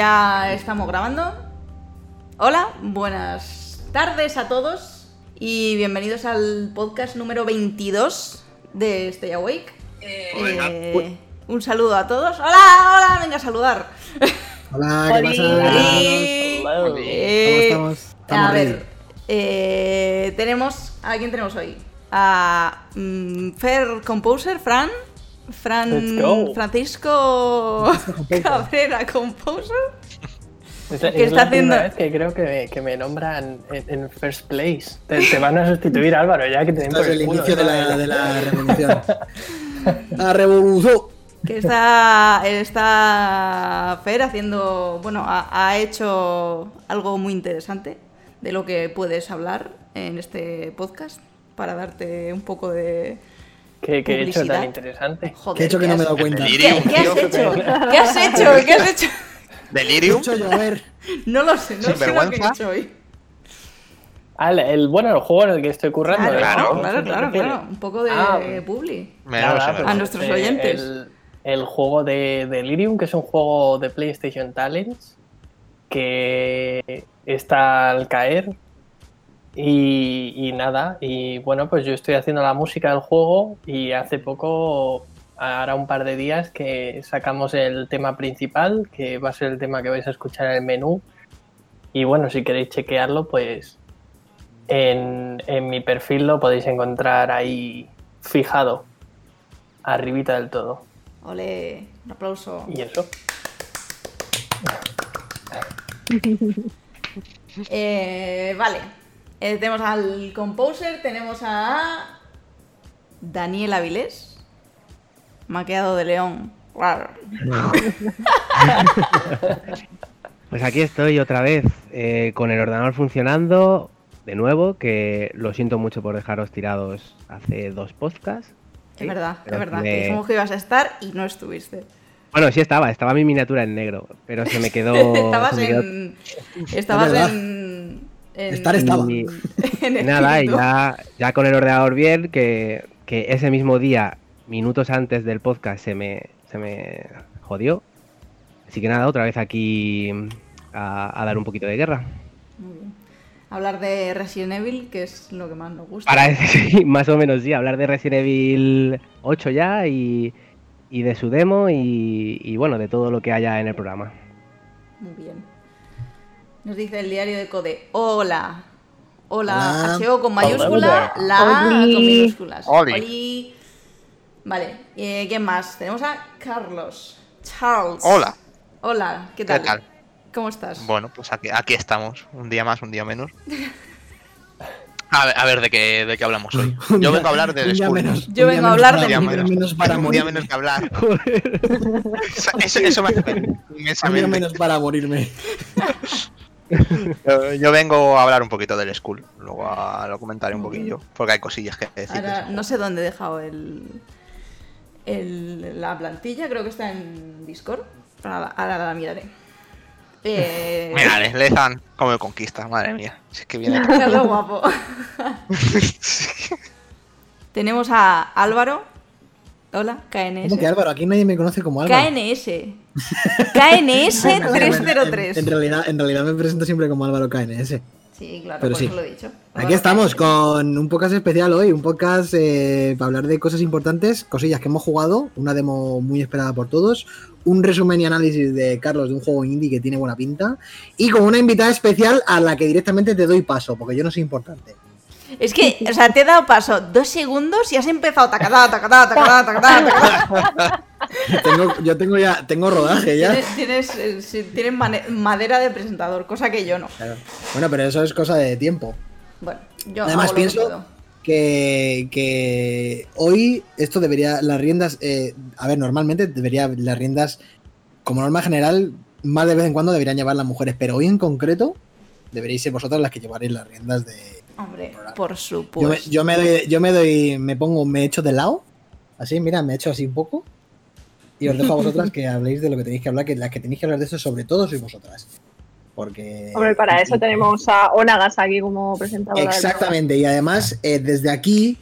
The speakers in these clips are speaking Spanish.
Ya estamos grabando. Hola, buenas tardes a todos y bienvenidos al podcast número 22 de Stay Awake. Eh, un saludo a todos. Hola, hola, venga a saludar. Hola, ¿qué pasa? Oli. ¿Cómo Eh, estamos? Estamos a ver, eh, tenemos. ¿A quién tenemos hoy? A mm, Fair Composer, Fran. Fran. Francisco. Cabrera Composer. Es, ¿Qué es está la primera haciendo? vez que creo que me, que me nombran en, en first place. Te, te van a sustituir, Álvaro, ya que te den Esto por es el culo, inicio de la, ¿sabes? de la revolución. La revolución. Que está, está Fer haciendo, bueno, ha, ha hecho algo muy interesante de lo que puedes hablar en este podcast para darte un poco de ¿Qué, qué he hecho tan interesante? Joder. Que he hecho que ¿qué no me he has- dado cuenta. ¿Qué, Delirium, qué has tío. hecho? ¿Qué has hecho? ¿Qué has hecho? Delirium. Mucho llover. No lo sé, no sé lo que he hecho hoy. Ah, el, bueno, el juego en el que estoy currando. Claro, ¿no? claro, ¿Cómo claro, claro. Un poco de Ah, publi. Me Nada, pues, A nuestros eh, oyentes. El, el juego de Delirium, que es un juego de PlayStation Talents, que está al caer. Y, y nada, y bueno, pues yo estoy haciendo la música del juego y hace poco, ahora un par de días, que sacamos el tema principal, que va a ser el tema que vais a escuchar en el menú. Y bueno, si queréis chequearlo, pues en, en mi perfil lo podéis encontrar ahí fijado, arribita del todo. Ole, un aplauso. Y eso. Eh, vale. Eh, tenemos al composer, tenemos a Daniel Avilés, maqueado de león. Pues aquí estoy otra vez eh, con el ordenador funcionando de nuevo, que lo siento mucho por dejaros tirados hace dos podcasts. Es Sí, verdad, pero es verdad. me- Que dijimos que ibas a estar y no estuviste. Bueno, sí estaba, estaba mi miniatura en negro, pero se me quedó... estabas se me quedó- en. Estabas en. En- Estar estaba. Y, en nada, y ya, ya con el ordenador bien, que, que ese mismo día, minutos antes del podcast, se me, se me jodió. Así que nada, otra vez aquí a, a dar un poquito de guerra. Muy bien. Hablar de Resident Evil, que es lo que más nos gusta. Para sí, más o menos sí, hablar de Resident Evil 8 ya y, y de su demo y, y, bueno, de todo lo que haya en el programa. Muy bien. Nos dice el diario de Code. Hola. Hola. Hola. HO con mayúscula, Hola. la A con Oli. minúsculas. Oli. Oli. Vale. eh, ¿Quién más? Tenemos a Carlos. Charles. Hola. Hola. ¿Qué ¿Qué tal? ¿Cómo estás? Bueno, pues aquí, aquí estamos. Un día más, un día menos. A ver, a ver de qué, de qué hablamos hoy. Un Yo vengo a hablar de un Skull. menos, Yo un vengo a hablar menos de para un morir, día menos para Un morir. día menos que hablar. Eso, eso, eso me hace Un día menos para morirme. Yo, yo vengo a hablar un poquito del Skull. Luego a, lo comentaré un poquillo. Porque hay cosillas que decir. Ahora no sé dónde he dejado el, el- la plantilla, creo que está en Discord. Ahora, ahora la miraré. Eh. Mira, Le- Lezan como conquista, madre mía. Si es que viene. Qué guapo. Tenemos a Álvaro. Hola, KNS. ¿Cómo que Álvaro? Aquí nadie me conoce como Álvaro. KNS. KNS En, 303. en realidad, en realidad me presento siempre como Álvaro KNS. Sí, claro, Pero por sí. eso lo he dicho. Aquí estamos KNS. con un podcast especial hoy, un podcast eh, para hablar de cosas importantes, cosillas que hemos jugado, una demo muy esperada por todos, un resumen y análisis de Carlos de un juego indie que tiene buena pinta y con una invitada especial a la que directamente te doy paso, porque yo no soy importante. Es que, o sea, te he dado paso dos segundos y has empezado tacatá, tacatá, tacatá, tacatá. Tengo, yo tengo ya, tengo rodaje ya. Tienes, tienes, eh, tienes madera de presentador, cosa que yo no. Claro. Bueno, pero eso es cosa de tiempo. Bueno, yo Además pienso que, que hoy esto debería, las riendas, eh, a ver, normalmente debería, las riendas, como norma general, más de vez en cuando deberían llevar las mujeres, pero hoy en concreto deberíais ser vosotras las que llevaréis las riendas de... Hombre, por Yo me, supuesto. yo me doy, yo me doy, me pongo, me echo de lado, así, mira, me echo así un poco y os dejo a vosotras que habléis de lo que tenéis que hablar, que las que tenéis que hablar de eso sobre todo sois vosotras. Porque... Hombre, para eso tenemos a Onagas aquí como presentadora. Exactamente, y además eh, desde aquí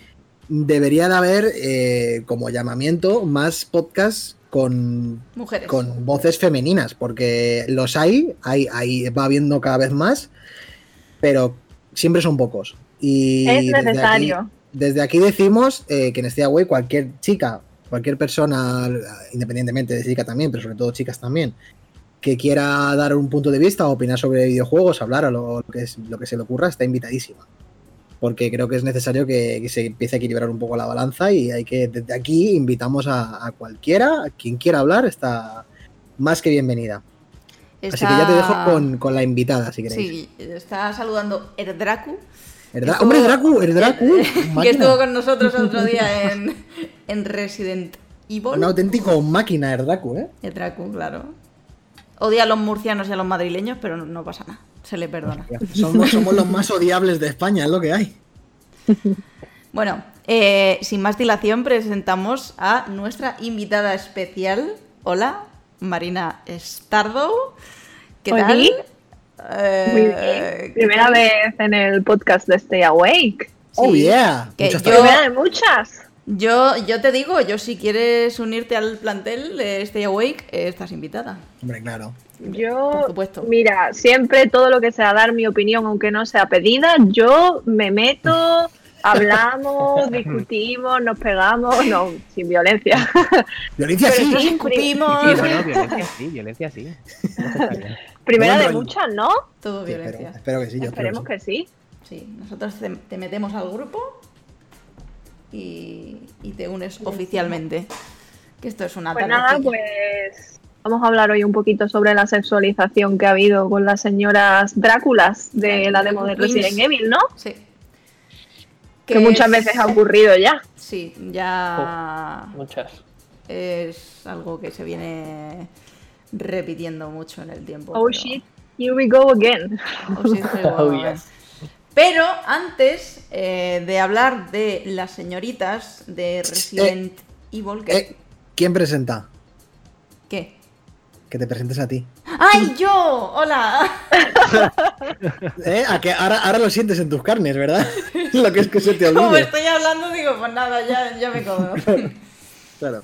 debería de haber eh, como llamamiento más podcasts con, Mujeres. con voces femeninas, porque los hay, hay, hay, va habiendo cada vez más, pero siempre son pocos. Y Es desde necesario. aquí- Desde aquí decimos eh, que en este Away cualquier chica, cualquier persona, independientemente de chica también, pero sobre todo chicas también, que quiera dar un punto de vista, opinar sobre videojuegos, hablar o lo, lo que, es- lo que se le ocurra, está invitadísima. Porque creo que es necesario que, que se empiece a equilibrar un poco la balanza y hay que, desde aquí, invitamos a, a cualquiera, a quien quiera hablar, está más que bienvenida. Así que ya te dejo con, con la invitada, si queréis. Sí, está saludando Erdraku. Estuvo- Hombre, Dracu, el Dracu. que estuvo con nosotros el otro día en, en Resident Evil. Un auténtico máquina, el Dracu, ¿eh? Erdraku, claro. Odia a los murcianos y a los madrileños, pero no, no pasa nada. Se le perdona. Somos, somos los más odiables de España, es lo que hay. Bueno, eh, sin más dilación, presentamos a nuestra invitada especial. Hola, Marina Stardow. ¿Qué tal? Eh, Muy bien. ¿qué Primera vez en el podcast de Stay Awake. Oh, Sí. yeah. Que Muchas yo- Primera de muchas. Yo, yo te digo, yo si quieres unirte al plantel de Stay Awake, eh, estás invitada. Hombre, claro. Yo, Por supuesto. mira, siempre todo lo que sea dar mi opinión, aunque no sea pedida, yo me meto, hablamos, discutimos, nos pegamos, no, sin violencia. Violencia Pero sí. sí. Escupimos. Sí, bueno, violencia sí, violencia sí. Bien. Primera de muchas, ¿no? Todo Sí, violencia. espero, espero que sí, yo Esperemos que sí. Sí, nosotros te, te metemos al grupo y, y te unes oficialmente. Que esto es una Pues nada, pues vamos a hablar hoy un poquito sobre la sexualización que ha habido con las señoras Dráculas de la demo de. Resident Evil, ¿no? Sí. Que muchas es- veces ha ocurrido ya. Sí, ya Muchas. es algo que se viene repitiendo mucho en el tiempo. Oh pero- shit, here we go again. Oh, shit, here we go Oh, yes. Pero antes eh, de hablar de las señoritas de Resident Evil, ¿qué? Eh, ¿Quién presenta? ¿Qué? Que te presentes a ti. ¡Ay, yo! ¡Hola! ¿Eh? A que ahora, ahora lo sientes en tus carnes, ¿verdad? lo que es que se te Como olvide. estoy hablando, digo, pues nada, ya, ya me como. Claro.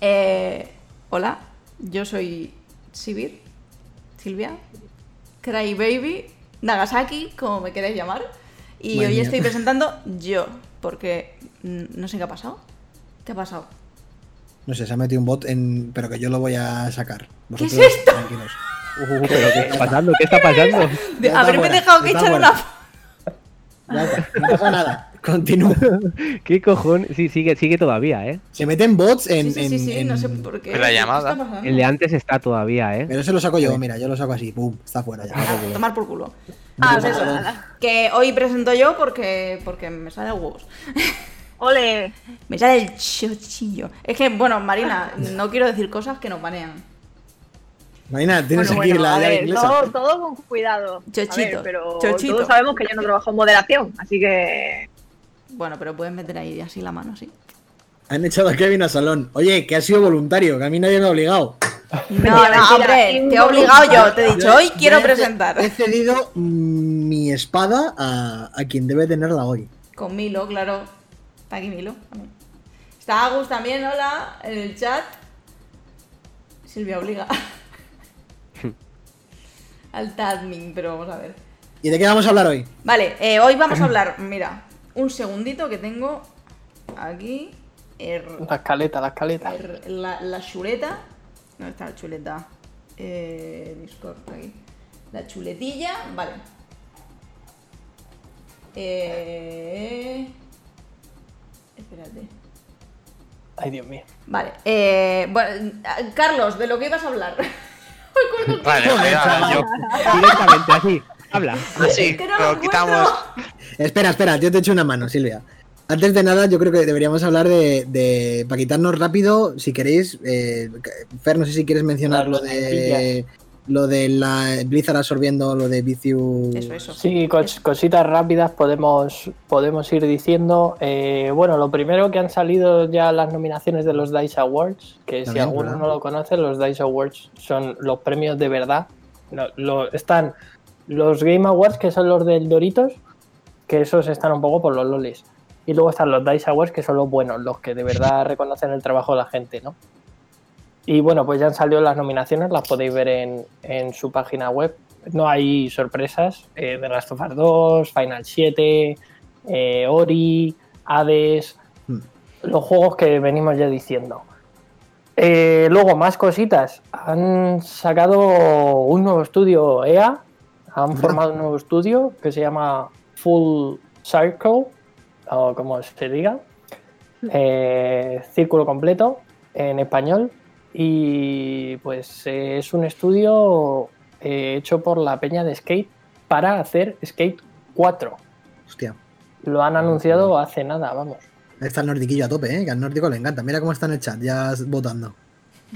Eh, hola, yo soy Sibir, Silvia, Crybaby, Nagasaki, como me queréis llamar. Y Madre hoy mía. estoy presentando yo, porque mm, no sé qué ha pasado. ¿Qué ha pasado? No sé, se ha metido un bot en. Pero que yo lo voy a sacar. ¿Qué es Vosotros, esto? Tranquilos. Uh, pero ¿qué está pasando? ¿Qué está pasando? De haberme fuera, dejado que echar una. Ya está, no pasa nada. Continúa. ¿Qué cojones? Sí, sigue, sigue todavía, ¿eh? Se meten bots en. Sí, sí, sí, en- sí, en- no sé por qué. En la ¿Qué llamada. El de antes está todavía, ¿eh? Pero eso lo saco yo, mira, yo lo saco así. Pum, está fuera ya. Ah, tomar por culo. Ah, pues eso, pasa que hoy presento yo porque, porque me sale a huevos. Ole, Me sale el chochillo. Es que, bueno, Marina, no quiero decir cosas que nos banean. Marina, tienes Bueno, aquí bueno, la a llave ver, inglesa. todo, todo con cuidado. A Chochito, ver, pero chochito. todos sabemos que yo no trabajo en moderación, así que Bueno, pero puedes meter ahí así la mano, sí. Han echado a Kevin a salón. Oye, que ha sido voluntario, que a mí nadie me ha obligado. No, no, hombre, te he obligado yo. Te he dicho, hoy quiero presentar. He cedido mi espada a, a quien debe tenerla hoy. Con Milo, claro. Está aquí Milo. también. Está Agus también, hola, en el chat. Silvia obliga. Al admin, pero vamos a ver. ¿Y de qué vamos a hablar hoy? Vale, eh, hoy vamos a hablar, mira, un segundito que tengo aquí. er- La escaleta, la escaleta. er- la, la chuleta. ¿Dónde está la chuleta? Eh, Discord, aquí. La chuletilla, vale. Eh, espérate. Ay, Dios mío. Vale, eh, bueno, Carlos, de lo que ibas a hablar. Vale, voy a- yo. Directamente, así. Habla. Así, Que no lo lo quitamos. Espera, espera, yo te echo una mano, Silvia. Antes de nada, yo creo que deberíamos hablar de, de para quitarnos rápido, si queréis, eh, Fer, no sé si quieres mencionar lo de lo de la Blizzard absorbiendo lo de Viciu. Eso, eso. Sí, cos- cositas rápidas podemos, podemos ir diciendo. Eh, bueno, lo primero que han salido ya las nominaciones de los DICE Awards, que si alguno no lo conoce, los DICE Awards son los premios de verdad. No, lo- están los Game Awards, que son los del Doritos, que esos están un poco por los lolis. Y luego están los DICE Awards, que son los buenos, los que de verdad reconocen el trabajo de la gente, ¿no? Y bueno, pues ya han salido las nominaciones, las podéis ver en, en su página web. No hay sorpresas. Eh, The Last of Us 2, Final 7, eh, Ori, Hades, Hmm. los juegos que venimos ya diciendo. Eh, luego, más cositas. Han sacado un nuevo estudio EA. Han formado un nuevo estudio que se llama Full Circle, o como se diga. Eh, círculo completo en español. Y pues eh, es un estudio eh, hecho por la peña de Skate para hacer Skate 4. Hostia. Lo han anunciado hace nada, vamos. Está el nordiquillo a tope, ¿eh? Que al nórdico le encanta. Mira cómo está en el chat, ya votando.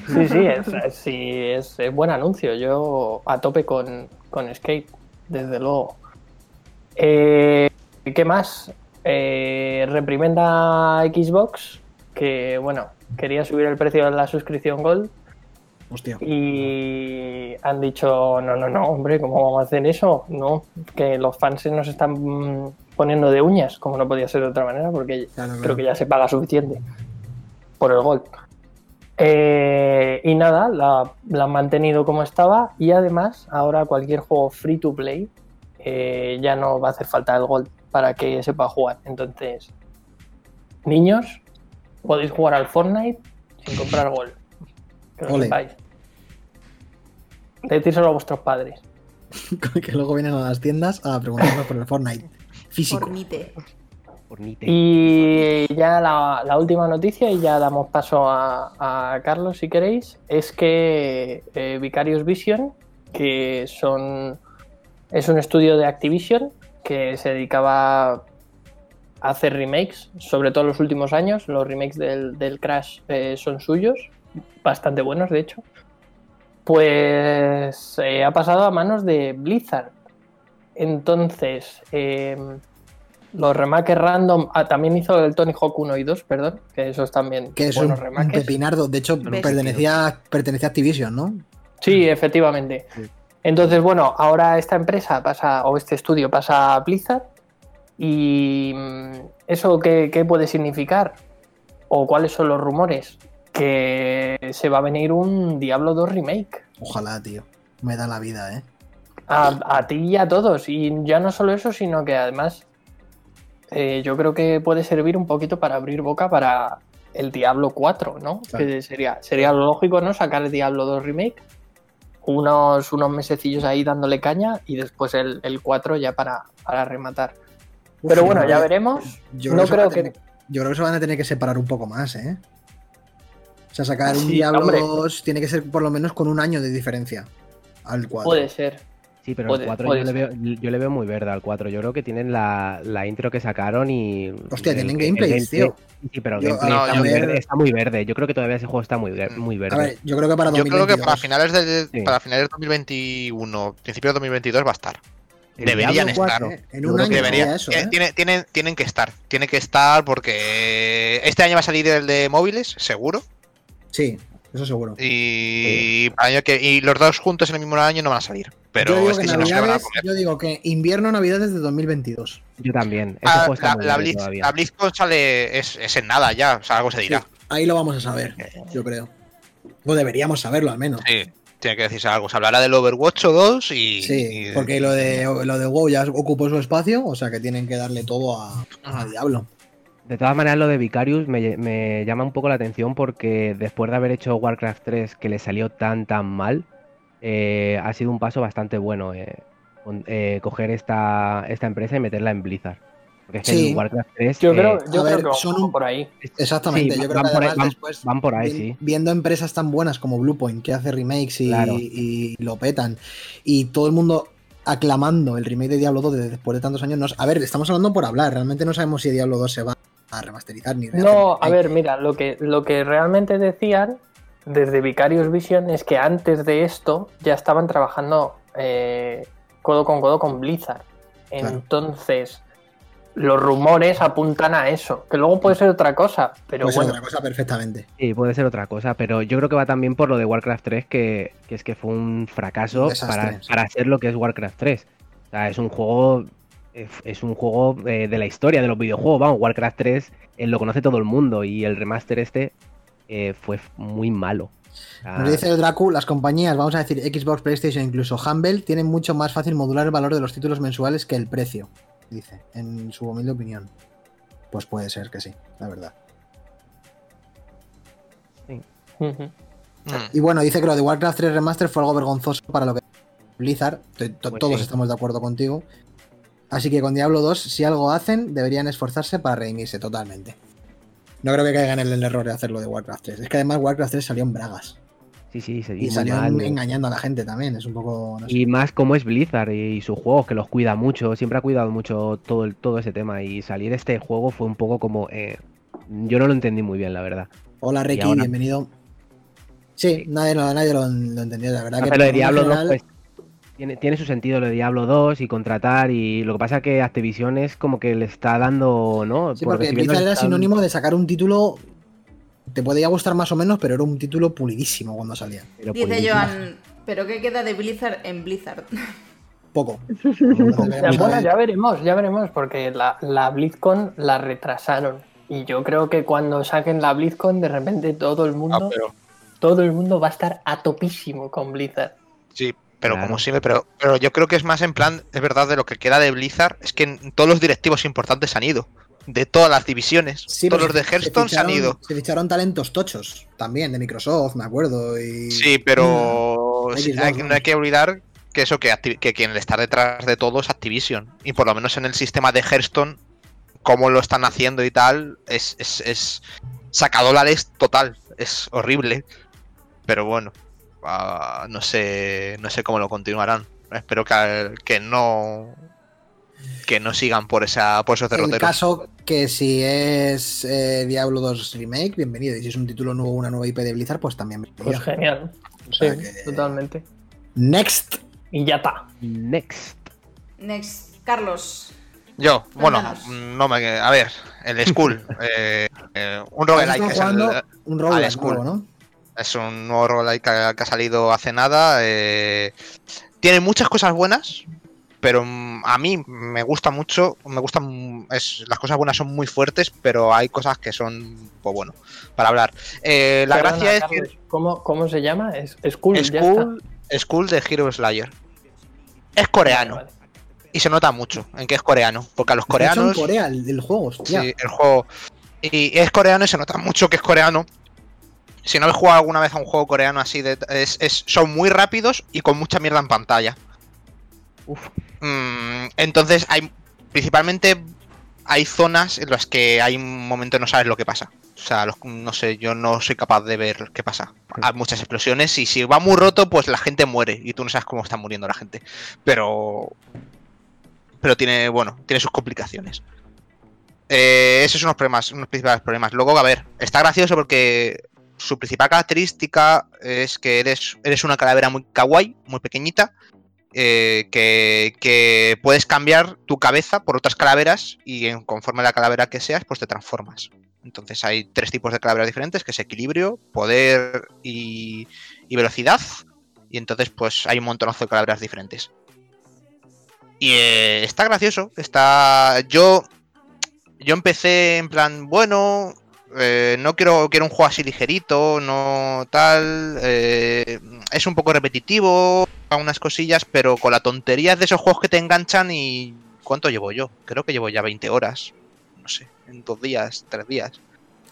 Sí, sí, es, es- sí, es, es buen anuncio. Yo a tope con, con Skate, desde luego. Eh, ¿Qué más? Eh, reprimenda Xbox, que bueno, quería subir el precio de la suscripción Gold Hostia. y han dicho, no, no, no, hombre, ¿cómo vamos a hacer eso? No, que los fans nos están poniendo de uñas, como no podía ser de otra manera, porque Claro, claro. creo que ya se paga suficiente por el gol. Eh, y nada, la, la han mantenido como estaba y además ahora cualquier juego free to play eh, ya no va a hacer falta el gol para que se pueda jugar. Entonces, niños, podéis jugar al Fortnite sin comprar gol. Que lo Ole. sepáis. Decírselo a vuestros padres. que luego vienen a las tiendas a preguntarnos por el Fortnite. Físico. Fornite. Fornite. Y ya la, la última noticia, y ya damos paso a, a Carlos si queréis, es que eh, Vicarious Vision, que son es un estudio de Activision que se dedicaba a hacer remakes, sobre todo en los últimos años. Los remakes del, del Crash eh, son suyos, bastante buenos de hecho. Pues eh, ha pasado a manos de Blizzard. Entonces, eh, los remakes random. Ah, también hizo el Tony Hawk 1 y 2, perdón. Que esos también. Que es un, buenos un remakes. pepinardo. De hecho, pertenecía, pertenecía a Activision, ¿no? Sí, efectivamente. Sí. Entonces, bueno, ahora esta empresa pasa, o este estudio pasa a Blizzard. ¿Y mm, eso qué, qué puede significar? ¿O cuáles son los rumores? Que se va a venir un Diablo 2 remake. Ojalá, tío. Me da la vida, ¿eh? A, a ti y a todos. Y ya no solo eso, sino que además eh, yo creo que puede servir un poquito para abrir boca para el Diablo 4, ¿no? Claro. Que sería, sería lo lógico, ¿no? Sacar el Diablo 2 Remake, unos, unos mesecillos ahí dándole caña y después el, el 4 ya para, para rematar. Pero bueno, ya veremos. Yo no creo tener- que... Yo creo que se van a tener que separar un poco más, ¿eh? O sea, sacar un Sí, Diablo hombre. 2 tiene que ser por lo menos con un año de diferencia al 4. Puede ser. Sí, pero Puede- el 4 puede yo le, veo, yo le veo muy verde al 4. Yo creo que tienen la, la intro que sacaron y. Hostia, el- tienen gameplays, tío. Sí, pero el Yo- gameplay no, está, muy ver- verde, está muy verde. Yo creo que todavía ese juego está muy, ver- muy verde. A ver, yo creo que para Yo creo que 2022. para finales de, Sí. para finales de 2021, principios de 2022 va a estar. Deberían estar. 4, en un año que debería eso, ¿eh? tiene- tienen, tienen que estar. Tienen que estar porque este año va a salir el de móviles, seguro. Sí, eso seguro. Y, para el año que- y los dos juntos en el mismo año no van a salir. Pero yo digo este que sí no se van a comer. yo digo que invierno Navidades de 2022. Yo también. Ah, juego está la, la Blitz, BlizzCon sale es, es en nada ya, o sea, algo se dirá. Sí, ahí lo vamos a saber, yo creo. O deberíamos saberlo al menos. Sí, tiene que decirse algo. Se hablará del Overwatch 2 y. Sí, y- porque lo de, lo de WoW ya ocupó su espacio, o sea que tienen que darle todo a, a Diablo. De todas maneras, lo de Vicarius me, me llama un poco la atención porque después de haber hecho Warcraft 3 que le salió tan tan mal, eh, ha sido un paso bastante bueno eh, con- eh, coger esta, esta empresa y meterla en Blizzard. Porque es que Sí. el Warcraft 3 Yo eh, creo, yo a creo ver, que son un por ahí. Exactamente, Sí, yo creo van que por ahí, además van- después, van por ahí, sí. viendo empresas tan buenas como Bluepoint que hace remakes y, Claro. y lo petan, y todo el mundo aclamando el remake de Diablo 2 de- después de tantos años, no- a ver, estamos hablando por hablar, realmente no sabemos si Diablo 2 se va a remasterizar ni de No, a ver, mira, lo que, lo que realmente decían desde Vicarious Vision es que antes de esto ya estaban trabajando eh, codo con codo con Blizzard. Claro. Entonces, los rumores apuntan a eso, que luego puede ser otra cosa, pero Puede ser bueno, otra cosa perfectamente. Sí, puede ser otra cosa, pero yo creo que va también por lo de Warcraft 3, que, que es que fue un fracaso Un para, para ser lo que es Warcraft 3. O sea, es un juego. Es, un juego eh, de la historia de los videojuegos. Vamos, Warcraft 3 eh, lo conoce todo el mundo y el remaster este eh, fue muy malo. Ah, Nos dice el Dracu, las compañías, vamos a decir Xbox, PlayStation, incluso Humble, tienen mucho más fácil modular el valor de los títulos mensuales que el precio, dice, en su humilde opinión. Pues puede ser que sí, la verdad. Ujú. Mm. Y bueno, dice que lo de Warcraft 3 Remaster fue algo vergonzoso para lo que Blizzard. Pues todos sí. estamos de acuerdo contigo. Así que con Diablo 2, si algo hacen, deberían esforzarse para redimirse totalmente. No creo que caigan en el error de hacerlo de Warcraft 3. Es que además Warcraft 3 salió en bragas. Sí, sí, se Y salió mal. engañando a la gente también. Es un poco. no sé. Y más como es Blizzard y sus juegos, que los cuida mucho, siempre ha cuidado mucho todo, el, todo ese tema. Y salir este juego fue un poco como. eh, yo no lo entendí muy bien, la verdad. Hola Ricky, ahora- bienvenido. Sí, nadie, lo- nadie lo, lo entendió, la verdad. que Pero lo de Diablo 2 general- pues, tiene, tiene su sentido lo de Diablo 2 y contratar. Y lo que pasa es que Activision es como que le está dando, ¿no? Sí, Por porque Blizzard era sinónimo de sacar un título. Te podía gustar más o menos, pero era un título pulidísimo cuando salía. pero Dice pulidísimo. Joan, ¿pero qué queda de Blizzard en Blizzard? Poco. Bueno, ya veremos, ya veremos, porque la, la BlizzCon la retrasaron. Y yo creo que cuando saquen la BlizzCon, de repente todo el Ah, mundo, pero, todo el mundo va a estar a topísimo con Blizzard. sí, pero Claro. como siempre, pero, pero yo creo que es más en plan, es verdad, de lo que queda de Blizzard, es que todos los directivos importantes han ido. De todas las divisiones. Sí, todos los de se- Hearthstone se han ido. Se ficharon talentos tochos también, de Microsoft, me acuerdo. Y... Sí, pero Mm. sí, hay, no hay que olvidar que eso que, que quien está detrás de todo es Activision. Y por lo menos en el sistema de Hearthstone, cómo lo están haciendo y tal, es, es, es sacadólares total. Es horrible. Pero bueno, ah, no sé no sé cómo lo continuarán. Espero que, que no que no sigan por esa por esos El derroteros. caso que si es eh, Diablo 2 Remake, bienvenido. Y si es un título nuevo, una nueva IP de Blizzard, pues también Pues bienvenido. genial. O sea sí, que- totalmente. Next. Y ya está. Next. Next, Carlos. Yo, bueno, Cuéntanos. no me a ver, el Skull, eh, eh, un roguelike es el- un roguelike nuevo, ¿no? Es un nuevo roguelike que, que ha salido hace nada. eh, tiene muchas cosas buenas, pero mm, a mí me gusta mucho. Me gustan. Es, las cosas buenas son muy fuertes, pero hay cosas que son, pues bueno, para hablar. Eh, la Perdona, gracia es Carlos, ¿Cómo, ¿Cómo se llama? Es Skull, que ya Skull, Skull de Hero Slayer es coreano Vale, vale. y se nota mucho en que es coreano, porque a los coreanos. Corea, el, el juego, hostia. Sí, el juego. Y es coreano y se nota mucho que es coreano. Si no habéis jugado alguna vez a un juego coreano así, de, es, es- son muy rápidos y con mucha mierda en pantalla. Uf. Mm, entonces, hay principalmente hay zonas en las que hay un momento que no sabes lo que pasa. O sea, los- no sé, yo no soy capaz de ver qué pasa. Hay muchas explosiones y si va muy roto, pues la gente muere y tú no sabes cómo está muriendo la gente. Pero. Pero tiene, bueno, tiene sus complicaciones. Eh, esos son unos problemas, unos principales problemas. Luego, a ver, está gracioso porque su principal característica es que eres, eres una calavera muy kawaii, muy pequeñita, eh, que, puedes cambiar tu cabeza por otras calaveras y en, conforme a la calavera que seas, pues te transformas. Entonces hay tres tipos de calaveras diferentes, que es equilibrio, poder y, y velocidad. Y entonces pues hay un montonazo de calaveras diferentes. Y eh, está gracioso, está... Yo... Yo empecé en plan, bueno, eh, no quiero, quiero un juego así ligerito, no tal. eh, es un poco repetitivo, algunas cosillas, pero con la tontería de esos juegos que te enganchan y... ¿Cuánto llevo yo? Creo que llevo ya 20 horas. No sé, en dos días, tres días.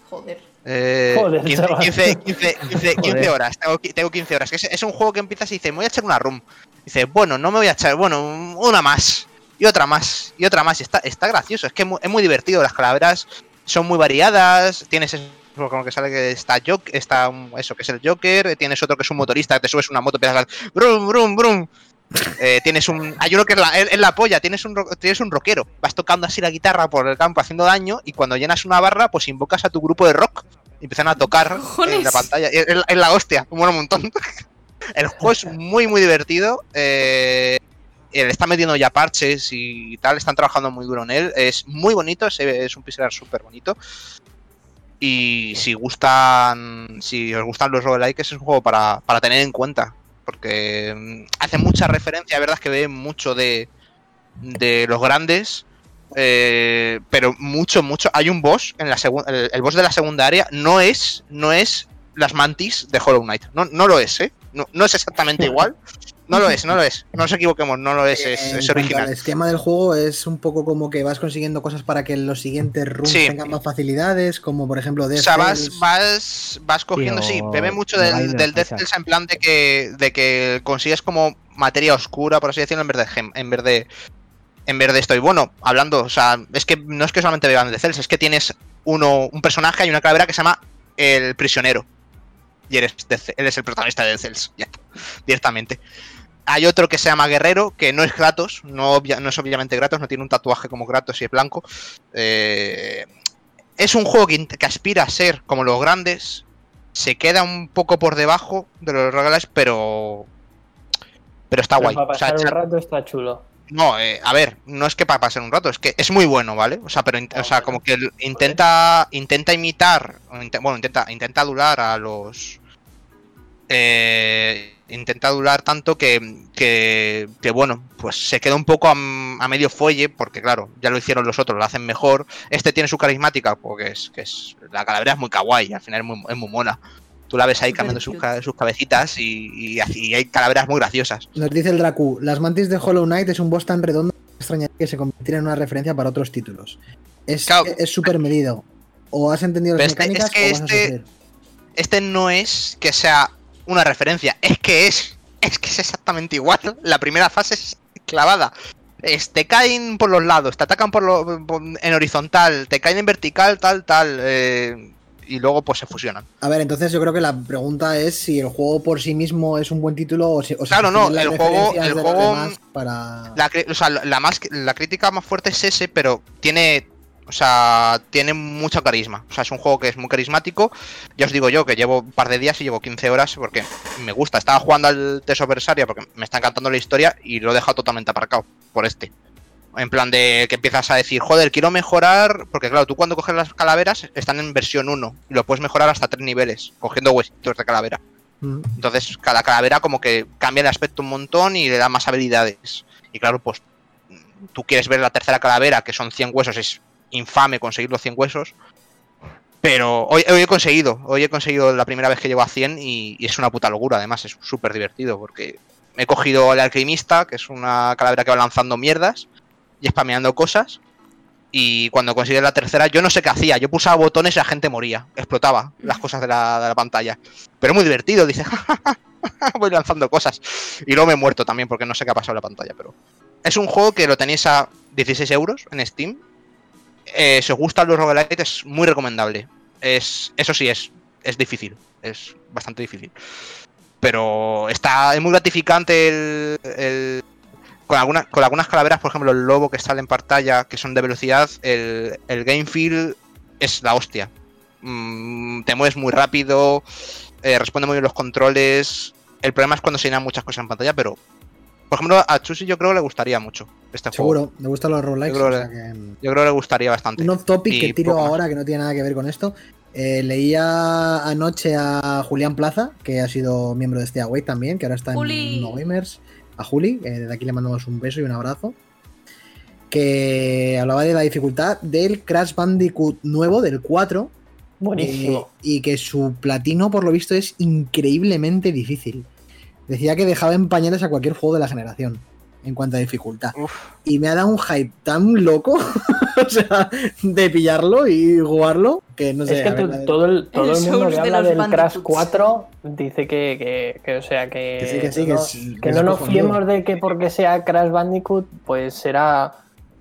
Joder. Eh, Joder, 15, chaval. 15, 15, 15, 15 Joder. horas, tengo, tengo 15 horas. Es, es un juego que empiezas y dices, me voy a echar una room. Dices, bueno, no me voy a echar, bueno, una más. Y otra más, y otra más. Y está, está gracioso, es que es muy, es muy divertido. Las calaveras son muy variadas. Tienes eso, como que sale que está, Joker, está eso que es el Joker. Tienes otro que es un motorista, te subes una moto, empiezas a brum, brum, brum. Eh, tienes un. Hay uno que es la, es- es la polla, tienes un, tienes un rockero. Vas tocando así la guitarra por el campo haciendo daño. Y cuando llenas una barra, pues invocas a tu grupo de rock. Y empiezan a tocar en la pantalla. Es, la- hostia, un montón. El juego es muy, muy divertido. Eh, le están metiendo ya parches y tal. Están trabajando muy duro en él. Es muy bonito, es un pixel art súper bonito. Y si gustan, si os gustan los roguelikes, es un juego para, para tener en cuenta. Porque mm, hace mucha referencia, la verdad es que ve mucho de, de los grandes. eh, pero mucho, mucho. Hay un boss en la segunda. El, el boss de la segunda área no es. No es las mantis de Hollow Knight. No, no lo es, ¿eh? No, no es exactamente igual. No lo es, no lo es. No nos equivoquemos, no lo es, es, En es cuanto original. al esquema del juego es un poco como que vas consiguiendo cosas para que los siguientes rooms Sí. tengan más facilidades, como por ejemplo O Death sea, vas, vas, vas cogiendo, sí, o bebe mucho del, del Death. Cells en plan de que, de que consigues como materia oscura, por así decirlo, en vez de gem, en vez de, en vez de esto. Y bueno, hablando, o sea, es que no es que solamente beban de Cells, es que tienes uno, un personaje y una calavera que se llama el prisionero. Y eres, Ce- eres el protagonista de Death Cells, ya, directamente. Hay otro que se llama Guerrero, que no es Kratos, no, obvia- no es obviamente Kratos, no tiene un tatuaje como Kratos y es blanco. Eh, es un juego que, aspira a ser como los grandes. Se queda un poco por debajo de los regales, pero. Pero está Pero guay. Para O sea, pasar un rato está chulo. no, eh, a ver, no es que para pasar un rato, es que es muy bueno, ¿vale? O sea, pero Ah, o sea, como que intenta intenta imitar, bueno, intenta intenta adular a los eh, intenta adular tanto que, que, que, bueno, pues se queda un poco a, medio fuelle, porque claro, ya lo hicieron los otros, lo hacen mejor. Este tiene su carismática, porque es que es la calavera es muy kawaii, al final es muy, es muy mona. Tú la ves ahí cambiando sus, sus cabecitas y, y, así- y hay calaveras muy graciosas. Nos dice el Dracu, las mantis de Hollow Knight es un boss tan redondo que extrañaría que se convirtiera en una referencia para otros títulos. Es Claro. es súper medido. O has entendido las Este- es mecánicas que o vas a este- sufrir. este no es que sea una referencia, es que es, es que es exactamente igual. La primera fase es clavada. Es- te caen por los lados, te atacan por lo, por- en horizontal, te caen en vertical, tal, tal, eh, y luego pues se fusionan. A ver, entonces yo creo que la pregunta es si el juego por sí mismo es un buen título o si, o Claro, no, el juego- el juego- para... La, o sea, la más, la crítica más fuerte es ese, pero tiene, o sea, tiene mucho carisma. O sea, es un juego que es muy carismático. Ya os digo yo que llevo un par de días y llevo 15 horas porque me gusta. Estaba jugando al Teso Versaria porque me está encantando la historia y lo he dejado totalmente aparcado por este. En plan de que empiezas a decir, joder, quiero mejorar. Porque claro, tú cuando coges las calaveras están en versión 1 y lo puedes mejorar hasta 3 niveles, cogiendo huesitos de calavera. Mm. Entonces, cada calavera como que cambia el aspecto un montón y le da más habilidades. Y claro, pues tú quieres ver la tercera calavera, que son 100 huesos, es infame conseguir los 100 huesos. Pero hoy, he conseguido, hoy he conseguido la primera vez que llego a 100 y, es una puta locura, además es súper divertido porque he cogido al alquimista, que es una calavera que va lanzando mierdas y spameando cosas. Y cuando conseguí la tercera, yo no sé qué hacía. Yo pulsaba botones y la gente moría. Explotaba las cosas de la, pantalla. Pero muy divertido, dice. Voy lanzando cosas. Y luego me he muerto también porque no sé qué ha pasado en la pantalla. Pero es un juego que lo tenéis a 16 euros en Steam. Eh, si os gustan los roguelites, es muy recomendable. Es, eso sí, es, es difícil. Es bastante difícil. Pero está, es muy gratificante el, con, con algunas calaveras, por ejemplo, el lobo que sale en pantalla, que son de velocidad, el, el game feel es la hostia. Mm, te mueves muy rápido, eh, responde muy bien los controles. El problema es cuando se llenan muchas cosas en pantalla, pero por ejemplo, a Chusi yo creo que le gustaría mucho este juego. Seguro, me gustan los roguelikes. Yo creo o sea que- Yo creo que le gustaría bastante. Un off topic Y que tiro más. ahora que no tiene nada que ver con esto. Eh, leía anoche a Julián Plaza, que ha sido miembro de este Away también, que ahora está Juli. en No Gamers. A Juli, que desde aquí le mandamos un beso y un abrazo. Que hablaba de la dificultad del Crash Bandicoot nuevo, del 4. Buenísimo. eh, y que su platino, por lo visto, es increíblemente difícil. Decía que dejaba en pañales a cualquier juego de la generación en cuanto a dificultad. Uf. Y me ha dado un hype tan loco, o sea, de pillarlo y jugarlo, que no sé. es que ver, todo el, todo El el mundo que de habla los del Crash Bandicoots. 4 dice que, que, que, o sea, que, Que sí, que sí, que no, es- que que no es nos fiemos de que porque sea Crash Bandicoot, pues será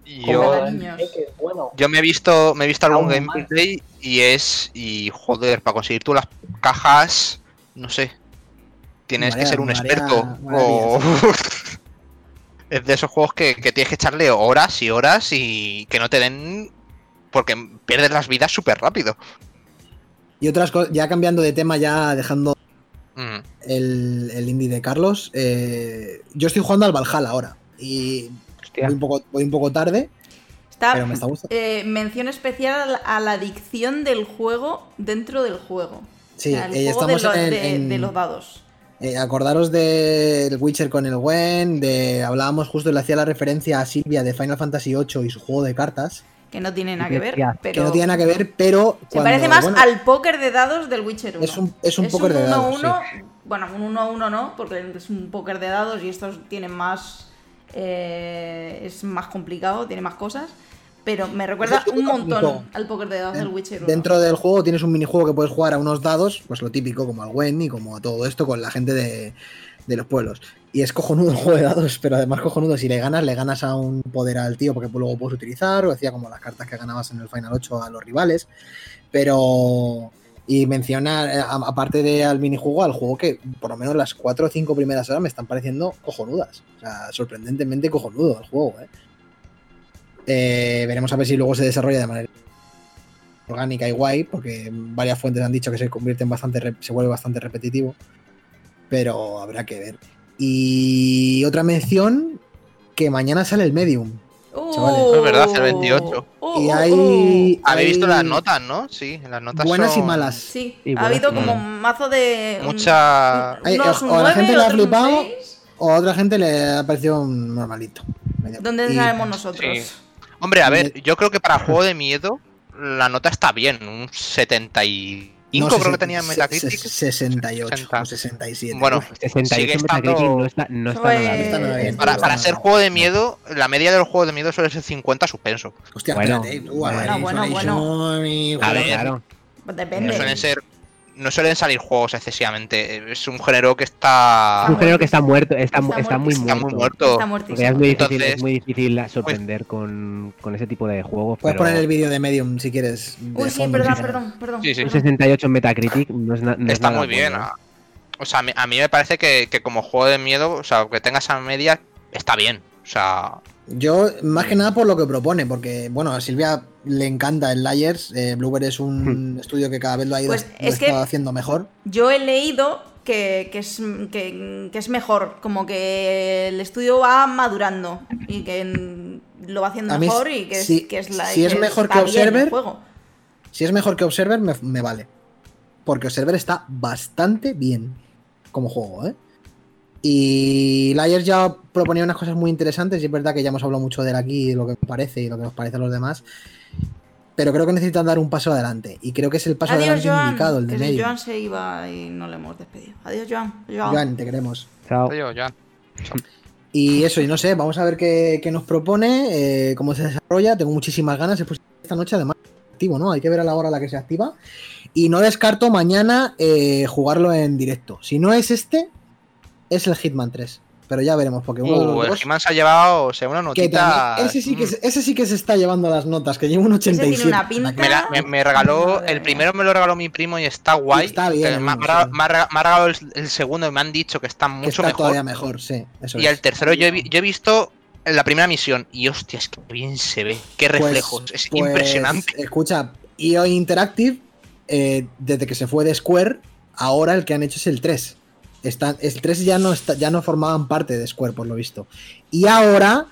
Yo, bueno. yo me he visto, me he visto algún gameplay y es. Y joder, para conseguir tú las cajas, no sé. Tienes Marea, que ser un marea, experto. marea o- es de esos juegos que, que tienes que echarle horas y horas y que no te den. Porque pierdes las vidas súper rápido. Y otras cosas, ya cambiando de tema, ya dejando Mm. el, el indie de Carlos, eh, yo estoy jugando al Valhalla ahora. Y voy un, poco, voy un poco tarde, Está, pero me está gustando. eh, mención especial a la adicción del juego dentro del juego. Sí, O sea, el eh, juego de, estamos lo- en- de- en- de los dados. Eh, acordaros del Witcher con el Gwen, de hablábamos justo, le hacía la referencia a Silvia de Final Fantasy VIII y su juego de cartas, que no tiene nada que ver, pero Que no tiene nada que ver, pero. se cuando- parece más bueno, al póker de dados del Witcher 1. Es un- es un póker de dados, 1-1, Bueno, un 1-1 no, porque es un póker de dados y estos tienen más. eh, es más complicado, tiene más cosas. Pero me recuerda un montón al póker de dados del Witcher 1. Dentro del juego tienes un minijuego que puedes jugar a unos dados, pues lo típico, como al Gwen y como a todo esto con la gente de, de los pueblos. Y es cojonudo el juego de dados, pero además cojonudo, si le ganas, le ganas a un poder al tío porque luego puedes utilizar, o decía como las cartas que ganabas en el Final 8 a los rivales. Pero. Y mencionar, eh, aparte de al minijuego, al juego que por lo menos las cuatro o cinco primeras horas me están pareciendo cojonudas. O sea, sorprendentemente cojonudo el juego, ¿eh? Eh, veremos a ver si luego se desarrolla de manera orgánica y guay, porque varias fuentes han dicho que se convierte en bastante, re- se vuelve bastante repetitivo, pero habrá que ver. Y otra mención, que mañana sale el Medium. Uh, chavales. Es verdad, el 28. uh, Y uh, hay, uh. Habéis hay visto las notas, ¿no? Sí, las notas buenas y malas. Sí, Y ha habido como un mazo de. Mucha... o- la gente le ha flipado. O a otra gente le ha parecido un normalito. ¿Dónde y- sabemos nosotros? sí. Hombre, a ver, yo creo que para juego de miedo la nota está bien, un 75 no, creo que tenía en Metacritic. se- 68 60. o 67. Bueno, 68 Sigue Metacritic estando- no está, no está Pues- nada bien. Está nada bien. para, para nada ser bien. juego de miedo, la media de los juegos de miedo suele ser 50 suspenso. Hostia, Bueno, espérate. uh, bueno, bueno, bueno. y- Claro, joder. claro. Pues No depende. suelen ser. No suelen salir juegos excesivamente. Es un género que está. Es un género que está muerto, está, Está está muy está muerto. muy muerto. Está ya es muy difícil, Entonces- es muy difícil sorprender con, con ese tipo de juegos. Puedes pero poner el vídeo de Medium si quieres. Uy, sí, perdón, si perdón, perdón. Sí, sí. Un 68 en Metacritic no es, no es Está nada muy bien. bueno, ¿eh? ah. O sea, a mí, a mí me parece que, que como juego de miedo, o sea, que tenga esa media, está bien. O sea, Yo, más que nada por lo que propone, porque, bueno, a Silvia le encanta el Layers. eh, Bluebird es un estudio que cada vez lo ha ido Pues lo es está haciendo mejor. Yo he leído que, que es, que, que es mejor, como que el estudio va madurando y que lo va haciendo A mejor y que, si- es, que es la si es mejor que Observer, juego. Si es mejor que Observer, me, me vale. Porque Observer está bastante bien como juego, ¿eh? Y Layers ya proponía unas cosas muy interesantes, y es verdad que ya hemos hablado mucho de él aquí, lo que me parece y lo que nos parece a los demás. Pero creo que necesitan dar un paso adelante. Y creo que es el paso Adiós, adelante Joan. indicado, el de medio. Joan se iba y no le hemos despedido. Adiós, Joan. Joan. Joan, te queremos. Chao. yo, ya. Y eso, y no sé, vamos a ver qué, qué nos propone, eh, cómo se desarrolla. Tengo muchísimas ganas. Esta noche, además, activo, ¿no? Hay que ver a la hora a la que se activa. Y no descarto mañana eh, jugarlo en directo. Si no es este, es el Hitman 3. Pero ya veremos, porque uno de Uh, los el dos. He-Man se ha llevado, o sea, una que notita. también- ese, sí que, mm. se- ese sí que se está llevando las notas, que lleva un 87. tiene una pinta. Me, la- me- me regaló, el primero me lo regaló mi primo y está guay. está bien, Que me, ha- sí. me ha- me ha rega- me ha regalado el, el segundo y me han dicho que está que mucho está mejor. todavía mejor, sí. Eso Y es. el tercero yo he, yo he visto en la primera misión y hostia, es que bien se ve, qué Pues- reflejos, es pues, impresionante. Escucha, IO Interactive, eh, desde que se fue de Square, ahora el que han hecho es el 3. Están, el 3 ya no, está, ya no formaban parte de Square, por lo visto. Y ahora,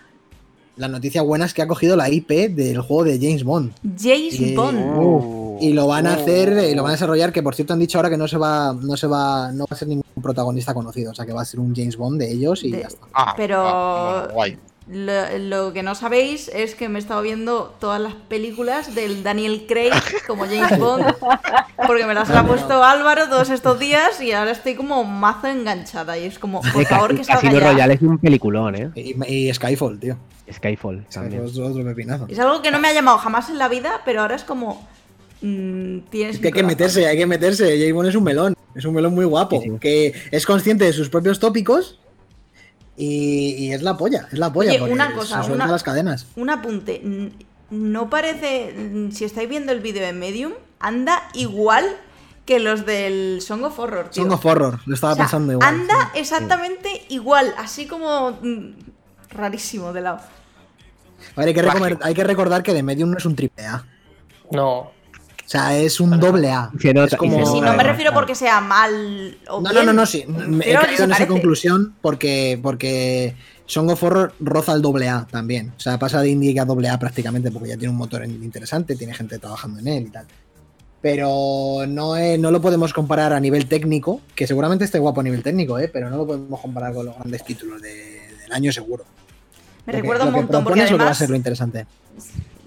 la noticia buena es que ha cogido la IP del juego de James Bond. James Y- Bond. Uh, Y lo van a uh. hacer, eh, lo van a desarrollar, que por cierto han dicho ahora que no se va, no se va, no va a ser ningún protagonista conocido. O sea que va a ser un James Bond de ellos y De- ya está. Ah, pero- ah, bueno, guay. Lo, lo que no sabéis es que me he estado viendo todas las películas del Daniel Craig como James Bond, porque me las ha puesto Álvaro todos estos días y ahora estoy como mazo enganchada y es como, por favor, que salga Casino ya. Royale es un peliculón, ¿eh? Y, y Skyfall, tío. Skyfall también. Skyfall es otro pepinazo. Es algo que no me ha llamado jamás en la vida, pero ahora es como... mm, tienes Es que hay que meterse, hay que meterse. James Bond es un melón. Es un melón muy guapo. Sí, sí. Que es consciente de sus propios tópicos. Y, y es la polla. Es la polla. Oye, una cosa, se una- las cadenas. Un apunte. No parece... Si estáis viendo el vídeo de Medium, anda igual que los del Song of Horror, tío. Song of Horror. Lo estaba O sea, pensando igual. Anda exactamente igual, así como rarísimo de lado. A ver, hay que, hay que recordar que The Medium no es un triple A. No. O sea, es un doble A. Se nota- es como... se Pero si nota, no me además, refiero porque sea mal o No, no, bien, no, no, sí. Me he pero caído en esa conclusión porque, porque Song of Horror roza el doble A también. O sea, pasa de indie a doble A prácticamente porque ya tiene un motor interesante, tiene gente trabajando en él y tal. Pero no, no lo podemos comparar a nivel técnico, que seguramente esté guapo a nivel técnico, ¿eh? pero no lo podemos comparar con los grandes títulos de- del año seguro. Me recuerda un montón porque propone es lo que va a además ser lo interesante.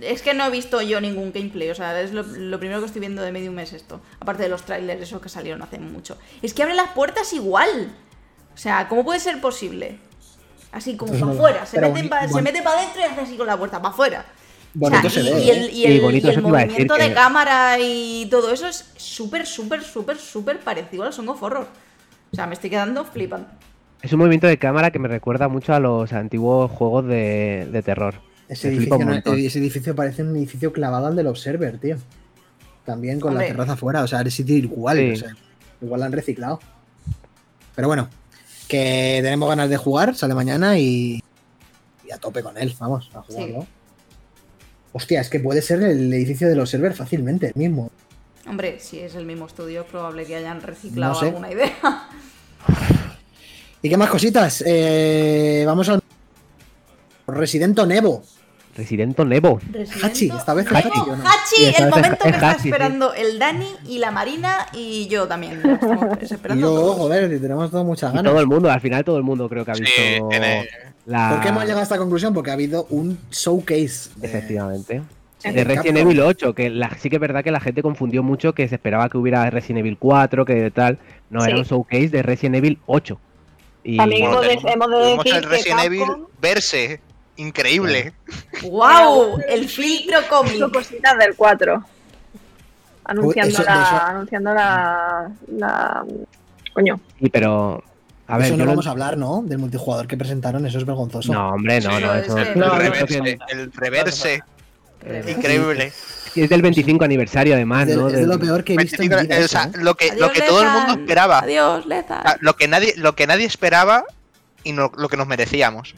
Es que no he visto yo ningún gameplay, o sea, es lo, lo primero que estoy viendo de Medium es esto. Aparte de los trailers, esos que salieron hace mucho. Es que abre las puertas igual. O sea, ¿cómo puede ser posible? Así como Pues para no, afuera, se mete, para adentro y hace así con la puerta, para afuera. Bonito O sea, se y, ve. y ¿eh? el, y el- bonito, y el movimiento de que- cámara y todo eso es súper, súper, súper, súper parecido a los Song of Horror. O sea, me estoy quedando flipando. Es un movimiento de cámara que me recuerda mucho a los antiguos juegos de, de terror. Ese edificio, no- ese edificio parece un edificio clavado al del Observer, tío. También con Hombre. la terraza afuera, o sea, es sitio igual, Sí. o sea, igual la han reciclado. Pero bueno, que tenemos ganas de jugar, sale mañana y, y a tope con él, vamos, a jugarlo. Hostia, es que puede ser el edificio del Observer fácilmente, el mismo. Hombre, si es el mismo estudio, es probable que hayan reciclado No sé. alguna idea. ¿Y qué más cositas? Eh, vamos al Residente Nevo. Residente Nevo. Hachi, esta vez es Hachi, Hachi, ¿o no? Hachi, Sí, esta el vez es- momento que es está Hachi, sí. esperando el Dani y la Marina y yo también. Y esperando yo, todos. joder, tenemos todas muchas Y ganas. todo el mundo, al final todo el mundo creo que ha Sí, visto la... ¿Por qué hemos llegado a esta conclusión? Porque ha habido un showcase. de- Efectivamente. Sí, De Resident Capcom. Evil 8, que la- sí que es verdad que la gente confundió mucho que se esperaba que hubiera Resident Evil 4, que tal. No, Sí. era un showcase de Resident Evil 8. Y También Bueno, hemos de- hemos decir el que Resident Evil verse. Increíble. ¡Wow! El filtro Hizo cómic. cositas del 4. Anunciando eso- la. eso- Anunciando la. la coño. Sí, pero. A ver, eso no vamos a hablar, ¿no? Del multijugador que presentaron, eso es vergonzoso. No, hombre, no, Sí, no, eso es El No, reverse. El reverse. Increíble. Es del 25 aniversario, además, es, de, ¿no? es de lo peor que he visto en 25, vida. o sea, eso, ¿eh? lo que, lo que todo el mundo esperaba. Adiós, Leza. Lo que nadie, lo que nadie esperaba y no- lo que nos merecíamos.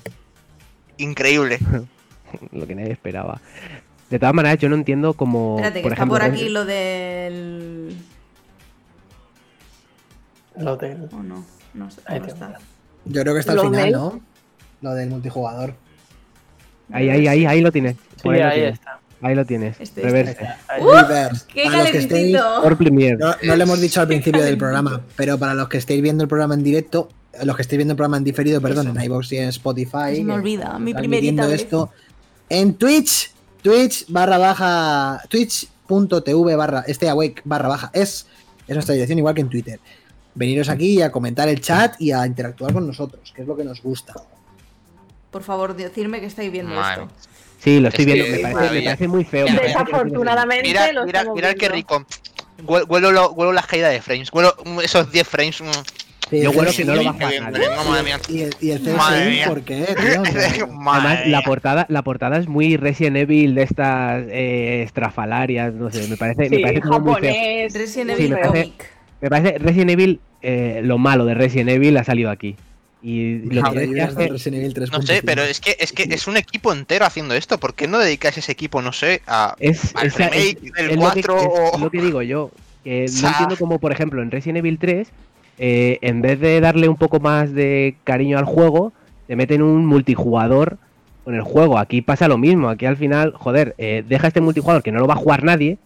Increíble. lo que nadie esperaba. De todas maneras, yo no entiendo cómo. Espérate, que por está ejemplo, por aquí lo del. Lo del. ¿O no? No, Ahí te está. Yo creo que está al ¿Lo final, del? ¿no? Lo del multijugador. Ahí, ahí, ahí, ahí lo tienes. Sí, ahí, lo ahí tienes. está. Ahí lo tienes. Este, Reverse. Ahí. ¡Uh! Reverse. ¡Qué Para los que estéis-. No, no lo hemos dicho al principio del programa, pero para los que estéis viendo el programa en directo, los que estéis viendo el programa en diferido, perdón, Eso. en iVoox y en Spotify. Se me que olvida, mi primerita viendo vez. esto en Twitch, Twitch barra baja, twitch.tv barra, stay awake barra baja, es, es nuestra dirección igual que en Twitter. Veniros aquí a comentar el chat y a interactuar con nosotros, que es lo que nos gusta. Por favor, decirme que estáis viendo Madre. esto. Sí, lo estoy Es que viendo. Me parece, me maravilla. parece muy feo. Desafortunadamente Mira, lo mira, estamos mira qué rico. Hue- Huelo, lo- huelo las caídas de frames. Huelo mm, esos 10 frames. mm. Sí, Yo CSI, que no lo va a nadie. madre mía. Y el, y el CSI, Madre mía. ¿por qué, tío? Además, la portada, la portada es muy Resident Evil de estas eh, estrafalarias, no sé, me parece, me Sí, parece como muy feo. Resident Sí, Evil me parece-. Me parece Resident Evil, eh, lo malo de Resident Evil ha salido aquí. Y lo Las que Evil 3.5. No sé, pero es que, es que es un equipo entero haciendo esto. ¿Por qué no dedicáis ese equipo, no sé, a. es, al es- remake es- del es lo que- 4 es o- lo que digo yo. Que O no sea- entiendo como, por ejemplo, en Resident Evil 3, eh, en vez de darle un poco más de cariño al juego, te meten un multijugador con el juego. Aquí pasa lo mismo. Aquí al final, joder, eh, deja este multijugador que no lo va a jugar nadie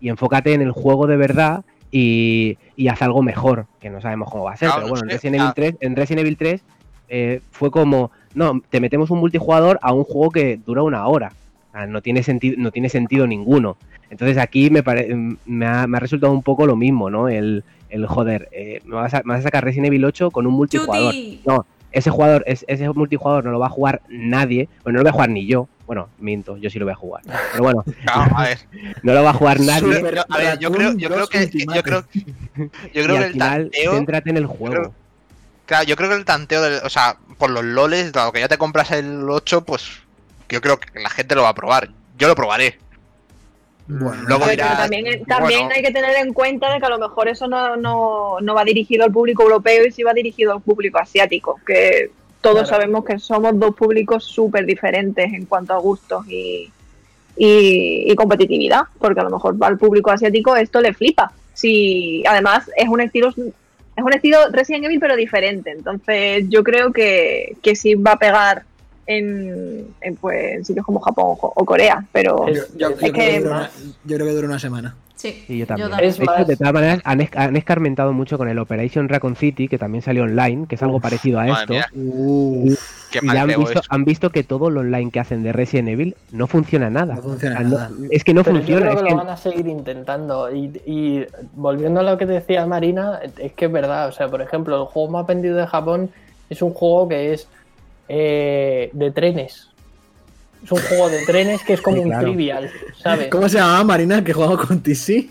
y enfócate en el juego de verdad y, y haz algo mejor, que no sabemos cómo va a ser. Claro, pero no bueno, en Resident Evil ah. 3, en Resident Evil 3 eh, fue como, no, te metemos un multijugador a un juego que dura una hora. Sea, no tiene sentido, no tiene sentido ninguno. Entonces aquí me, pare- me, ha, me ha resultado un poco lo mismo, ¿no? El, el joder, eh, me, vas a, me vas a sacar Resident Evil 8 con un multijugador. Chuti. No, ese jugador, es- ese multijugador no lo va a jugar nadie. Bueno, no lo voy a jugar ni yo. Bueno, minto, yo sí lo voy a jugar. Pero bueno, Claro, a ver. no lo va a jugar nadie. Super a ver, yo creo, yo creo que. 2 Yo creo, yo creo y que al el final, tanteo. céntrate en el juego. creo- Claro, yo creo que el tanteo, del, o sea, por los loles, dado que ya te compras el 8, pues yo creo que la gente lo va a probar. Yo lo probaré. Bueno, Luego A ver, pero dirás, también, también bueno. hay que tener en cuenta de que a lo mejor eso no, no, no va dirigido al público europeo y sí va dirigido al público asiático, que todos Claro. sabemos que somos dos públicos súper diferentes en cuanto a gustos y, y, y competitividad, porque a lo mejor al público asiático esto le flipa. Si, además, es un estilo es un estilo Resident Evil pero diferente, entonces yo creo que, que sí va a pegar en, en, pues, en sitios como Japón o o Corea, pero Es- Yo, yo Es creo que que dura una, más- yo creo que dura una semana. Sí, Sí, yo también. De hecho, más- de todas maneras, han, han escarmentado mucho con el Operation Raccoon City, que también salió online, que es algo parecido a esto. Qué Y han visto, han visto que todo lo online que hacen de Resident Evil no funciona nada. No funciona O sea, no- nada. es que no Pero yo funciona. creo es que que- lo van a seguir intentando. Y, y volviendo a lo que decía Marina, es que es verdad. O sea, por ejemplo, el juego más vendido de Japón es un juego que es eh, de trenes. Es un juego de trenes que es como Sí, un claro. trivial, ¿sabes? ¿Cómo se llamaba Marina que jugaba con TC?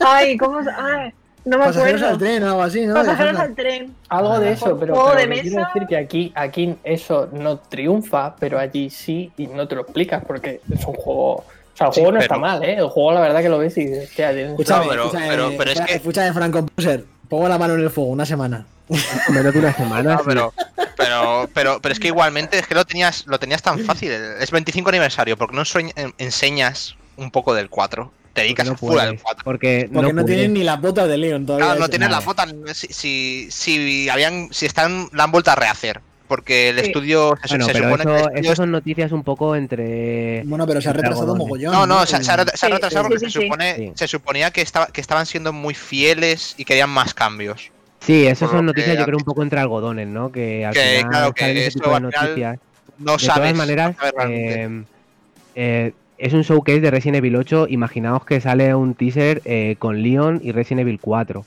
ay, ¿cómo se- ay, no me Pasajeros al acuerdo. tren o algo así, ¿no? Pasajeros al tren. Algo de eso, pero, Juego de quiero decir que aquí, aquí eso no triunfa, pero allí sí y no te lo explicas porque es un juego. O sea, el Sí, juego no pero- está mal, ¿eh? El juego la verdad que lo ves y dices, hostia, No, pero- pero es que- escúchame, Franco Composer, pongo la mano en el fuego, una semana. menos de una semana. No, pero, pero, pero, pero es que igualmente es que lo tenías, lo tenías tan fácil. Es 25 aniversario, porque no enseñas un poco del 4. Te dedicas no a full al puedes, 4. porque, Porque no, puedes. tienen ni las botas de Leon todavía. Claro, no eso. tienes la nada. bota. Si, si, si habían, si están, la han vuelto a rehacer. Porque el Sí. estudio se, Bueno, se pero supone que el eso, estudio eso son noticias un poco entre. Bueno, pero se ha retrasado mogollón. No, no, se, se ha, se retrasado sí, porque sí, se, sí. supone, Sí. se suponía que, estaba, que estaban siendo muy fieles y querían más cambios. Sí, eso lo son noticias, yo creo, un poco entre algodones, ¿no? Que al Que, final claro, que salen ese esto tipo de al final noticias. No de sabes. todas maneras, no sabes realmente. eh, eh, es un showcase de Resident Evil 8. Imaginaos que sale un teaser eh, con Leon y Resident Evil 4.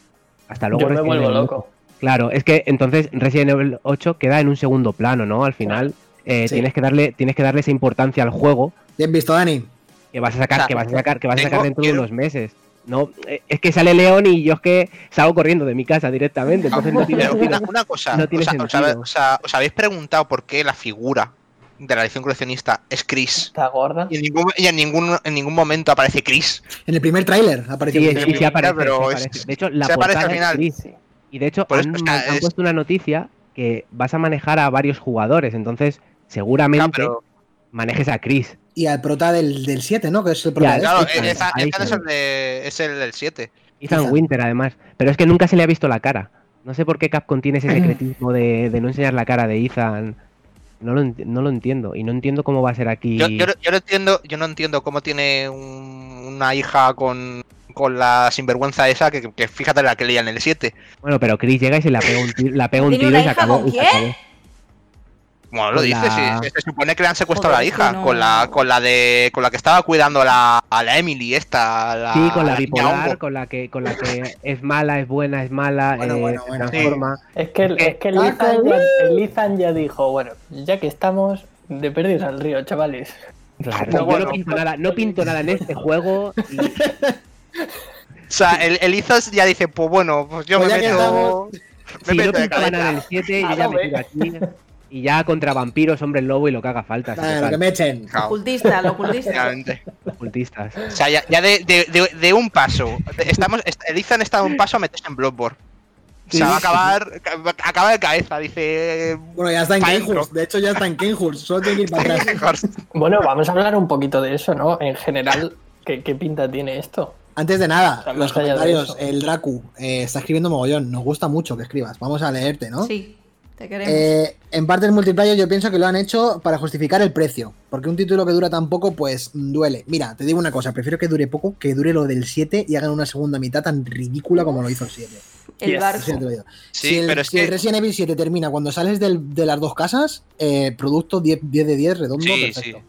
Hasta luego. Yo me vuelvo loco. 8. Claro, es que entonces Resident Evil 8 queda en un segundo plano, ¿no? Al final eh, Sí. tienes que darle tienes que darle esa importancia al juego Bien visto, Dani. que vas a sacar, O sea, que vas a sacar, que vas a sacar dentro quiero- de unos meses. No, eh, es que sale León y yo es que salgo corriendo de mi casa directamente, entonces no tiene una, una cosa, no tiene o sea, os, sentido. habe- o sea, ¿os habéis preguntado por qué la figura de la edición coleccionista es Chris? Está gorda. Y en ningún, y en ningún, en ningún momento aparece Chris. En el primer tráiler apareció. Sí, Chris. sí, sí aparece, pero es- aparece. De hecho, la se aparece portada al es final. Chris. Y de hecho Por eso, han, o sea, han es- puesto una noticia que vas a manejar a varios jugadores, entonces seguramente pero, manejes a Chris. Y al prota del, del 7, ¿no? Que es el prota Ya, de claro, este. Ethan, Ethan, es, el de, es el del 7. Ethan Ethan. Winter, además. Pero es que nunca se le ha visto la cara. No sé por qué Capcom tiene ese secretismo de, de no enseñar la cara de Ethan. No lo, no lo entiendo. Y no entiendo cómo va a ser aquí. Yo, yo, no- yo no entiendo, yo no entiendo cómo tiene un- una hija con, con la sinvergüenza esa, que, que fíjate la que leía en el 7. Bueno, pero Chris llega y se la pega un tiro, la pega un ¿Tiene tiro una y se hija acabó. con se quién? acabó. Bueno, lo dice, la- sí, se supone que le han secuestrado Joder, a la hija, no- con la, con la de, con la que estaba cuidando a la, a la Emily esta, la, Sí, con la bipolar, con la que, con la que es mala, es buena, es mala, Bueno, eh, bueno, sí. Es que, es que el, Ethan que- ya, ya dijo, bueno, ya que estamos, de perdidos al río, chavales. Claro, No, yo bueno. no pinto nada, no pinto nada en este juego. y- O sea, el, el Izos ya dice, pues bueno, pues yo Pues me meto, me Sí, no meto de nada en el cabeza. 7 y Ah, ya no, me tiro aquí. Y ya contra vampiros, hombres lobo y lo que haga falta. Vale, que lo que me echen. Claro, Ocultista, lo ocultista. efectivamente. ocultistas. O sea, ya, ya de, de, de, de un paso. Estamos, est- el Ethan está a un paso a meterse en Bloodborne. O sea, va a acabar, ca- acaba de cabeza, dice. Bueno, ya está en Kenhurst. De hecho, ya está en Kenhurst. Solo tiene que ir para atrás. Bueno, vamos a hablar un poquito de eso, ¿no? En general, ¿qué, qué pinta tiene esto? Antes de nada, los comentarios. El Dracu eh, está escribiendo mogollón. Nos gusta mucho que escribas. Vamos a leerte, ¿no? Sí, te queremos. Eh, en parte del multiplayer yo pienso que lo han hecho para justificar el precio, porque un título que dura tan poco pues duele. Mira, te digo una cosa, prefiero que dure poco que dure lo del 7 y hagan una segunda mitad tan ridícula como lo hizo el 7. el yes, barco. Así te lo digo. Sí, si el, pero es si el que. Resident Evil 7 termina cuando sales del- de las dos casas, eh, producto 10, 10 de 10 redondo, Sí, perfecto.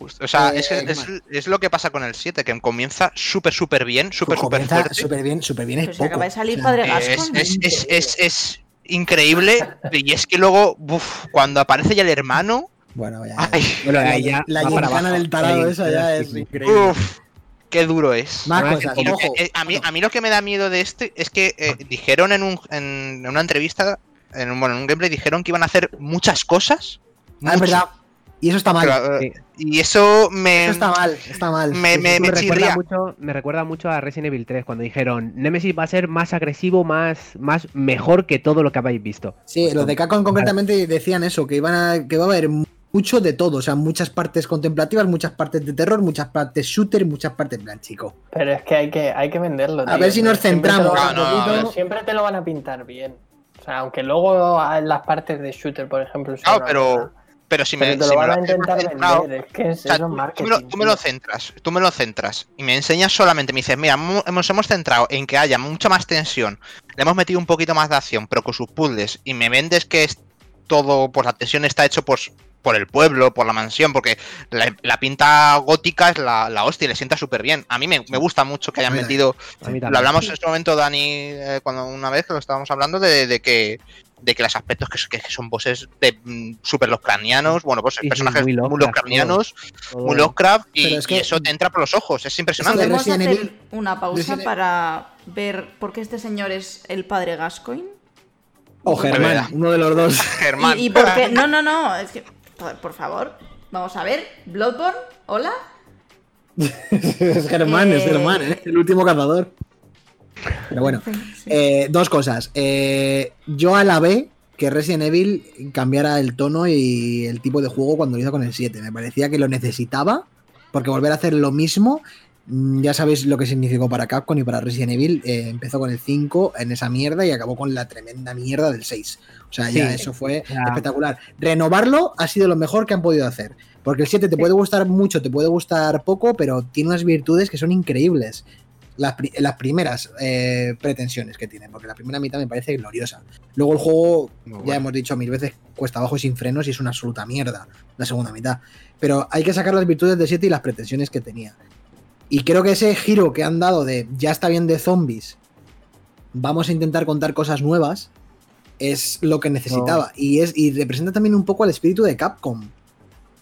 Justo, O sea, Eh, es, ¿qué es, es lo que pasa con el 7, que comienza súper, súper bien, súper, súper Comienza fuerte. súper bien, súper bien Pero es se poco. acaba de salir Padre Eh, Gascon. Es, es, es, es, es increíble. Y es que luego, uf, cuando aparece ya el hermano. Bueno, ya. Ay, Bueno, ahí ya la gincana del tarado esa ya es increíble. uf, qué duro es. Más cosas, que- eh, a, mí, a mí lo que me da miedo de este es que eh, dijeron en, un, en una entrevista, en un, bueno, en un gameplay, dijeron que iban a hacer muchas cosas. Ah, es verdad. Y eso está mal. pero, eh, Sí. y eso me. Eso está mal, está mal. me- me- me, recuerda mucho, me recuerda mucho a Resident Evil 3 cuando dijeron Nemesis va a ser más agresivo, más, más mejor que todo lo que habéis visto. Sí, Pues los de Capcom concretamente decían eso, que iban a, que va a haber mucho de todo, o sea, muchas partes contemplativas, muchas partes de terror, muchas partes shooter, muchas partes en plan, chico. Pero es que hay que, hay que venderlo. A tío. ver si nos Siempre te centramos a- un poquito. pero Siempre te lo van a pintar bien. O sea, aunque luego a- las partes de shooter, por ejemplo. Claro, pero-. Pero si Pero me, te si lo me van a lo- intentar centrado, vender, es que es o sea, eso es tú, marketing. tú me lo, tú me lo tío. centras, tú me lo centras y me enseñas solamente, me dices, mira, nos hemos centrado en que haya mucha más tensión, le hemos metido un poquito más de acción, pero con sus puzzles, y me vendes que es todo, pues la tensión está hecho pues por el pueblo, por la mansión, porque la, la pinta gótica es la, la hostia, y le sienta súper bien. A mí me, me gusta mucho que hayan metido A mí lo hablamos en este momento, Dani, eh, cuando una vez que lo estábamos hablando, de, de que de que los aspectos que, que son bosses de mm, super Lovecraftianos, bueno, pues Sí, personajes muy muy Lovecraft, Lovecraftianos, Todo- muy Lovecraft, y, es que- y eso te entra por los ojos, es impresionante. de ¿Podemos hacer Evil- una pausa Resident- para ver por qué este señor es el padre Gascoigne? O Germán, uno de los dos. Germán. ¿Y, y por qué? No, no, no. Es que, por, por favor, vamos a ver. Bloodborne, hola. es Germán, es Eh. Germán, ¿eh? el último cazador. Pero bueno, Sí, sí. eh, dos cosas. Eh, yo alabé que Resident Evil cambiara el tono y el tipo de juego cuando lo hizo con el 7. Me parecía que lo necesitaba, porque volver a hacer lo mismo, mm, ya sabéis lo que significó para Capcom y para Resident Evil. eh, empezó con el 5 en esa mierda y acabó con la tremenda mierda del 6. O sea, ya Sí. eso fue Ya. espectacular. Renovarlo ha sido lo mejor que han podido hacer. Porque el 7 te puede gustar mucho, te puede gustar poco, pero tiene unas virtudes que son increíbles. Las, pri- las primeras eh, pretensiones que tiene, porque la primera mitad me parece gloriosa. Luego el juego, Muy ya bueno. hemos dicho mil veces, cuesta abajo y sin frenos y es una absoluta mierda la segunda mitad. Pero hay que sacar las virtudes de 7 y las pretensiones que tenía. Y creo que ese giro que han dado de ya está bien de zombies, vamos a intentar contar cosas nuevas, es lo que necesitaba. Y, es, y representa también un poco al espíritu de Capcom.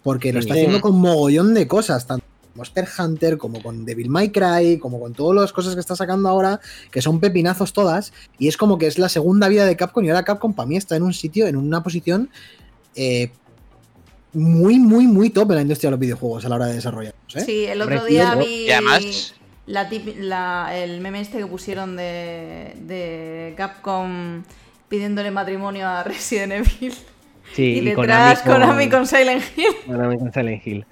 Porque lo está Sí. haciendo con mogollón de cosas, tanto Monster Hunter como con Devil May Cry, como con todas las cosas que está sacando ahora, que son pepinazos todas. Y es como que es la segunda vida de Capcom. Y ahora Capcom para mí está en un sitio, en una posición eh, muy, muy, muy top en la industria de los videojuegos a la hora de desarrollarlos. ¿eh? Sí, el otro día vi Y además- la tipi- la- el meme este que pusieron de, de Capcom pidiéndole matrimonio a Resident Evil. Sí, y y detrás Konami con Silent Hill. Konami con Silent Hill.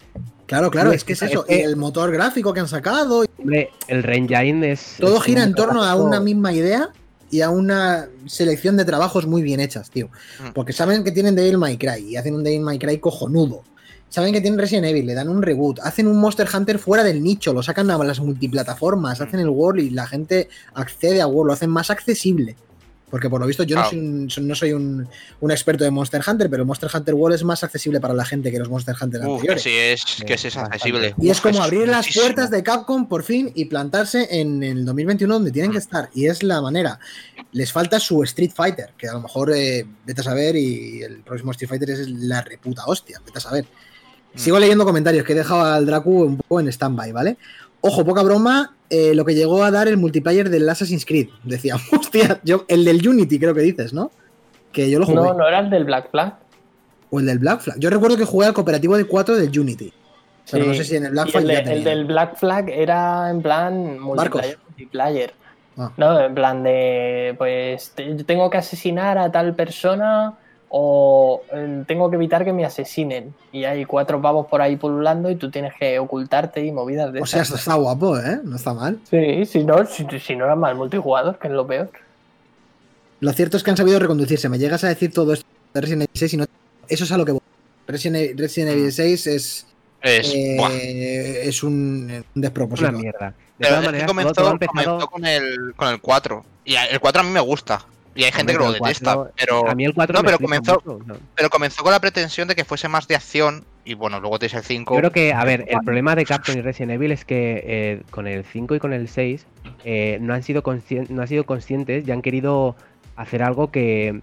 Claro, claro, es que es es eso. El motor gráfico que han sacado, Hombre, el Rainjine es. todo es gira en torno a una misma idea y a una selección de trabajos muy bien hechas, tío. Mm. Porque saben que tienen Devil May Cry y hacen un Devil May Cry cojonudo. Saben que tienen Resident Evil, le dan un reboot, hacen un Monster Hunter fuera del nicho, lo sacan a las multiplataformas, Mm. hacen el World y la gente accede a World, lo hacen más accesible. Porque por lo visto yo no Claro. soy, un, so- no soy un, un experto de Monster Hunter, pero Monster Hunter World es más accesible para la gente que los Monster Hunter Uf, anteriores. sí es, que es accesible. Y es como abrir las muchísimo. puertas de Capcom por fin y plantarse en el 2021 donde tienen que estar. Y es la manera. Les falta su Street Fighter, que a lo mejor eh, vete a saber y el próximo Street Fighter es la reputa hostia, vete a saber. Sigo leyendo comentarios que he dejado al Dracu un poco en stand-by, ¿vale? Ojo, poca broma, eh, lo que llegó a dar el multiplayer del Assassin's Creed. Decía, hostia, yo, el del Unity creo que dices, ¿no? Que yo lo jugué. No, no era el del Black Flag. O el del Black Flag. Yo recuerdo que jugué al cooperativo de 4 del Unity. Pero Sí. no sé si en el Black Flag el, ya el del Black Flag era en plan multiplayer. multiplayer. Ah. No, en plan de, pues te- tengo que asesinar a tal persona o eh, tengo que evitar que me asesinen. Y hay cuatro pavos por ahí pululando y tú tienes que ocultarte y movidas de O sea, esto está guapo, ¿eh? No está mal. Sí, si no, si, si no era mal multijugador, que es lo peor. Lo cierto es que han sabido reconducirse. Me llegas a decir todo esto de Resident Evil 6 y no... Eso es a lo que voy. Resident Evil, Resident Evil 6 es, Es, eh, es un, un despropósito. Una mierda. De Pero todas es que maneras, comenzó, todo, todo ha empezado. comenzó con, el, con el 4. Y el 4 a mí me gusta. Y hay gente que lo detesta. 4 pero, A mí el 4 no, pero comenzó, mucho, no. pero comenzó con la pretensión de que fuese más de acción. Y bueno, luego tienes el 5. Yo creo que, a ver, el problema de Capcom y Resident Evil es que eh, con el 5 y con el 6 eh, no, han sido no han sido conscientes y han querido hacer algo que,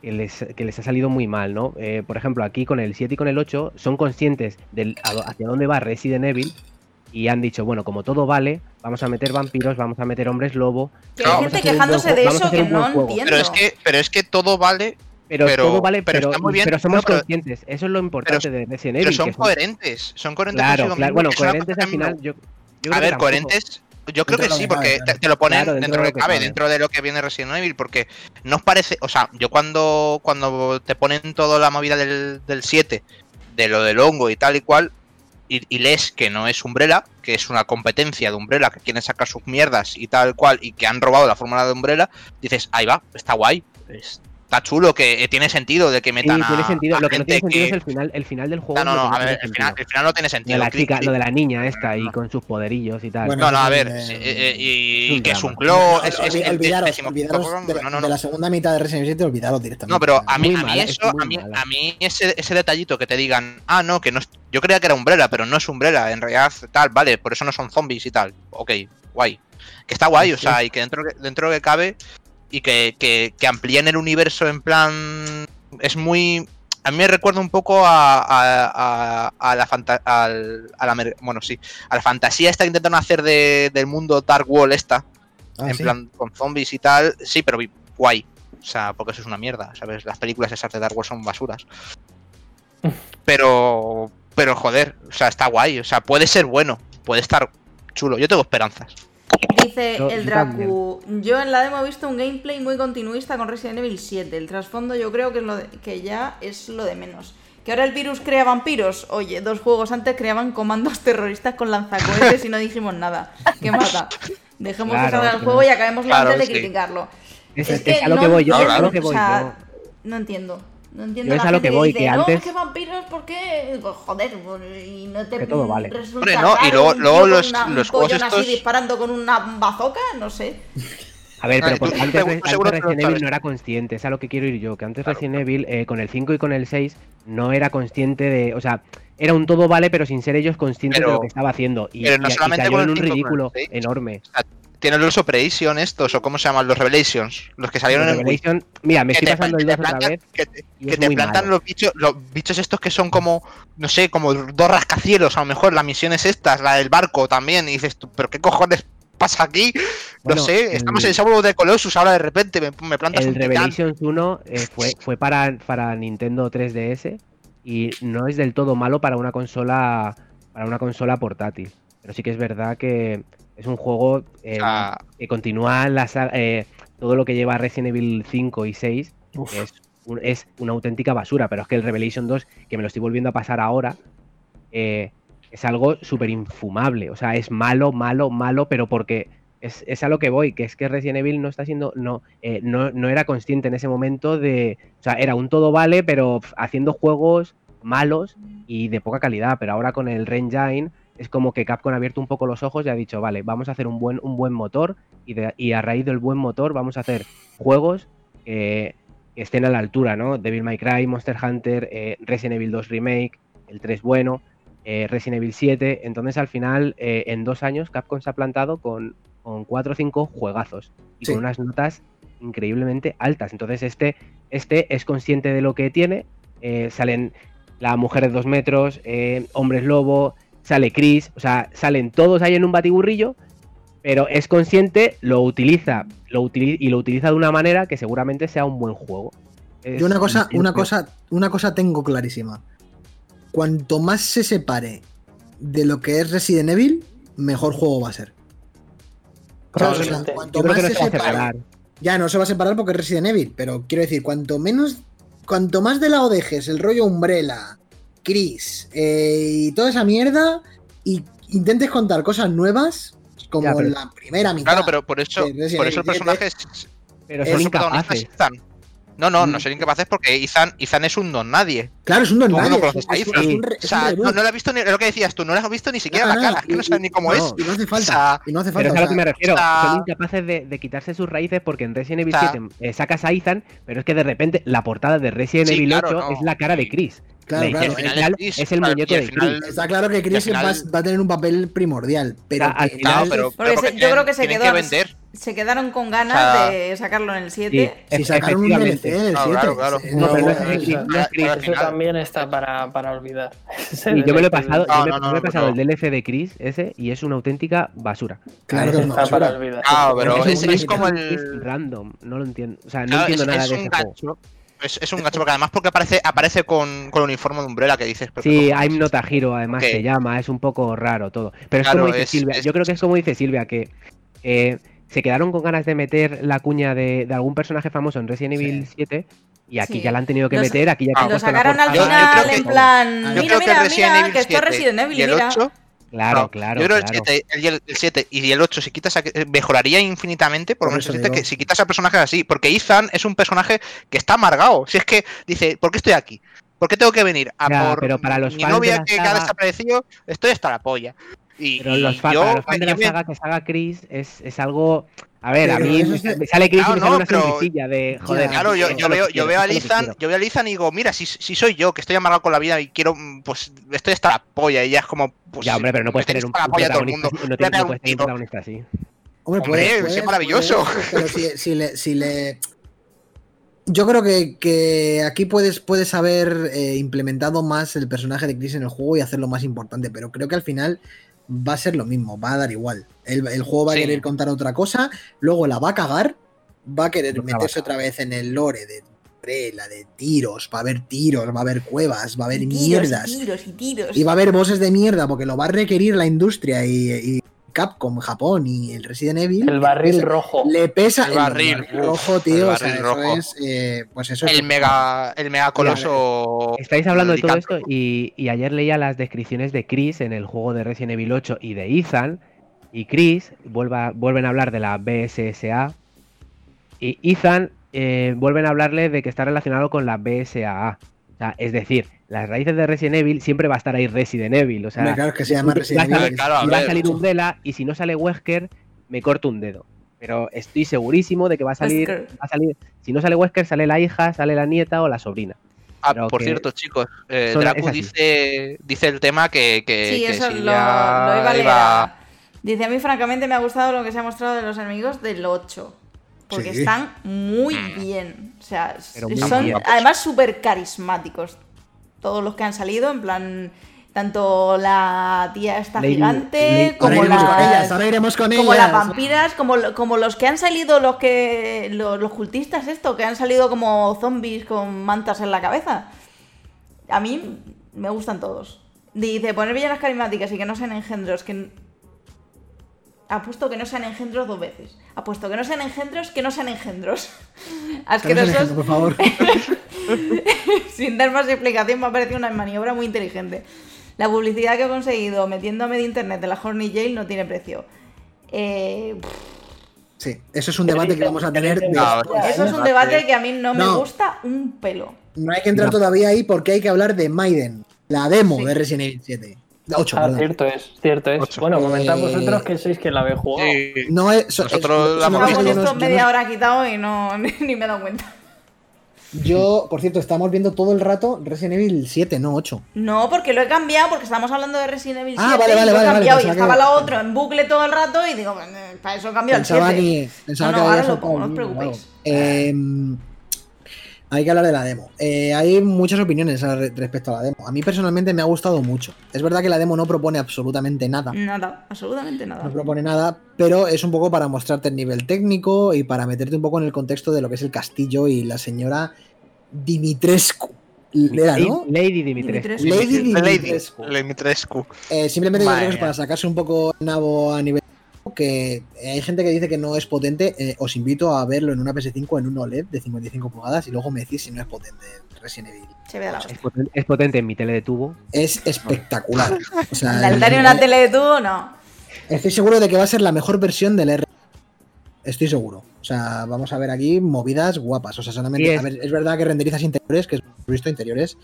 que les, que les ha salido muy mal, ¿no? Eh, por ejemplo, aquí con el 7 y con el 8 son conscientes del, hacia dónde va Resident Evil y han dicho, bueno, como todo vale, vamos a meter vampiros, vamos a meter hombres lobo, Que hay gente quejándose de eso que no entiendo. pero es que, pero es que todo vale, pero, Pero- todo vale, pero pero, está muy bien, pero somos no, pero- conscientes, eso es lo importante de Resident pero Evil. son que coherentes. Son coherentes Claro, bueno, coherentes al final, yo, A ver, coherentes. Yo creo Dentro que sí, que porque cabe, claro. te, te lo ponen Claro, dentro, dentro de lo que cabe, cabe. dentro de lo que viene Resident Evil, porque no os parece, o sea, yo cuando, cuando te ponen toda la movida del, del 7, de lo del hongo y tal y cual, y, y lees que no es Umbrella, que es una competencia de Umbrella, que quieren sacar sus mierdas y tal cual, y que han robado la fórmula de Umbrella, dices, ahí va, está guay, es- está chulo, que eh, tiene sentido de que metan a, tiene sentido. a Lo que no tiene sentido que- es el final, el final del juego. No, no, no, a ver, el final, sentido. el final no tiene Lo de sentido. la chica, lo de la niña esta ahí con sus poderillos y tal. Bueno, No, no, a ver, eh, eh, y, que es un clon, es, es, Olvi- es- olvidaros, olvidaros de, no, no, de la segunda mitad de Resident Evil 7, olvidaros directamente. No, pero a mí, a mí eso, a mí, mala. a mí ese, ese detallito que te digan, ah, no, que no es, yo creía que era Umbrella, pero no es Umbrella, en realidad tal, vale, por eso no son zombies y tal, ok, guay. Que está guay, o sea, y que dentro, que- dentro que cabe, y que, que, que amplíen el universo en plan, es muy, a mí me recuerda un poco a, a, a, a la fanta- al- a la mer- bueno, sí, a la fantasía esta que intentan hacer de, del mundo Dark Wall esta, Ah, en sí. plan con zombies y tal, sí, pero guay. O sea, porque eso es una mierda, ¿sabes? Las películas esas de Dark Wars son basuras. Pero, pero joder, o sea, está guay. O sea, puede ser bueno, puede estar chulo. Yo tengo esperanzas. Dice Yo- el yo Dracu, yo en la demo he visto un gameplay muy continuista con Resident Evil 7. El trasfondo yo creo que, es lo de- que ya es lo de menos. Que ahora el virus crea vampiros. Oye, dos juegos antes creaban comandos terroristas con lanzacohetes y no dijimos nada. ¿Qué mata? Dejemos que Claro, salga el juego y acabemos Claro, antes de sí. criticarlo. Es, es a lo que voy yo, no, es a lo que voy o sea, yo. no entiendo. No entiendo Yo es a lo que voy, dice, que no, antes- que vampiros, ¿por qué? Pues, joder, pues, y no te Que todo vale. resulta Hombre, no, y luego- los- una- los juegos así estos- disparando con una bazooka, no sé. A ver, pero porque tú antes, antes Resident Evil no era consciente, es a lo que quiero ir yo, que antes Claro, Resident Evil eh, con el 5 y con el 6 no era consciente de, o sea, era un todo vale, pero sin ser ellos conscientes de lo que estaba haciendo. Y, pero no y- y solamente cayó con en un 5 con el ridículo 6. enorme. Tienen los Operation estos, o cómo se llaman, los Revelations, los que salieron en Wii. Mira, me estoy pasando el te 2 otra vez que te, que es te plantan malo. los bichos, los bichos estos que son como, no sé, como dos rascacielos, a lo mejor, las misiones estas, la del barco también, y dices tú, pero qué cojones pasa aquí, Bueno, no sé, estamos el- en of the Colossus, ahora de repente me, me plantas El un titán. Revelations 1 eh, fue, fue para, para Nintendo 3DS y no es del todo malo para una consola para una consola portátil. Pero sí que es verdad que es un juego eh, que continúa la eh, todo lo que lleva Resident Evil 5 y 6 Uf. es, un- es una auténtica basura, pero es que el Revelation 2, que me lo estoy volviendo a pasar ahora, eh, es algo súper infumable. O sea, es malo, malo, malo, pero porque es, es a lo que voy, que es que Resident Evil no está siendo, no, eh, no, no era consciente en ese momento de, o sea, era un todo vale, pero haciendo juegos malos y de poca calidad, pero ahora con el Engine es como que Capcom ha abierto un poco los ojos y ha dicho, vale, vamos a hacer un buen, un buen motor y, de- y a raíz del buen motor vamos a hacer juegos que, que estén a la altura, ¿no? Devil May Cry, Monster Hunter, eh, Resident Evil 2 Remake, el 3 bueno, eh, Resident Evil 7. Entonces, al final, eh, en dos años, Capcom se ha plantado con, con 4 o 5 juegazos y Sí. con unas notas increíblemente altas. Entonces, este, este es consciente de lo que tiene. salen la mujer de 2 metros, hombres lobo, sale Chris, o sea, salen todos ahí en un batiburrillo, pero es consciente, lo utiliza, lo utili- y lo utiliza de una manera que seguramente sea un buen juego. Es- Yo una cosa, una cosa, una cosa tengo clarísima. Cuanto más se separe de lo que es Resident Evil, mejor juego va a ser. Claro, O sea, Probablemente. cuanto yo creo que más no se se va a separe- separar. Ya no se va a separar porque es Resident Evil, pero quiero decir, cuanto menos, cuanto más de lado dejes el rollo Umbrella, Chris eh, y toda esa mierda, y intentes contar cosas nuevas, como Ya, pero- la primera mitad. Claro, pero por eso, de Resident por eso el Evil 7, personaje es, Pero son incapaces. es Ethan. No, no, no Mm. ser incapaces porque Ethan, Ethan es un don nadie. Claro, es un don ¿Cómo no nadie, conoces a un, O sea, no, lo has visto ni lo que decías tú, no lo has visto ni siquiera No, la cara, es que y- no sabes ni cómo es. Y no hace falta. O sea, y no hace Pero falta. es a lo que me refiero. Son incapaces de, de quitarse sus raíces porque en Resident Evil Está- 7 eh, sacas a Ethan, pero es que de repente la portada de Resident Sí, Evil claro, 8 no. es la cara de Chris. Claro, claro. final es Chris, es el muñeco de final- Chris. Está claro que Chris va, a tener un papel primordial, pero al final- pero, pero porque yo creo que se quedó- que vender. Se quedaron con ganas O sea, de sacarlo en el Sí, 7. si efe- sacaron un. DLC en el Claro, 7. claro, claro. No, pero no es eso- no es Chris. también está para, para olvidar. Y yo me lo he pasado, No, yo me, no, no, me he no, pasado no. el DLC de Chris ese y es una auténtica basura. Claro que Está para olvidar. Ah, pero Es es, una es como Es el. random, no lo entiendo. O sea, no Claro, entiendo es, nada es de ese juego. gancho. Es, es un gancho, porque además porque aparece, aparece con, con el uniforme de Umbrella que dices. Sí, ¿qué cojones? I'm Not a Hero, además se llama, es un poco raro todo. Pero es Claro, como dice es- Silvia, es- yo creo que es como dice Silvia, que eh, se quedaron con ganas de meter la cuña de, de algún personaje famoso en Resident Evil 7 y aquí Sí. ya la han tenido que meter, aquí ya Ah, Lo sacaron al final en plan. Yo Mira, creo que mira, Resident mira, Evil que esto es 7 Resident Evil, y el mira. 8 Claro, No, claro. Yo creo claro. que el 7, y el, el 7 y el 8, si quitas a- mejoraría infinitamente, por Por lo menos eso el 7, digo. que si quitas a personajes así, porque Ethan es un personaje que está amargado. Si es que dice, ¿por qué estoy aquí? ¿Por qué tengo que venir? A por pero para los mi novia que, ha desaparecido, estoy hasta la polla. Y, Pero y los, fa- yo, para los fans de la saga que saga Chris es, es algo. A ver, a mí me, es- me sale Chris Claro, y me sale no, una pero- de joder. Claro, yo, yo es veo, yo veo a es Lizan, yo veo a Lizan y digo, mira, si, si soy yo, que estoy amargado con la vida y quiero, pues estoy hasta la polla. Y ya es como, pues. Ya, hombre, pero no puedes tener un, un polla todo el protagonista mundo. así, no, tienes- no un puedes tener un protagonista así. Hombre, Hombre, puedes, puedes, maravilloso. puedes, pero si, si le, si le- Yo creo que, que aquí puedes, puedes haber eh, implementado más el personaje de Chris en el juego y hacerlo más importante, pero creo que al final va a ser lo mismo, va a dar igual. El, el juego va Sí. a querer contar otra cosa, luego la va a cagar, va a querer meterse otra vez en el lore de la de tiros, va a haber tiros, va a haber cuevas, va a haber Y tiros, mierdas. y tiros, y tiros. Y va a haber bosses de mierda porque lo va a requerir la industria y, y Capcom, Japón y el Resident Evil. El barril Pues, rojo. Le pesa El barril, rojo, tío. el o sea, eso rojo. es. eh, pues eso es. El mega, el mega coloso. Estáis hablando de todo esto y, y ayer leía las descripciones de Chris en el juego de Resident Evil 8 y de Ethan. Y Chris vuelva- vuelven a hablar de la BSSA. Y Ethan eh, vuelven a hablarle de que está relacionado con la BSAA. O sea, es decir, las raíces de Resident Evil siempre va a estar ahí Resident Evil. O sea, claro, es que se llama va a Resident salir- Evil. Claro, y va a salir un Dela y si no sale Wesker, me corto un dedo. Pero estoy segurísimo de que va a salir, va a salir si no sale Wesker, sale la hija, sale la nieta o la sobrina. Ah, Pero por cierto, chicos, eh, son- Dracu dice, dice el tema que, que, Sí, que eso si lo, ya lo iba a leer. iba- Dice, a mí francamente me ha gustado lo que se ha mostrado de los enemigos del 8. Porque Sí. están muy Mm. bien. O sea, muy son bien. además súper carismáticos. Todos los que han salido, en plan, tanto la tía esta Lady- gigante, Lady- Ahora como iremos con ellas, las, ahora iremos con como ellas. las vampiras, como, como los que han salido, los que los, los cultistas esto, que han salido como zombies con mantas en la cabeza. A mí me gustan todos. Dice, poner villanas carismáticas y que no sean engendros, que... Apuesto que no sean engendros dos veces. Apuesto que no sean engendros, que no sean engendros. Asquerosos. por favor. Sin dar más explicación, me ha parecido una maniobra muy inteligente. La publicidad que he conseguido metiéndome de internet de la Horny Jail no tiene precio. Eh, Sí, eso es un debate que vamos a tener. No, después. eso es un debate que a mí no me No. gusta un pelo. No hay que entrar No. todavía ahí porque hay que hablar de Maiden, la demo Sí. de Resident Evil 7. 8, Ah, perdón. cierto es, cierto es. Ocho. Bueno, comentad Eh, vosotros que sois que la habéis jugado. Sí. No es. so- Nosotros es- la es una hemos esto yo media no- hora quitado y no ni, ni me he dado cuenta. Yo, por cierto, estamos viendo todo el rato Resident Evil 7, no 8. No, porque lo he cambiado, porque estamos hablando de Resident Evil 7 Ah, vale, y vale, lo he vale, vale, cambiado y estaba que- la otra en bucle todo el rato y digo, "Bueno, para eso he cambiado el 7. Pensaba que, pensaba No, que no, había ahora lo saltado pongo, no os preocupéis. Eh, hay que hablar de la demo. Eh, hay muchas opiniones al re- respecto a la demo. A mí personalmente me ha gustado mucho. Es verdad que la demo no propone absolutamente nada. Nada, absolutamente nada. No propone nada, pero es un poco para mostrarte el nivel técnico y para meterte un poco en el contexto de lo que es el castillo y la señora Dimitrescu. Era, ¿no? Lady Dimitrescu. Dimitrescu. Lady Dimitrescu. Lady Dimitrescu. Eh, simplemente creo que es para sacarse un poco el nabo a nivel que hay gente que dice que no es potente, eh, os invito a verlo en una PS5 en un OLED de 55 pulgadas y luego me decís si no es potente Resident Evil. Se ve de la Es potente, es potente en mi tele de tubo. Es espectacular. O sea, ¿El altario en una tele de tubo? No. Estoy seguro de que va a ser la mejor versión del R. Estoy seguro. O sea, vamos a ver aquí movidas guapas. O sea, solamente. Es- a ver, es verdad que renderizas interiores, que es visto interiores,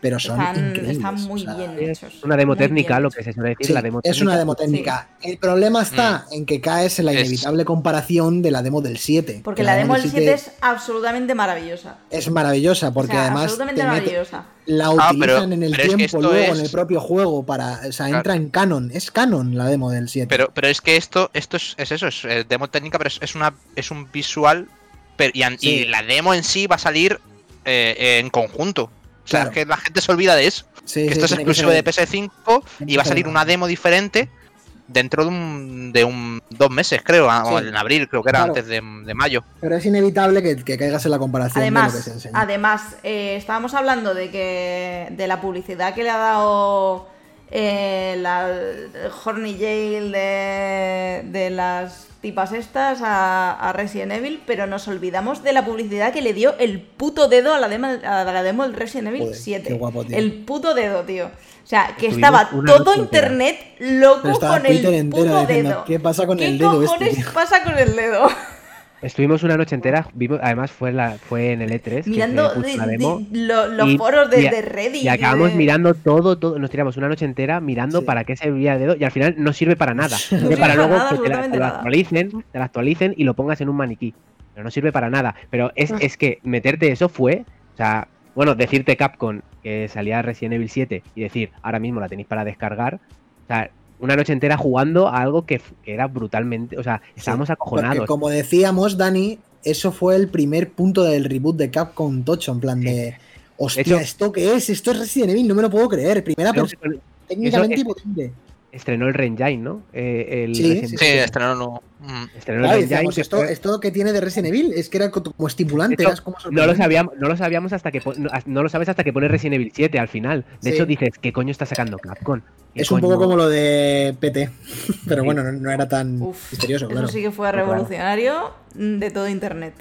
pero son Están, increíbles. están muy o sea, bien Es hechos. una demo muy técnica, bien lo que se suele decir, Sí, la demo es una demo técnica. El problema está en que caes en la Es- inevitable comparación de la demo del 7. Porque Que la demo del del 7 es absolutamente maravillosa. es maravillosa, porque o sea, además absolutamente te mete- maravillosa. la Ah, utilizan pero- en el es que tiempo, luego es- en el propio juego, para, o sea, Claro. entra en canon. Es canon la demo del 7. Pero, pero es que esto, esto es, es eso, es eh, demo técnica, pero es, es una, es un visual. pero- y, an- Sí. y la demo en sí va a salir eh, en conjunto. O sea, Claro. es que la gente se olvida de eso. Sí, que sí, esto es exclusivo de PS5 tiene y va a salir una demo diferente dentro de un, de un dos meses, creo, a- o en abril, creo que era Claro. antes de, de mayo. Pero es inevitable que, que caigas en la comparación de lo que Además, se enseña. además eh, estábamos hablando de que de la publicidad que le ha dado eh, la Horny Jail de, de las tipas estas a, a Resident Evil, pero nos olvidamos de la publicidad que le dio el puto dedo a la demo, a la demo del Resident Evil Joder, 7. qué guapo, tío. El puto dedo, tío. O sea, que Estuvimos estaba todo internet loco con el puto diciendo, dedo. ¿qué pasa con ¿Qué el dedo este, cojones tío? pasa con el dedo? Estuvimos una noche entera, vimos, además fue la, fue en el E3. que Mirando de- de- lo- los y- foros de, y de Reddit. Y acabamos mirando todo, todo, nos tiramos una noche entera mirando Sí. para qué servía el dedo y al final no sirve para nada. Sirve sirve para para luego nada, que te, la- te lo actualicen, te lo actualicen y lo pongas en un maniquí. Pero no sirve para nada. Pero es, Ah. es que meterte eso fue, o sea, bueno, decirte Capcom que salía Resident Evil 7 y decir, ahora mismo la tenéis para descargar, o sea, una noche entera jugando a algo que, era brutalmente, o sea, estábamos acojonados. como decíamos, Dani, eso fue el primer punto del reboot de Capcom Tocho, en plan de. Hostia, hecho- ¿esto qué es? Esto es Resident Evil, no me lo puedo creer. Primera persona, técnicamente es-. Estrenó el Renjine, ¿no? Eh, el Sí, Resident- Sí, estrenó no. mm. estrenó Claro, el decíamos, Renjine. que esto, fue- esto que tiene de Resident Evil es que era co- como estimulante, hecho, como No lo sabíamos, no lo sabíamos hasta que no, no lo sabes hasta que pone Resident Evil 7 al final. De Sí. hecho dices, ¿qué coño está sacando Capcom? ¿Qué Es un coño? poco como lo de PT, pero Sí. bueno, no, no era tan Uf, misterioso, Eso claro. sí que fue revolucionario mm, de todo internet.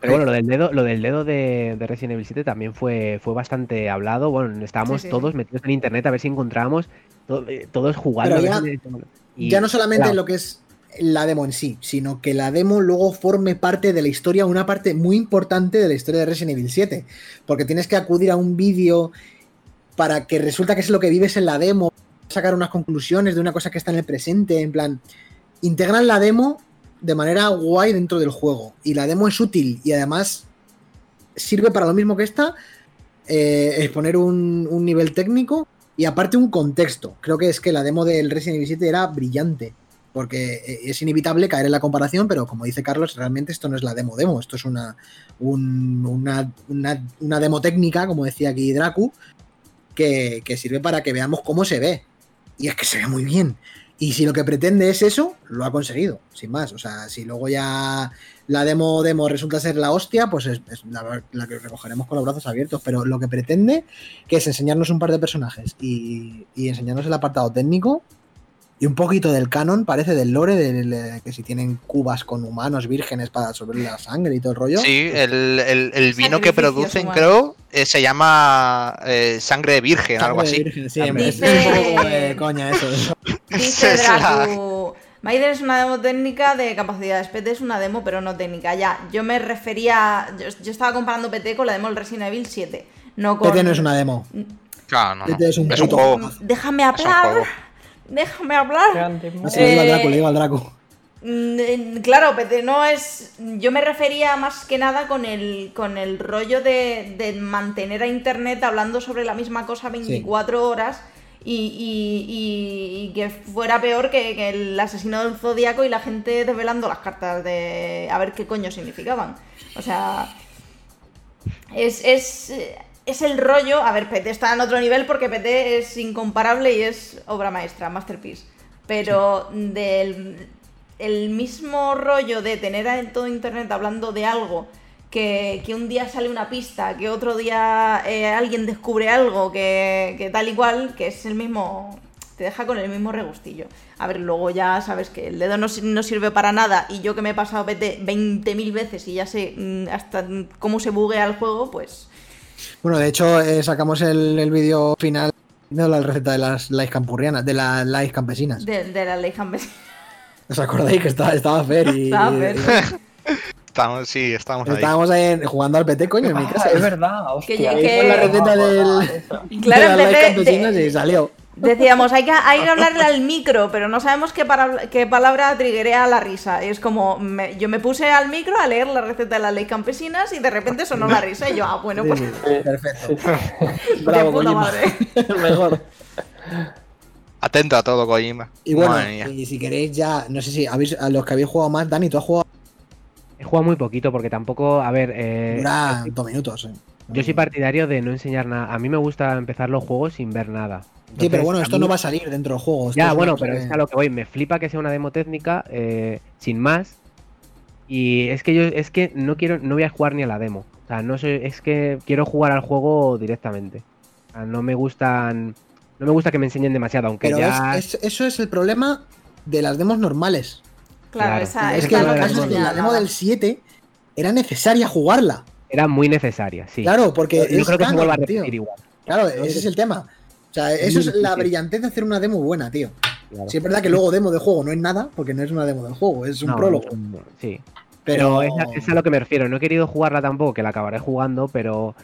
Pero bueno, lo del dedo, lo del dedo de, de Resident Evil 7 también fue, fue bastante hablado. Bueno, estábamos Sí, sí, todos metidos en internet a ver si encontrábamos to- eh, todos jugando. Ya- y- no solamente claro, en lo que es la demo en sí, sino que la demo luego forme parte de la historia, una parte muy importante de la historia de Resident Evil 7, porque tienes que acudir a un vídeo para que resulta que es lo que vives en la demo, sacar unas conclusiones de una cosa que está en el presente, en plan, integran la demo de manera guay dentro del juego, y la demo es útil y además sirve para lo mismo que esta, eh, exponer un, un nivel técnico y aparte un contexto. Creo que es que la demo del Resident Evil 7 era brillante. Porque eh, es inevitable caer en la comparación, pero como dice Carlos, realmente esto no es la demo demo, esto es una, un- una, una- una demo técnica, como decía aquí Dracu, que, que sirve para que veamos cómo se ve. Y es que se ve muy bien. Y si lo que pretende es eso, lo ha conseguido, sin más. O sea, si luego ya la demo demo resulta ser la hostia, pues es, la, la que recogeremos con los brazos abiertos. Pero lo que pretende, que es enseñarnos un par de personajes y enseñarnos el apartado técnico y un poquito del canon, parece del lore, del, que si tienen cubas con humanos vírgenes para absorber la sangre y todo el rollo. Sí, el, el- el vino que producen, humanos. creo, eh, se llama eh, sangre de virgen, algo Sangre así. virgen, sí, Hombre, es, es un poco Dice- de coña eso. Dice Es la- Dracu. Maider es una demo técnica de capacidades. PT es una demo, pero no técnica. Ya, yo me refería. Yo, yo estaba comparando PT con la demo del Resident Evil 7. No con. PT no es una demo. Claro, no, no. Es un Es un puto juego. Déjame Es un hablar. Déjame hablar. No al Eh, Draco, le digo al Draco. Mm, eh, Claro, PT no es. Yo me refería más que nada con el, con el rollo de, de mantener a internet hablando sobre la misma cosa 24 horas y, y- y- y que fuera peor que, que el asesino del zodiaco y la gente desvelando las cartas de a ver qué coño significaban. O sea. Es, es, eh, es el rollo. A ver, PT está en otro nivel porque PT es incomparable y es obra maestra, masterpiece. Pero del el mismo rollo de tener en todo internet hablando de algo que, que un día sale una pista, que otro día eh, alguien descubre algo, que, que tal y cual, que es el mismo. Te deja con el mismo regustillo. A ver, luego ya sabes que el dedo no, no sirve para nada y yo que me he pasado PT 20.000 veces y ya sé mm, hasta cómo se buguea el juego, pues. Bueno, de hecho, eh, sacamos el, el vídeo final de la receta de las lais campurrianas, de las lais campesinas. De, de la ley Campesina. ¿Os acordáis que estaba, estaba Fer y, Estaba Fer. Estamos, sí, estamos y ahí. estábamos ahí en- jugando al PT, coño, en mi Ah, casa? es verdad, hostia. Que que- la receta no, del-. Claro, de las lais campesinas de- y salió. Decíamos, hay que, hay que hablarle al micro, pero no sabemos qué, para- qué palabra triguea la risa. Y es como, me- yo me puse al micro a leer la receta de las ley campesinas y de repente sonó la risa. Y yo, ah, bueno, pues sí, Sí. perfecto. Bravo, puta madre. Mejor. Atento a todo, Kojima. Y bueno, y si queréis ya, no sé si habéis, a los que habéis jugado más, Dani, tú has jugado He jugado muy poquito porque tampoco, a ver, eh, dura dos minutos. eh. yo soy partidario de no enseñar nada. A mí me gusta empezar los juegos sin ver nada. Sí, pero bueno, esto mí- no va a salir dentro del juego. Ya, bueno, pero que- es a lo que voy. Me flipa que sea una demo técnica eh, sin más. Y es que yo es que no quiero, no voy a jugar ni a la demo. O sea, no soy, es que quiero jugar al juego directamente. O sea, no me gustan, no me gusta que me enseñen demasiado, aunque Pero ya. es- es- eso es el problema de las demos normales. Claro, Claro. esa es que el caso es que la demo del 7 era necesaria jugarla. Era muy necesaria, sí. Claro, porque Yo es creo que se vuelva a tío. repetir igual. Claro, ese es el tema. O sea, eso es la brillantez de hacer una demo buena, tío. claro. Sí, es verdad que luego demo de juego no es nada, porque no es una demo del juego, es un No, prólogo. Sí. Pero, Pero es a, es a lo que me refiero. No he querido jugarla tampoco, que la acabaré jugando, pero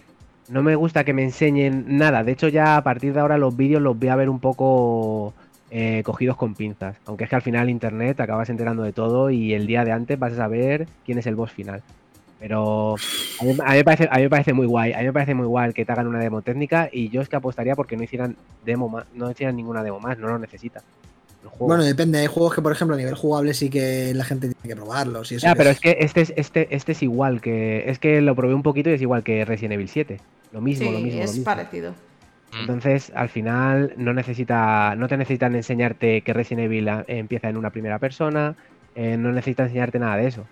no me gusta que me enseñen nada. De hecho, ya a partir de ahora los vídeos los voy a ver un poco eh, cogidos con pinzas. Aunque es que al final internet te acabas enterando de todo y el día de antes vas a saber quién es el boss final. Pero a mí, a mí me parece, a mí me parece muy guay. A mí me parece muy guay que te hagan una demo técnica y yo es que apostaría porque no hicieran demo más, no hicieran ninguna demo más, no lo juego. bueno, depende. Hay juegos que, por ejemplo, a nivel jugable sí que la gente tiene que probarlos. Y eso Ya, que pero es que este es, este, este es igual que. Es que lo probé un poquito y es igual que Resident Evil 7. Lo mismo, Sí, lo mismo. lo es mismo. parecido. Mm. Entonces, al final, no necesita. No te necesitan enseñarte que Resident Evil ah, empieza en una primera persona. eh, no necesita enseñarte nada de eso.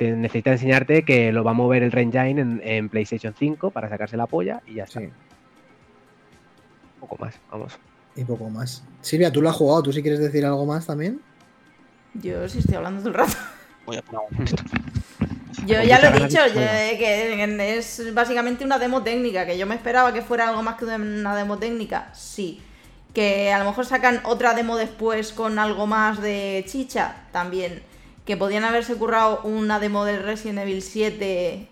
Te necesita enseñarte que lo va a mover el Engine en, en PlayStation 5 para sacarse la polla y ya está. Sí. Un poco más, vamos. Y poco más. Silvia, tú lo has jugado, ¿tú sí quieres decir algo más también? Yo sí estoy hablando todo el rato. Voy a poner un. Yo ya lo he dicho, yo- que es básicamente una demo técnica, que yo me esperaba que fuera algo más que una demo técnica, sí. Que a lo mejor sacan otra demo después con algo más de chicha, también. Que podían haberse currado una demo del Resident Evil 7,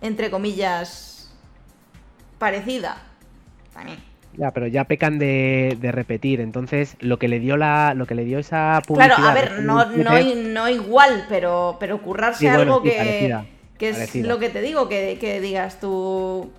entre comillas, parecida. También. Ya, pero ya pecan de, de repetir. Entonces, lo que le dio la, lo que le dio esa publicidad. Claro, a ver, no, no, 7, i- no igual, pero, pero currarse Sí, bueno, algo sí, que, parecida, que es parecida. lo que te digo, que, que digas tú,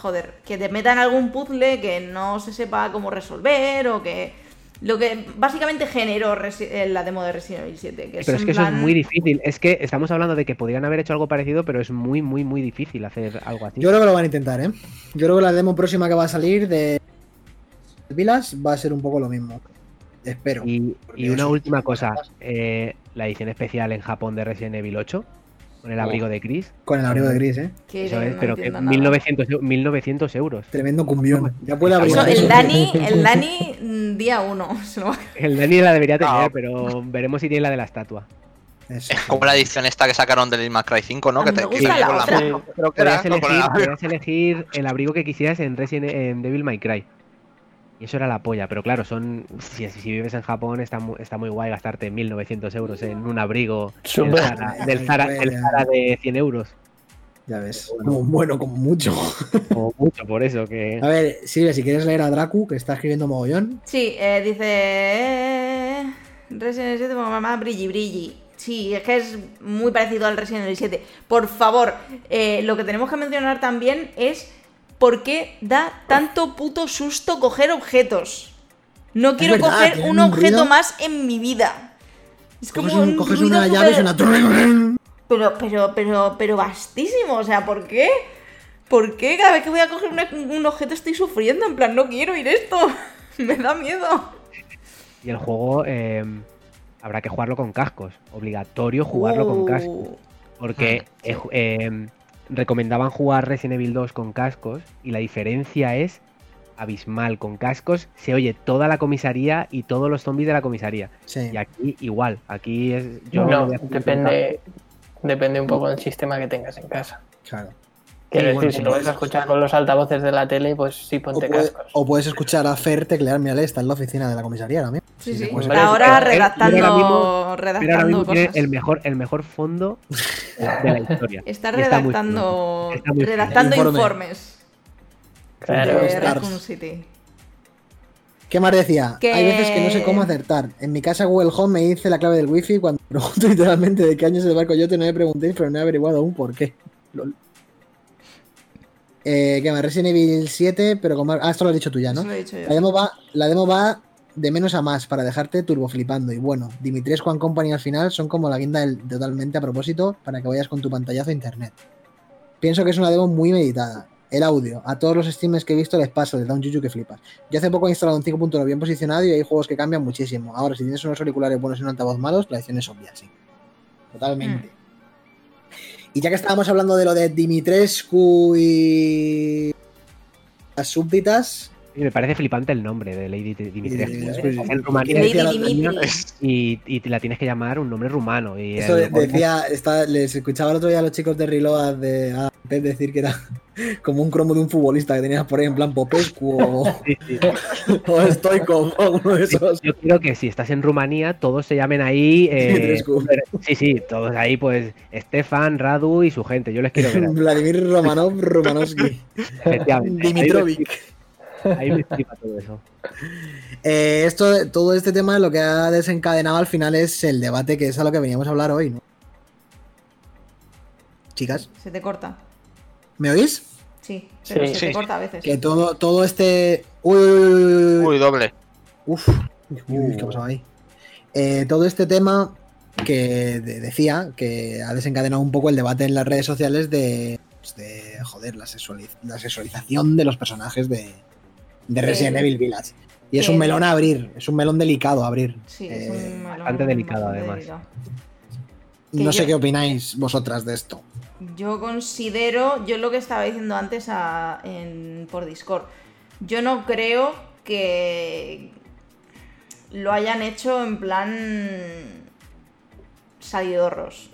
joder, que te metan algún puzzle que no se sepa cómo resolver o que... Lo que básicamente generó Resi- eh, la demo de Resident Evil 7. Que Pero es que eso es muy difícil. Es que estamos hablando de que podrían haber hecho algo parecido, pero es muy, muy, muy difícil hacer algo así. Yo creo que lo van a intentar, ¿eh? Yo creo que la demo próxima que va a salir de Vilas va a ser un poco lo mismo. Espero. Y, una última cosa, eh, la edición especial en Japón de Resident Evil 8, con el Oh. abrigo de Chris, Con el abrigo de gris, ¿eh? eso es, no pero que entiendo nada. 1900, eu- 1900 euros. Tremendo cumbión. Ya puede abrir. Eso, el Dani, el Dani, mm, día uno. El Dani la debería tener, No. pero veremos si tiene la de la estatua. Eso. Es como la edición esta que sacaron del Devil Cry 5, ¿no? A que te que la elegir, podrías elegir el abrigo que quisieras en, Resident, en Devil May Cry. Y eso era la polla, pero claro, son si, si vives en Japón está muy, está muy guay gastarte 1900 euros en un abrigo del. Zara, del Zara- del Zara de 100 euros. Ya ves. Como bueno, como mucho. O mucho por eso, que... A ver, Silvia, si quieres leer a Dracu, que está escribiendo mogollón. Sí, eh, dice. eh, Resident Evil 7, mamá, brilli, brilli. Sí, es que es muy parecido al Resident Evil 7. Por favor, eh, lo que tenemos que mencionar también es por qué da tanto puto susto coger objetos. No quiero verdad, coger un un objeto ruido. más en mi vida. Es como Coges, un- un coges ruido una llave y suena. Pero, pero, pero, pero vastísimo. O sea, ¿por qué? ¿Por qué cada vez que voy a coger una- un objeto estoy sufriendo? En plan, no quiero ir esto. Me da miedo. Y el juego eh, habrá que jugarlo con cascos. Obligatorio jugarlo con cascos. Uh, Porque eh, ju- eh, recomendaban jugar Resident Evil 2 con cascos y la diferencia es abismal. Con cascos se oye toda la comisaría y todos los zombies de la comisaría. Sí. Y aquí igual. Aquí es. Yo no, hacer depende, depende un poco del sistema que tengas en casa. Claro. Quiero decir, bueno, si lo vas a escuchar con los altavoces de la tele, pues sí O, ponte puede- cascos. o puedes escuchar a Fer teclear, mírale, está en la oficina de la comisaría mismo. Sí, Sí, sí. pues, ahora redactando, ahora mismo- redactando ahora mismo tiene cosas. el mejor, el mejor fondo de la historia. Está Y está muy redactando. Está muy redactando Informe. informes Claro. de Stars. Raccoon City. ¿Qué más decía? Que- Hay veces que no sé cómo acertar. En mi casa Google Home me dice la clave del wifi cuando pregunto literalmente de qué año es el barco yo no me preguntéis, pero no he averiguado aún por qué. Lol. Eh, ¿Qué más? Resident Evil 7, pero con más... Ah, esto lo has dicho tú ya, ¿no? Eso lo he dicho yo. La demo, va, la demo va de menos a más para dejarte turbo flipando. Y bueno, Dimitrescu and Company al final son como la guinda del- totalmente a propósito para que vayas con tu pantallazo a internet. Pienso que es una demo muy meditada. El audio, a todos los streamers que he visto les pasa, les da un yuyu que flipas. Yo hace poco he instalado un 5.1 bien posicionado y hay juegos que cambian muchísimo. Ahora, si tienes unos auriculares buenos y un altavoz malos, la decisión es obvia, sí. Totalmente. Y ya que estábamos hablando de lo de Dimitrescu y las súbditas, Me parece flipante el nombre de Lady Dimitrescu. ¿eh? y, y la tienes que llamar un nombre rumano. Y Eso el- decía, está- les escuchaba el otro día a los chicos de Reload de a Pep decir que era como un cromo de un futbolista que tenías por ahí en plan Popescu o, Sí, sí. o Stoico o uno de esos. Yo quiero que si estás en Rumanía, todos se llamen ahí. eh, Dimitrescu. sí, sí, todos ahí, pues Stefan, Radu y su gente. Yo les quiero ver. Vladimir Romanov Romanovsky. efectivamente. Dimitrovic. Ahí me flipa todo eso. Eh, esto, todo este tema lo que ha desencadenado al final es el debate que es a lo que veníamos a hablar hoy, ¿no? Chicas, Se te corta. ¿me oís? Sí, pero Sí. se Sí, te corta a veces. Que todo, todo este. Uy, uy, uy, uy, doble. Uf, uy, uy, ¿qué ha pasado ahí? Eh, todo este tema que de- decía que ha desencadenado un poco el debate en las redes sociales de, pues, de joder, la, sexualiz- la sexualización de los personajes de, de Resident Eh, Evil Village. Y es un melón a abrir, es un melón delicado a abrir. Sí, Eh, es un melón bastante delicado, además. delicado. no sé qué opináis vosotras de esto. Yo considero, yo lo que estaba diciendo antes a- en- por Discord, yo no creo que lo hayan hecho en plan salidorros.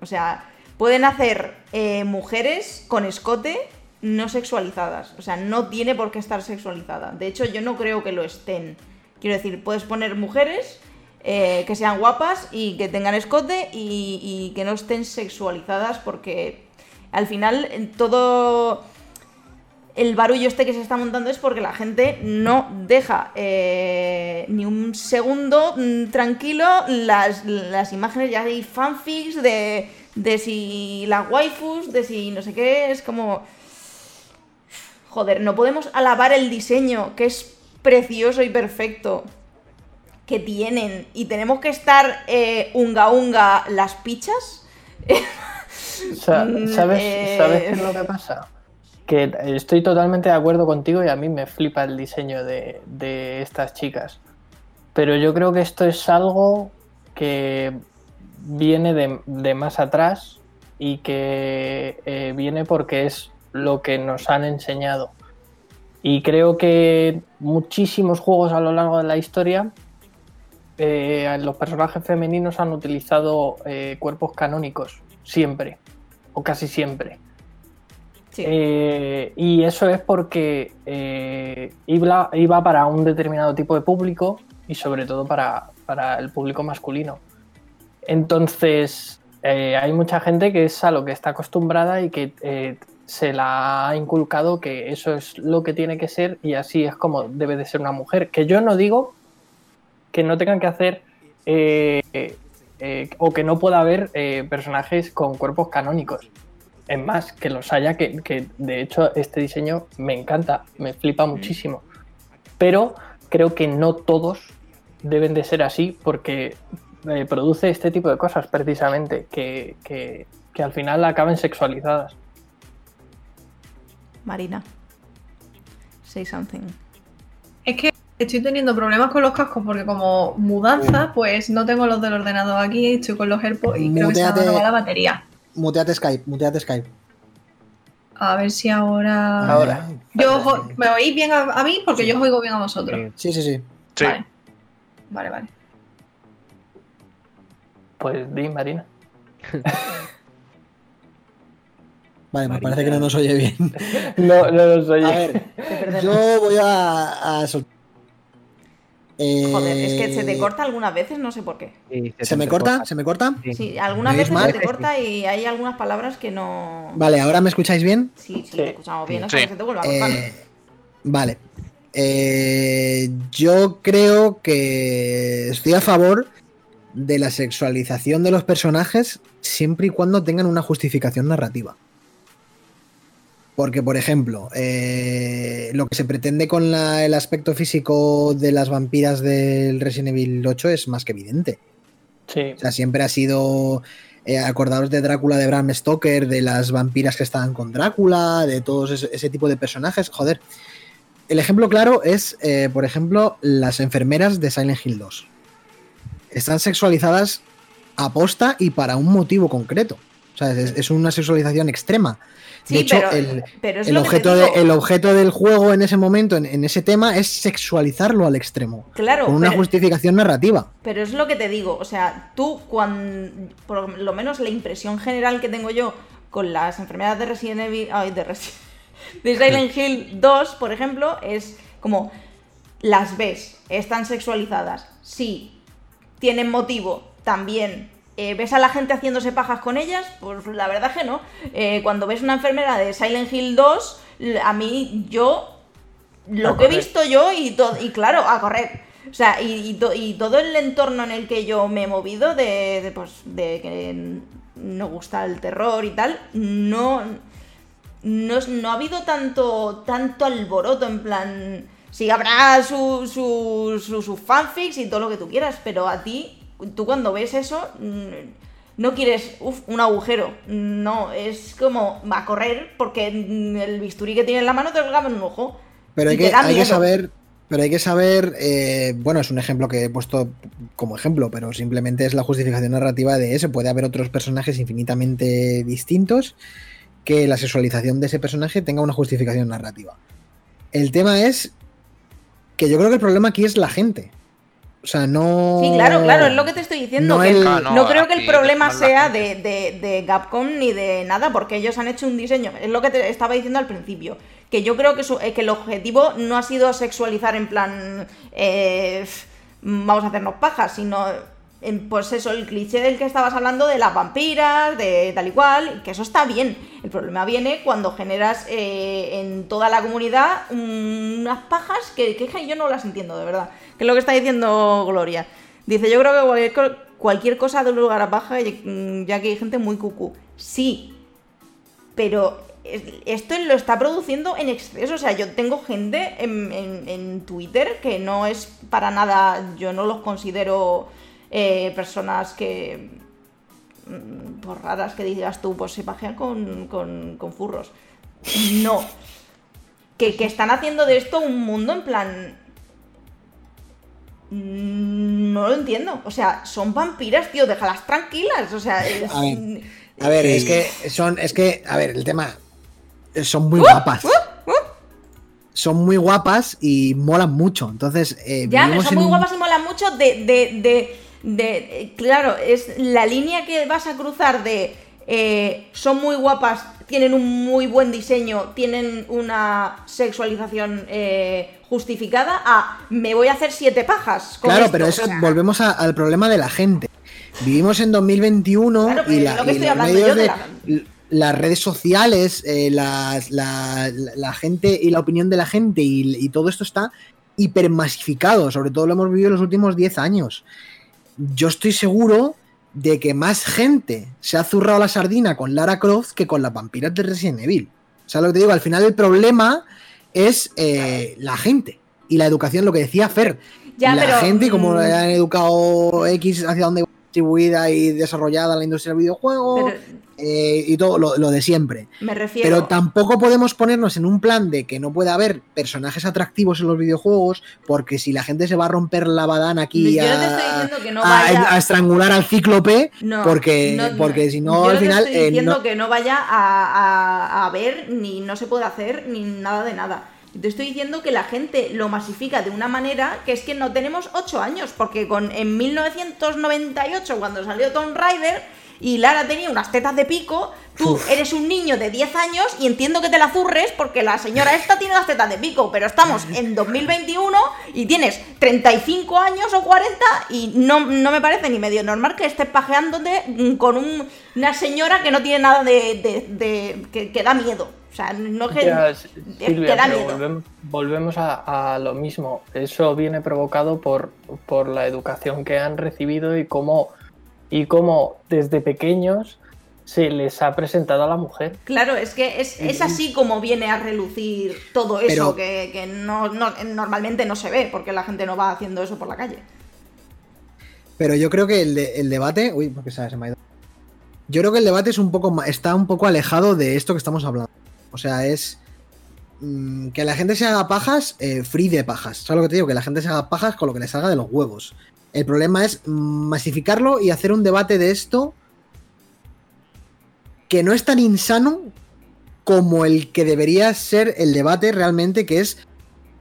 O sea, pueden hacer eh, mujeres con escote no sexualizadas. O sea, no tiene por qué estar sexualizada. De hecho, yo no creo que lo estén. Quiero decir, puedes poner mujeres eh, que sean guapas y que tengan escote y, que no estén sexualizadas porque al final todo el barullo este que se está montando es porque la gente no deja eh, ni un segundo mm, tranquilo las, las imágenes, ya hay fanfics de, de si las waifus, de si no sé qué, es como... Joder, no podemos alabar el diseño, que es precioso y perfecto, que tienen, y tenemos que estar eh, unga unga las pichas. Mm, ¿Sabes, eh, ¿Sabes qué es lo que pasa? Que estoy totalmente de acuerdo contigo y a mí me flipa el diseño de, de estas chicas. Pero yo creo que esto es algo que viene de, de más atrás y que eh, viene porque es lo que nos han enseñado. Y creo que muchísimos juegos a lo largo de la historia, eh, los personajes femeninos han utilizado eh, cuerpos canónicos, siempre, o casi siempre. Sí. Eh, y eso es porque iba, iba para un determinado tipo de público y sobre todo para, para el público masculino. Entonces, hay mucha gente que es a lo que está acostumbrada y que se la ha inculcado que eso es lo que tiene que ser y así es como debe de ser una mujer. Que yo no digo que no tengan que hacer eh, eh, o que no pueda haber eh, personajes con cuerpos canónicos. Es más, que los haya, que, que de hecho este diseño me encanta, me flipa muchísimo. Pero creo que no todos deben de ser así porque eh, produce este tipo de cosas precisamente, que, que- que al final acaben sexualizadas. Marina. Say something. Es que estoy teniendo problemas con los cascos porque como mudanza, pues no tengo los del ordenador aquí, estoy con los AirPods y creo que se me la batería. Muteate Skype, muteate Skype. A ver si ahora... Ahora. Yo ¿Me oís bien a, a mí? Porque yo os oigo bien a vosotros. Sí, sí, sí. Sí. Vale. Vale, vale. Pues di, Marina. Vale, me parece que no nos oye bien. No, no lo soy. A ver, yo voy a, a sol- Eh, Joder, es que se te corta algunas veces, no sé por qué. sí, ¿Se me corta? ¿Se me corta? Sí. Sí, algunas ¿Me oís veces mal? se te corta y hay algunas palabras que no. Vale, ¿ahora me escucháis bien? Sí, sí, Sí. te escuchamos bien, hasta Sí. que se te vuelva a cortar. Eh, vale. Eh, yo creo que estoy a favor de la sexualización de los personajes siempre y cuando tengan una justificación narrativa. Porque, por ejemplo, eh, lo que se pretende con la- el aspecto físico de las vampiras del Resident Evil 8 es más que evidente. Sí, O sea, siempre ha sido. Eh, acordaros de Drácula de Bram Stoker, de las vampiras que estaban con Drácula, de todos ese, ese tipo de personajes. Joder. El ejemplo claro es, eh, por ejemplo, las enfermeras de Silent Hill 2. Están sexualizadas a posta y para un motivo concreto. O sea, es, es una sexualización extrema. De Sí, hecho, pero- el, pero es el objeto de- el objeto del juego en ese momento, en, en ese tema, es sexualizarlo al extremo. Claro, Con una pero- justificación narrativa. Pero es lo que te digo, o sea, tú cuando, por lo menos la impresión general que tengo yo con las enfermedades de Resident Evil, ay, de, Resi- de Silent Hill 2, por ejemplo, es como las ves, están sexualizadas, sí, tienen motivo, también. Eh, ¿Ves a la gente haciéndose pajas con ellas? Pues la verdad que no. Eh, cuando ves una enfermera de Silent Hill 2, l- a mí yo lo A que he visto yo y todo y claro a correr o sea y, y to- y todo el entorno en el que yo me he movido de, de, pues de que no gusta el terror y tal no no, no ha habido tanto tanto alboroto en plan sí habrá su, su, su- sus fanfics y todo lo que tú quieras pero a ti tú cuando ves eso mm, no quieres uf, un agujero no es como va a correr porque mm, el bisturí que tiene en la mano te lo clava en un ojo Pero hay que, hay saber. Pero hay que saber, eh, bueno, es un ejemplo que he puesto como ejemplo, pero simplemente es la justificación narrativa de eso. Puede haber otros personajes infinitamente distintos que la sexualización de ese personaje tenga una justificación narrativa. El tema es que yo creo que el problema aquí es la gente. O sea, no. Sí, claro, claro, es lo que te estoy diciendo. No que el- no, Ah, no, creo que el problema sea de, de, de Capcom ni de nada, porque ellos han hecho un diseño. Es lo que te estaba diciendo al principio. Que yo creo que, su- eh, que el objetivo no ha sido sexualizar en plan. eh, vamos a hacernos pajas, sino. Pues eso, el cliché del que estabas hablando de las vampiras, de tal y cual, que eso está bien. El problema viene cuando generas eh, en toda la comunidad unas pajas que, yo no las entiendo, de verdad. Que es lo que está diciendo Gloria. Dice, yo creo que cualquier, cualquier cosa de un lugar a paja, mm, ya que hay gente muy cucú. Sí, pero es- esto lo está produciendo en exceso. O sea, yo tengo gente en, en- en Twitter que no es para nada, yo no los considero eh, personas que, mm, pues raras que digas tú, pues se pajean con, con, con furros. No. Que, que están haciendo de esto un mundo en plan... mm, No lo entiendo. O sea, son vampiras, tío, déjalas tranquilas. O sea, es- A ver, A ver, es que son, es que, a ver, el tema, son muy Uh, guapas. Son muy guapas y molan mucho. Entonces, eh, Ya, son muy un- guapas y molan mucho de, de, de, de- Claro, es la línea que vas a cruzar de... eh, son muy guapas, tienen un muy buen diseño, tienen una sexualización eh, justificada a me voy a hacer siete pajas. con Claro, esto". pero eso O sea, volvemos a- al problema de la gente. Vivimos en 2021 Claro, y, la- lo que y estoy los medios yo de de, la- l- las redes sociales, eh, las- la, la- la gente y la opinión de la gente y, y todo esto está hipermasificado. Sobre todo lo hemos vivido en los últimos 10 años. Yo estoy seguro de que más gente se ha zurrado la sardina con Lara Croft que con las vampiras de Resident Evil. O sea, lo que te digo, al final el problema es eh, la gente y la educación, lo que decía Fer. Ya, la pero, gente, y como mm, le han educado X hacia dónde va distribuida y desarrollada la industria del videojuego pero eh, y todo lo, lo de siempre. me refiero... Pero tampoco podemos ponernos en un plan de que no puede haber personajes atractivos en los videojuegos, porque si la gente se va a romper la badana aquí no a, no a- estrangular al cíclope, No, porque, no, porque si no al final... estoy eh, diciendo que no vaya a, a- a ver, ni no se puede hacer, ni nada de nada. Te estoy diciendo que la gente lo masifica de una manera que es que no tenemos 8 años, porque con, en 1998, cuando salió Tomb Raider y Lara tenía unas tetas de pico, tú eres un niño de 10 años y entiendo que te la zurres porque la señora esta tiene las tetas de pico, pero estamos en 2021 y tienes 35 años o 40 y no, no me parece ni medio normal que estés pajeándote con un- una señora que no tiene nada de... de- de- que, que da miedo. O sea, no que... Ya, Silvia, da miedo. volvemos a, a lo mismo. Eso viene provocado por, por la educación que han recibido y cómo, y cómo desde pequeños se les ha presentado a la mujer. Claro, es que es, es así como viene a relucir todo eso Pero- que, que no, no- normalmente no se ve porque la gente no va haciendo eso por la calle. Pero yo creo que el, de- el debate. Uy, porque se, me ha ido. Yo creo que el debate es un poco está un poco alejado de esto que estamos hablando. O sea, es. mm, que la gente se haga pajas, eh, free de pajas. ¿Sabes lo que te digo? Que la gente se haga pajas con lo que le salga de los huevos. El problema es masificarlo y hacer un debate de esto que no es tan insano como el que debería ser el debate realmente, que es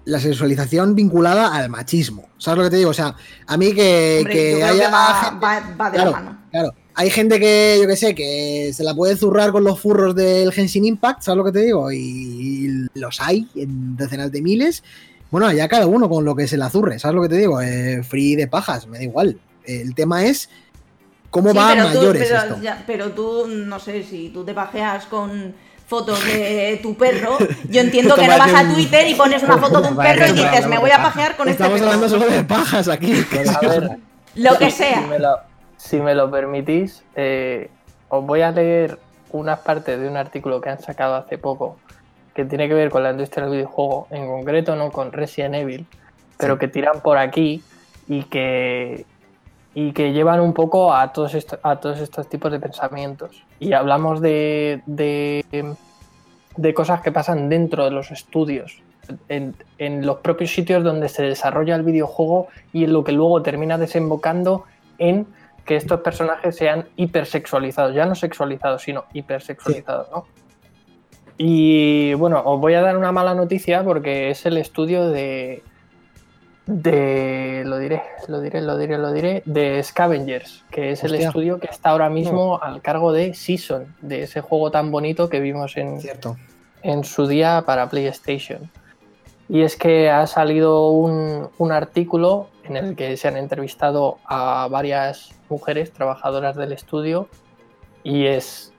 la sexualización vinculada al machismo. ¿Sabes lo que te digo? O sea, a mí que, Hombre, que haya que va, gente- va- va de claro, la mano. Claro, hay gente que, yo que sé, que se la puede zurrar con los furros del Genshin Impact, ¿sabes lo que te digo? Y, los hay en decenas de miles. Bueno, ya cada uno con lo que se la zurre, ¿sabes lo que te digo? Eh, free de pajas, me da igual. El tema es cómo Sí, va a pero tú- mayores pero, esto. ya- pero tú, no sé, si tú te pajeas con fotos de tu perro, yo entiendo que no vas a Twitter y pones una foto de un perro y dices, me voy a pajear con este Estamos perro. hablando solo de pajas aquí. Pues, a ver, Lo que Si sea. me lo, si me lo permitís, eh, os voy a leer unas partes de un artículo que han sacado hace poco que tiene que ver con la industria del videojuego, en concreto no con Resident Evil, pero que tiran por aquí y que, y que llevan un poco a todos, estos, a todos estos tipos de pensamientos. Y hablamos de, de, de cosas que pasan dentro de los estudios, en, en los propios sitios donde se desarrolla el videojuego y en lo que luego termina desembocando en que estos personajes sean hipersexualizados, ya no sexualizados, sino hipersexualizados, ¿no? Y bueno, os voy a dar una mala noticia porque es el estudio de. de. lo diré, lo diré, lo diré, lo diré. de Scavengers, que es el estudio que está ahora mismo al cargo de Season, de ese juego tan bonito que vimos en, Cierto. en su día para PlayStation. Y es que ha salido un, un artículo en el que se han entrevistado a varias mujeres trabajadoras del estudio y es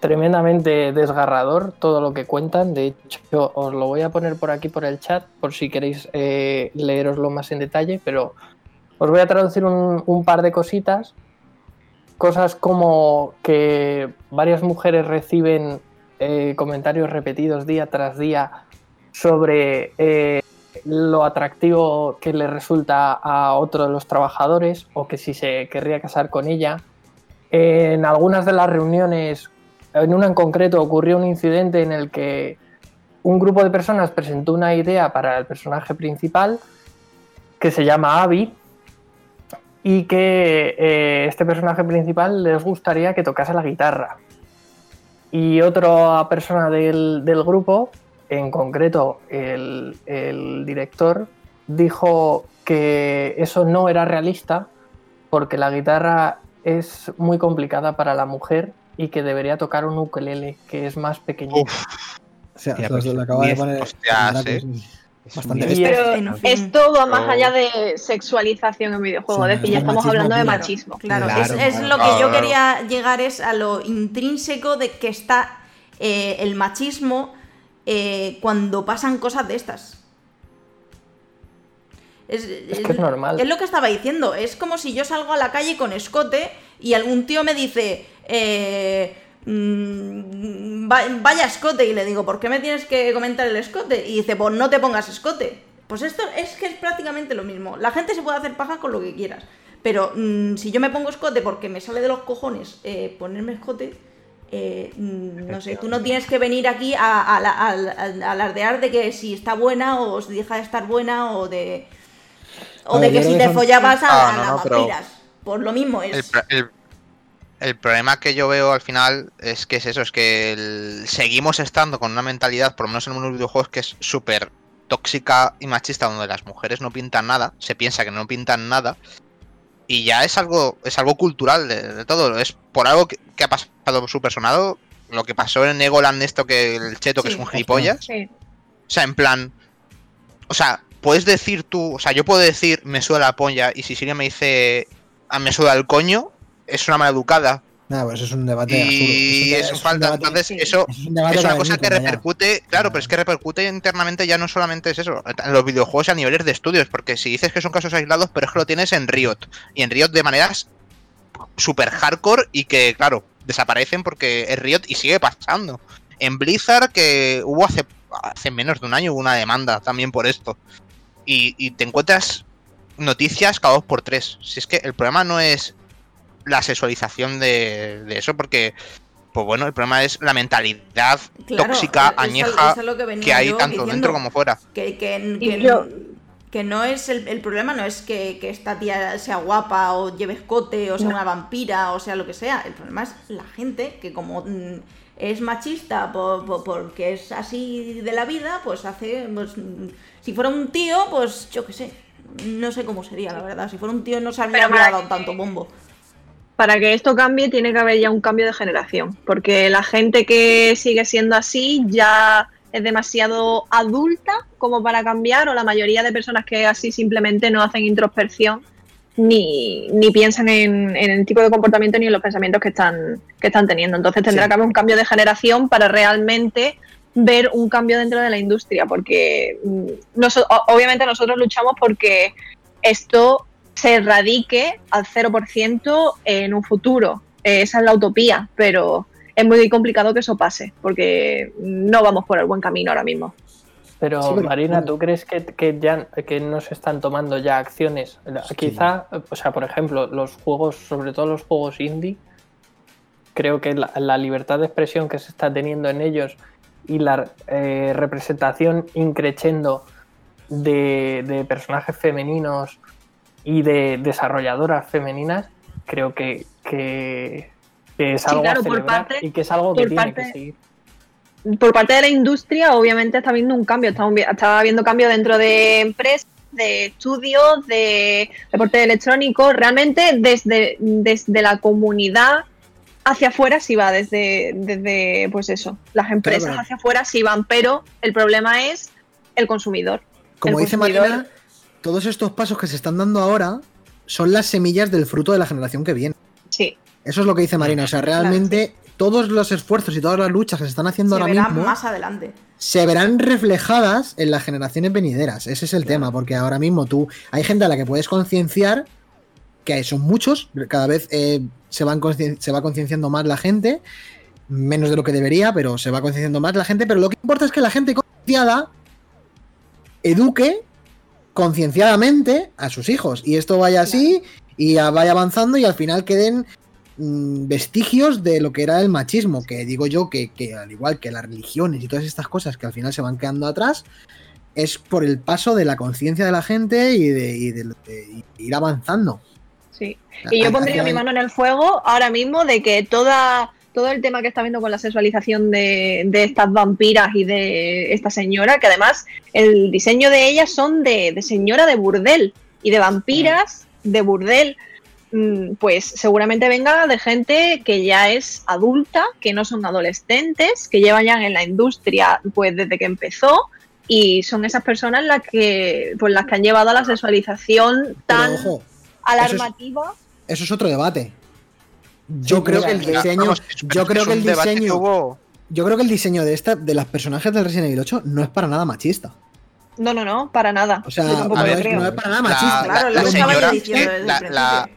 tremendamente desgarrador todo lo que cuentan. De hecho, os lo voy a poner por aquí por el chat por si queréis eh, leeroslo más en detalle, pero os voy a traducir un, par de cositas. Cosas como que varias mujeres reciben eh, comentarios repetidos día tras día sobre eh, lo atractivo que le resulta a otro de los trabajadores o que si se querría casar con ella. En algunas de las reuniones, en una en concreto, ocurrió un incidente en el que un grupo de personas presentó una idea para el personaje principal que se llama Abby y que eh, este personaje principal les gustaría que tocase la guitarra. Y otra persona del, del grupo, en concreto el, el director, dijo que eso no era realista porque la guitarra es muy complicada para la mujer y que debería tocar un ukelele que es más pequeñito. Uf, O sea, lo- pues, lo acaba de poner. hostia, Draco, sí. sí. Es Bastante es-. Es todo más allá de sexualización en videojuegos, Sí, es decir, ya es estamos machismo hablando de machismo. Claro, Claro, es, es claro. lo que Claro, yo quería llegar es a lo intrínseco de que está eh, el machismo eh, cuando pasan cosas de estas. Es, Es que es normal. Es lo que estaba diciendo. Es como si yo salgo a la calle con escote y algún tío me dice, eh, mm, va- vaya escote. Y le digo, ¿por qué me tienes que comentar el escote? Y dice, pues no te pongas escote. Pues esto es que es prácticamente lo mismo. La gente se puede hacer paja con lo que quieras. Pero mm, si yo me pongo escote porque me sale de los cojones eh, ponerme escote, eh, mm, no sé, tú no tienes que venir aquí a, a, a- a- a alardear de que si está buena o si deja de estar buena o de... O de que si te follabas a, Ah, a no, las vampiras. Por lo mismo es... El, el- el problema que yo veo al final es que es eso, es que el- seguimos estando con una mentalidad, por lo menos en unos videojuegos, que es súper tóxica y machista, donde las mujeres no pintan nada, se piensa que no pintan nada, y ya es algo, es algo cultural de, de todo, es por algo que, que ha pasado súper sonado, lo que pasó en Egoland esto que el cheto que es un gilipollas, Sí. o sea, en plan. O sea, puedes decir tú. O sea, yo puedo decir me suda la polla y si Siria me dice ah, me suda el coño, es una mala educada. Nada, pues eso es un debate absurdo. Y Es un eso es un falta. debate- Entonces, eso eso es un es una cosa que repercute. Claro, pero es que repercute internamente ya no solamente es eso. En los videojuegos a niveles de estudios. Porque si dices que son casos aislados, pero es que lo tienes en Riot. Y en Riot de maneras super hardcore y que, claro, desaparecen porque es Riot y sigue pasando. En Blizzard, que hubo hace, hace menos de un año hubo una demanda también por esto. Y, y te encuentras noticias cada dos por tres. Si es que el problema no es la sexualización de, de eso, porque, pues bueno, el problema es la mentalidad Claro, tóxica, añeja, que hay tanto diciendo. dentro como fuera. Que, que- Y que- yo- que no es el, el problema no es que, que esta tía sea guapa o lleve escote o sea No. una vampira o sea lo que sea. El problema es la gente que como mm, es machista por- por- porque es así de la vida, pues hace... Pues, mm, si fuera un tío, pues yo qué sé. No sé cómo sería, la verdad. Si fuera un tío no se habría dado tanto bombo. Para que esto cambie tiene que haber ya un cambio de generación, porque la gente que sigue siendo así ya es demasiado adulta como para cambiar o la mayoría de personas que así simplemente no hacen introspección ni, ni piensan en, en el tipo de comportamiento ni en los pensamientos que están, que están teniendo. Entonces tendrá Sí. que haber un cambio de generación para realmente ver un cambio dentro de la industria, porque mm, obviamente nosotros luchamos porque esto se erradique al 0% en un futuro. Eh, esa es la utopía, pero es muy complicado que eso pase, porque no vamos por el buen camino ahora mismo. Pero, Sí, pero- Marina, ¿tú crees que, que ya que no se están tomando ya acciones? Quizá, o sea, por ejemplo, los juegos, sobre todo los juegos indie, creo que la, la libertad de expresión que se está teniendo en ellos y la eh, representación increchendo de, de personajes femeninos y de desarrolladoras femeninas, creo que, que, que es Sí, algo claro, a por celebrar parte- y que es algo que tiene parte- que seguir. Por parte de la industria, obviamente está habiendo un cambio, está, está habiendo cambio dentro de empresas, de estudios, de deporte electrónico, realmente desde, desde la comunidad hacia afuera sí va, desde, desde pues eso, las empresas Claro, hacia afuera sí van, pero el problema es el consumidor. Como El dice consumidor- Marina, todos estos pasos que se están dando ahora son las semillas del fruto de la generación que viene. Sí, Eso es lo que dice Marina. O sea, realmente todos los esfuerzos y todas las luchas que se están haciendo Se ahora verá mismo más adelante. se verán reflejadas en las generaciones venideras. Ese es el tema, porque ahora mismo tú hay gente a la que puedes concienciar, que son muchos, cada vez eh, se, van se va concienciando más la gente, menos de lo que debería, pero se va concienciando más la gente, pero lo que importa es que la gente concienciada eduque concienciadamente a sus hijos y esto vaya así y vaya avanzando y al final queden mm, vestigios de lo que era el machismo, que digo yo que, que al igual que las religiones y todas estas cosas que al final se van quedando atrás, es por el paso de la conciencia de la gente y de, y de- de ir avanzando. sí. Y yo pondría mi mano en el fuego ahora mismo de que toda, todo el tema que está viendo con la sexualización de, de estas vampiras y de esta señora, que además el diseño de ellas son de, de señora de burdel y de vampiras de burdel, mm, pues seguramente venga de gente que ya es adulta, que no son adolescentes, que llevan ya en la industria pues desde que empezó. Y son esas personas las que, pues las que han llevado a la sexualización Pero tan ojo, alarmativa. eso es otro debate. Yo Sí, creo mira, que el diseño, yo creo que el diseño, hubo- yo creo que el diseño de esta, de las personajes del Resident Evil 8 no es para nada machista. No, no, no, para nada. O sea, no, es, creo. no es para nada la, machista. Claro, la- señora,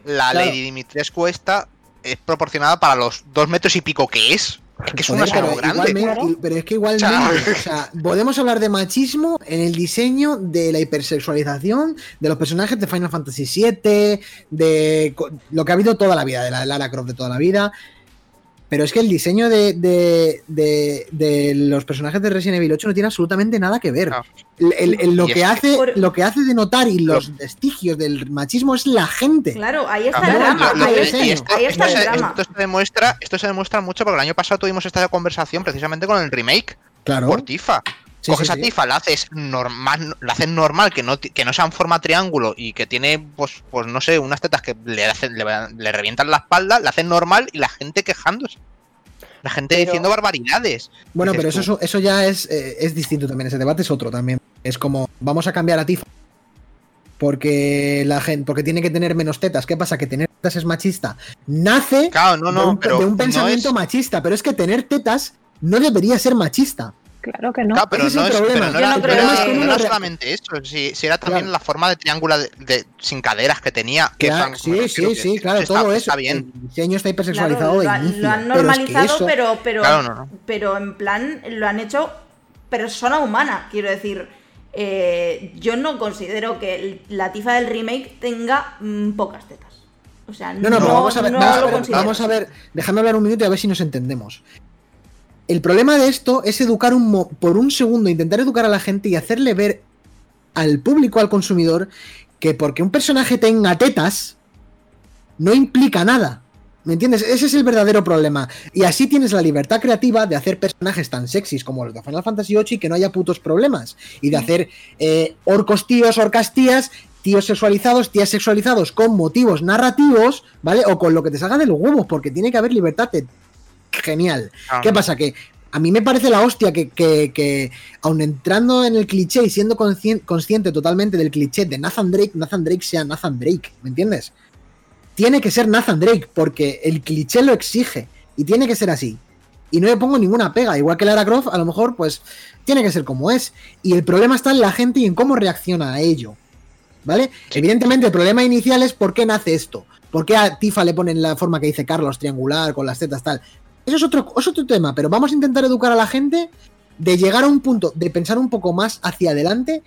Claro. Lady Dimitrescu esta es proporcionada para los dos metros y pico que es. Que es Joder, pero, grande. pero es que igualmente, o sea, podemos hablar de machismo en el diseño de la hipersexualización de los personajes de Final Fantasy VII, de lo que ha habido toda la vida, de la Lara Croft de toda la vida. Pero es que el diseño de, de- de- de los personajes de Resident Evil 8 no tiene absolutamente nada que ver. No. El- el- el- lo, que hace, Por- lo que hace de notar y los vestigios del machismo es la gente. Claro, ahí está el drama. lo- lo- ahí, y está, esto- ahí está esto el se, drama. esto se demuestra, esto se demuestra mucho porque el año pasado tuvimos esta conversación precisamente con el remake Claro. por Tifa. Sí, Coges sí, a. Tifa, la haces normal, la haces normal, que no, que no sea en forma triángulo y que tiene, pues, pues no sé, unas tetas que le, hacen, le, le revientan la espalda, la hacen normal y la gente quejándose. La gente Pero- diciendo barbaridades. Bueno, pero eso, eso ya es, eh, es distinto también. Ese debate es otro también. Es como, vamos a cambiar a Tifa. Porque la gente, porque tiene que tener menos tetas. ¿Qué pasa? Que tener tetas es machista. Nace Claro, no, de, no, un, pero de un no pensamiento es- machista. Pero es que tener tetas no debería ser machista. Claro que no. Claro, pero no, es, pero no era, no no era solamente eso, si, si era también Claro. la forma de triángulo de, de- sin caderas que tenía. Que Claro, sí, sí, que sí, claro, está- todo eso. Está bien. El diseño está Claro, hipersexualizado lo, de han- inicio. lo han pero es que normalizado, eso- pero, pero, Claro, no, no. pero en plan lo han hecho persona humana, quiero decir. eh, yo no considero que la tifa del remake tenga mm, pocas tetas. O sea, No, no, pero vamos a ver, no vamos a ver, vamos a ver, déjame hablar un minuto y a ver si nos entendemos. El problema de esto es educar un mo- por un segundo, intentar educar a la gente y hacerle ver al público, al consumidor, que porque un personaje tenga tetas, no implica nada. ¿Me entiendes? Ese es el verdadero problema. Y así tienes la libertad creativa de hacer personajes tan sexys como los de Final Fantasy VIII y que no haya putos problemas. Y de hacer eh, orcos tíos, orcas tías, tíos sexualizados, tías sexualizados con motivos narrativos, ¿vale? O con lo que te salga de los huevos, porque tiene que haber libertad. de- Genial. Ah. ¿Qué pasa? Que a mí me parece la hostia que, que, que aun entrando en el cliché y siendo conscien- consciente totalmente del cliché de Nathan Drake, Nathan Drake sea Nathan Drake, ¿me entiendes? Tiene que ser Nathan Drake porque el cliché lo exige y tiene que ser así. Y no le pongo ninguna pega, igual que Lara Croft, a lo mejor pues tiene que ser como es. Y el problema está en la gente y en cómo reacciona a ello. ¿Vale? Evidentemente el problema inicial es por qué nace esto. ¿Por qué a Tifa le ponen la forma que dice Carlos, triangular, con las tetas tal? Eso es otro, es otro tema, pero vamos a intentar educar a la gente de llegar a un punto, de pensar un poco más hacia adelante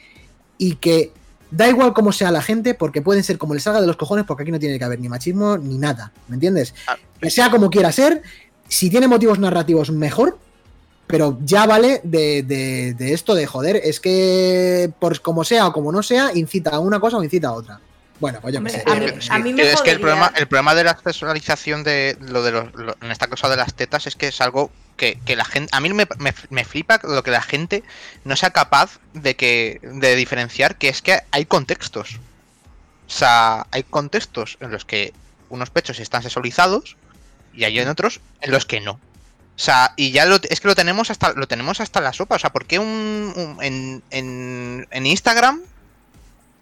y que da igual cómo sea la gente, porque pueden ser como les salga de los cojones, porque aquí no tiene que haber ni machismo ni nada, ¿me entiendes? Ah. Que sea como quiera ser, si tiene motivos narrativos, mejor, pero ya vale de, de- de esto de joder, es que por como sea o como no sea, incita a una cosa o incita a otra. Bueno, pues yo Hombre, sé. a mí- sí, a mí me es que el problema, el problema de la sexualización de lo de los, lo- en esta cosa de las tetas es que es algo que, que la gente, a mí me, me, me flipa lo que la gente no sea capaz de que de diferenciar que es que hay contextos. O sea, hay contextos en los que unos pechos están sexualizados y hay en otros en los que no. O sea, y ya lo, es que lo tenemos hasta lo tenemos hasta la sopa. O sea, ¿por qué un, un- en, en, en Instagram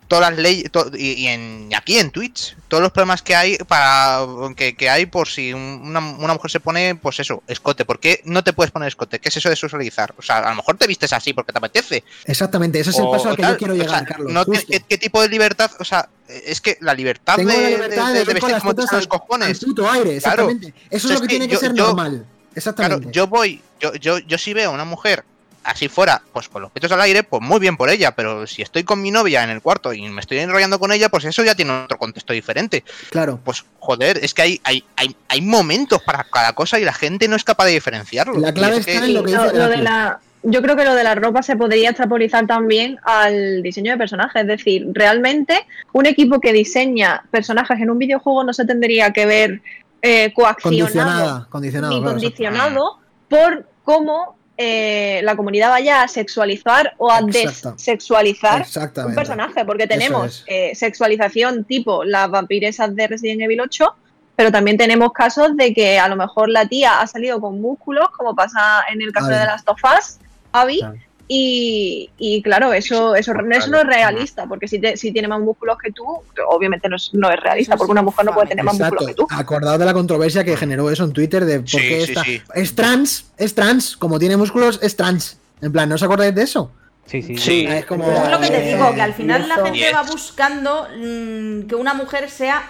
todas las leyes to- y, y en, aquí en Twitch todos los problemas que hay para que, que hay por si un- una, una mujer se pone pues eso escote ¿por qué no te puedes poner escote? ¿qué es eso de socializar? o sea a lo mejor te vistes así porque te apetece Exactamente, ese es el o- paso al o que tal. yo quiero O llegar, sea, Carlos. no. ¿qué, qué tipo de libertad? O sea, es que la libertad Tengo de, la libertad de, de- de vestir como te los cojones. puto aire, Claro. exactamente. Eso O sea, es lo que, que tiene que yo- ser yo- normal. Exactamente. Claro, yo voy, yo, yo, yo si veo a una mujer así fuera, pues con los pechos al aire, pues muy bien por ella, pero si estoy con mi novia en el cuarto y me estoy enrollando con ella, pues eso ya tiene otro contexto diferente. Claro. Pues joder, es que hay, hay, hay, hay momentos para cada cosa y la gente no es capaz de diferenciarlo. La clave es que- en lo que Lo- dice lo de Dracu. la- yo creo que lo de la ropa se podría extrapolizar también al diseño de personajes. Es decir, realmente un equipo que diseña personajes en un videojuego no se tendría que ver eh, coaccionado condicionado. ni claro, exacto. condicionado por cómo eh, la comunidad vaya a sexualizar o a Exacto. desexualizar un personaje, porque tenemos es. eh, sexualización tipo las vampiresas de Resident Evil 8, pero también tenemos casos de que a lo mejor la tía ha salido con músculos, como pasa en el caso Abby. de las Tofas, Abby, Claro. Y, y claro, eso, eso, no es realista, porque si, te- si tiene más músculos que tú, obviamente no es, no es realista, Eso porque una mujer no puede tener más músculos que tú. Acordado de la controversia que generó eso en Twitter de por Sí, qué sí, está- sí. es trans, es trans, como tiene músculos, es trans. En plan, ¿no os acordáis de eso? Sí, sí. Sí. Es como. Es lo que te digo, que al final la gente va buscando mm, que una mujer sea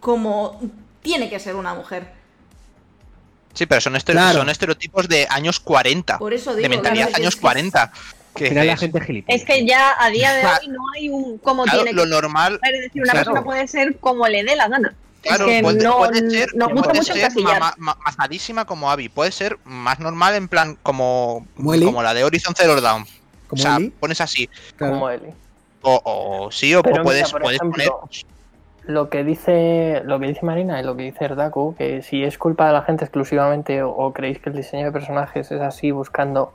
como tiene que ser una mujer. Sí, pero son, estere- Claro. son estereotipos de años 40. Por eso de digo, mentalidad claro, años es que 40. Que la es- gente es gilipollas. Es que ya a día de hoy no hay un cómo claro, tiene lo que normal, ser. Es decir, una Claro. persona puede ser como le dé la gana. Claro, es que puede, no, puede ser, nos gusta puede mucho ser ma- ma- mazadísima como Abby, puede ser más normal en plan como, ¿Como como la de Horizon Zero Dawn. Como o sea, Ellie, pones así. claro. como Eli. O, o sí, o, Pero o mira, puedes, puedes poner. Lo que dice lo que dice Marina y lo que dice Erdaku, que si es culpa de la gente exclusivamente o, o creéis que el diseño de personajes es así buscando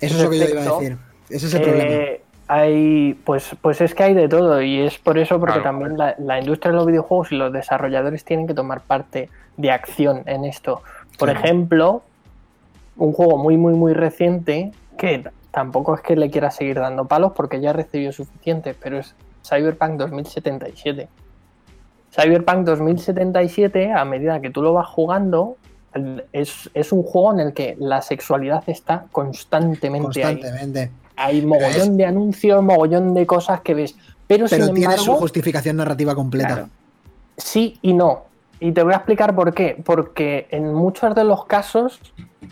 Eso es lo que yo iba a decir. Ese es el Eh, problema. hay pues pues es que hay de todo y es por eso porque Claro. también la, la industria de los videojuegos y los desarrolladores tienen que tomar parte de acción en esto por Claro. ejemplo un juego muy muy muy reciente que tampoco es que le quiera seguir dando palos porque ya recibió suficiente pero es Cyberpunk 2077 Cyberpunk 2077 a medida que tú lo vas jugando es, es un juego en el que la sexualidad está constantemente ahí Constantemente. hay mogollón de anuncios, mogollón de cosas que ves. Pero, Pero sin tiene su justificación narrativa completa. Claro. sí y no. Y te voy a explicar por qué. Porque en muchos de los casos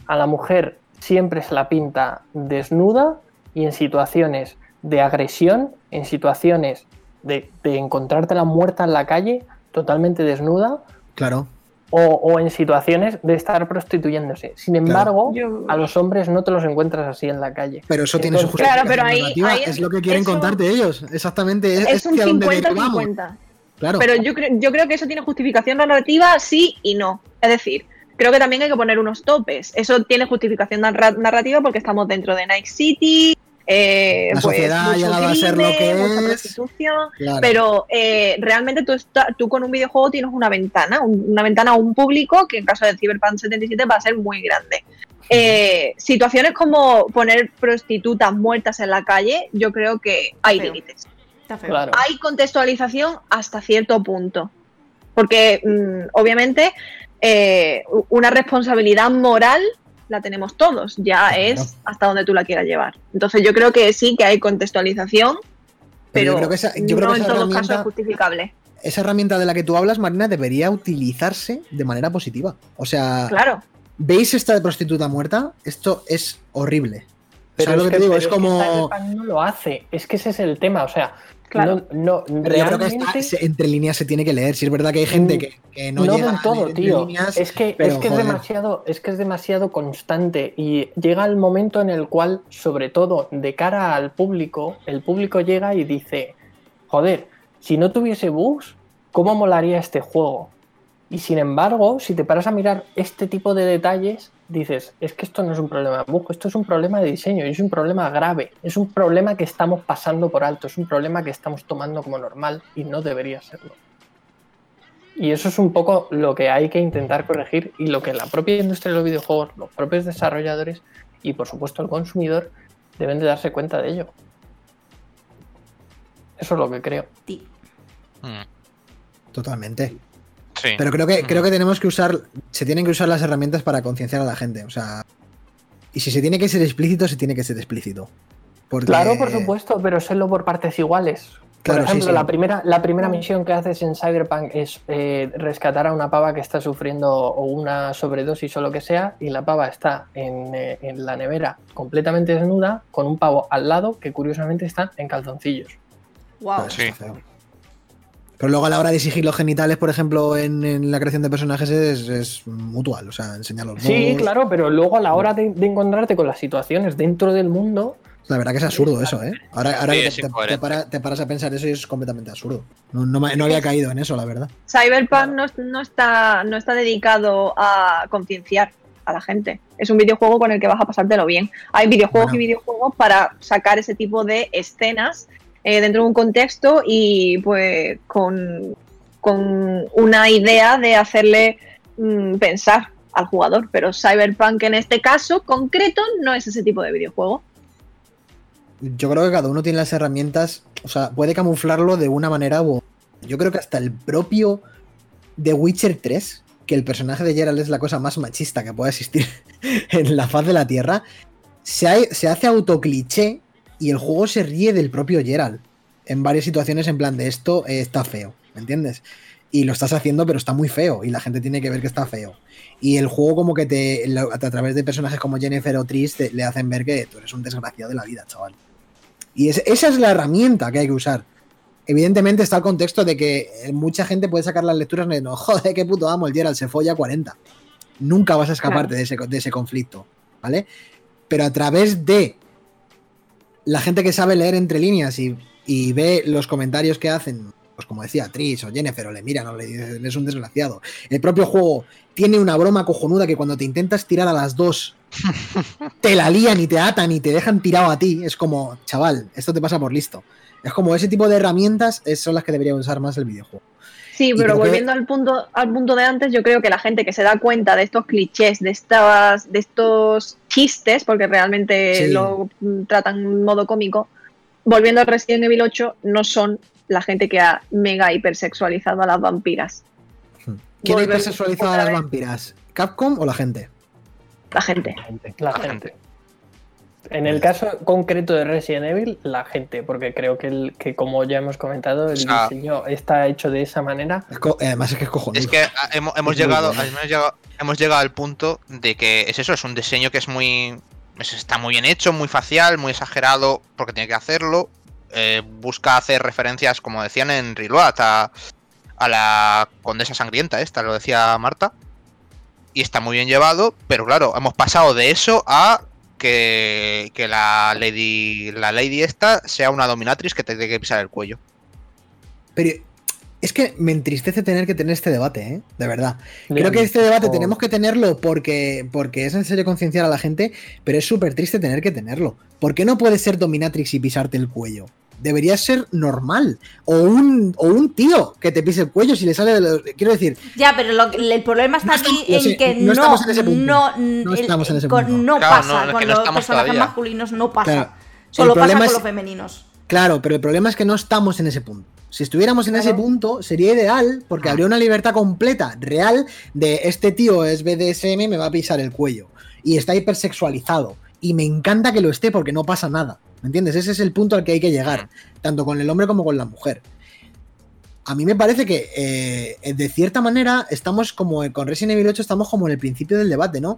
a la mujer siempre se la pinta desnuda y en situaciones de agresión, en situaciones de, de encontrártela muerta en la calle, totalmente desnuda, Claro. o, o en situaciones de estar prostituyéndose. Sin embargo, a los hombres no te los encuentras así en la calle. Pero eso tiene su justificación Claro, pero ahí- es lo que quieren eso- contarte ellos, exactamente. Es, Es un hacia donde derivamos. 50-50. Claro. Pero yo, creo- yo creo que eso tiene justificación narrativa, sí y no. Es decir, creo que también hay que poner unos topes. Eso tiene justificación narra- narrativa porque estamos dentro de Night City. Eh, La pues, sociedad ha llegado a ser lo que mucha es. Claro. Pero eh, realmente tú, está- tú con un videojuego tienes una ventana, un- una ventana a un público que en caso de Cyberpunk 77 va a ser muy grande. Eh, situaciones como poner prostitutas muertas en la calle, yo creo que hay Feo. límites. Claro. hay contextualización hasta cierto punto. Porque mm, obviamente eh, una responsabilidad moral la tenemos todos, ya Claro. es hasta donde tú la quieras llevar. Entonces yo creo que sí que hay contextualización, Pero pero yo creo que esa- yo creo no que en todos casos es justificable. Esa herramienta de la que tú hablas, Marina, debería utilizarse de manera positiva. O sea, Claro. ¿veis esta de prostituta muerta? Esto es horrible. Pero ¿Sabes lo que te digo? Es que como. No lo hace. Es que ese es el tema. O sea, Claro. no, no, Pero yo creo que está- entre líneas se tiene que leer. Si es verdad que hay gente Mm, que, que no, no, llega del a todo, leer tío. líneas, es que, pero, es, que es, demasiado, es que es demasiado constante y llega el momento en el cual, sobre todo de cara al público, el público llega y dice, joder, si no tuviese bugs, ¿cómo molaría este juego? Y sin embargo, si te paras a mirar este tipo de detalles, dices, es que esto no es un problema de bug, esto es un problema de diseño y es un problema grave, es un problema que estamos pasando por alto, es un problema que estamos tomando como normal y no debería serlo. Y eso es un poco lo que hay que intentar corregir y lo que la propia industria de los videojuegos, los propios desarrolladores y por supuesto el consumidor deben de darse cuenta de ello. Eso es lo que creo. Ti- Mm, Totalmente. Sí. Pero creo que, creo que tenemos que usar. Se tienen que usar las herramientas para concienciar a la gente. O sea. Y si se tiene que ser explícito, se tiene que ser explícito. Porque- Claro, por supuesto, pero serlo por partes iguales. Por Claro, ejemplo, sí. La, primera, la primera misión que haces en Cyberpunk es eh, rescatar a una pava que está sufriendo o una sobredosis o lo que sea, y la pava está en, eh, en la nevera completamente desnuda, con un pavo al lado que curiosamente está en calzoncillos. Wow. Sí. Pero luego a la hora de exigir los genitales, por ejemplo, en, en la creación de personajes es, es mutual. O sea, enseñar los Sí, modos. claro, pero luego a la hora de, de encontrarte con las situaciones dentro del mundo, La verdad que es absurdo eso, ¿eh? Ahora, Sí, te, te- incoherente. te para- te paras a pensar eso y es completamente absurdo. No, no me- no había caído en eso, la verdad. Cyberpunk no, no está, no está dedicado a concienciar a la gente. Es un videojuego con el que vas a pasártelo bien. Hay videojuegos Bueno. y videojuegos para sacar ese tipo de escenas eh, dentro de un contexto y pues con, con una idea de hacerle mm, pensar al jugador. Pero Cyberpunk en este caso concreto no es ese tipo de videojuego. Yo creo que cada uno tiene las herramientas, o sea, puede camuflarlo de una manera u. Yo creo que hasta el propio The Witcher 3, que el personaje de Geralt es la cosa más machista que pueda existir en la faz de la Tierra, se, se hace autocliché y el juego se ríe del propio Geralt. En varias situaciones en plan de esto eh, está feo, ¿me entiendes? Y lo estás haciendo, pero está muy feo y la gente tiene que ver que está feo. Y el juego como que te, a través de personajes como Jennifer o Tris te- le hacen ver que tú eres un desgraciado de la vida, chaval. Y es- esa es la herramienta que hay que usar. Evidentemente está el contexto de que eh, mucha gente puede sacar las lecturas de no, joder, qué puto amo el Gerald, se folla a 40. Nunca vas a escaparte Claro. de, ese, de ese conflicto, ¿vale? Pero a través de la gente que sabe leer entre líneas y, y ve los comentarios que hacen, pues como decía Tris o Jennifer, o le miran o le dicen, es un desgraciado. El propio juego tiene una broma cojonuda que cuando te intentas tirar a las dos, te la lían y te atan y te dejan tirado a ti. Es como, chaval, esto te pasa por listo. Es como ese tipo de herramientas son las que debería usar más el videojuego. Sí, pero que- volviendo al punto al punto de antes, yo creo que la gente que se da cuenta de estos clichés, de estas de estos chistes, porque realmente Sí. lo tratan en modo cómico, volviendo al Resident Evil 8, no son la gente que ha mega hipersexualizado a las vampiras. ¿Quién ha hipersexualizado a las vez. vampiras? ¿Capcom o la gente? La gente. la gente. En el caso concreto de Resident Evil, la gente, porque creo que, el, que como ya hemos comentado, el diseño está hecho de esa manera. Es eh, Además es que es cojonudo. Es que ah, hemos, hemos Es muy llegado, hemos llegado hemos llegado al punto de que es eso, es un diseño que es muy es- está muy bien hecho, muy facial, muy exagerado, porque tiene que hacerlo. eh, busca hacer referencias, como decían en Reload, a, a la condesa sangrienta esta, lo decía Marta. Y está muy bien llevado, pero claro, hemos pasado de eso a que, que la lady la lady esta sea una dominatrix que te tiene que pisar el cuello. Pero es que me entristece tener que tener este debate, ¿eh? De verdad. Creo que este debate Oh. tenemos que tenerlo porque, porque es necesario concienciar a la gente, pero es súper triste tener que tenerlo. ¿Por qué no puedes ser dominatrix y pisarte el cuello? Debería ser normal. O un, o un tío que te pise el cuello si le sale de lo- Quiero decir, Ya, pero lo- el problema está No aquí estamos- en sé, que no no, estamos en ese punto. no, No el- estamos en ese con- punto. no Claro, pasa, es con que no los personajes todavía. masculinos no pasa. Claro. Solo pasa con es- los femeninos. Claro, pero el problema es que no estamos en ese punto. Si estuviéramos en ese punto, sería ideal porque Ah. habría una libertad completa, real, de este tío es BDSM, me va a pisar el cuello. Y está hipersexualizado. Y me encanta que lo esté porque no pasa nada. ¿Me entiendes? Ese es el punto al que hay que llegar, tanto con el hombre como con la mujer. A mí me parece que, eh, de cierta manera, estamos como con Resident Evil 8, estamos como en el principio del debate, ¿no?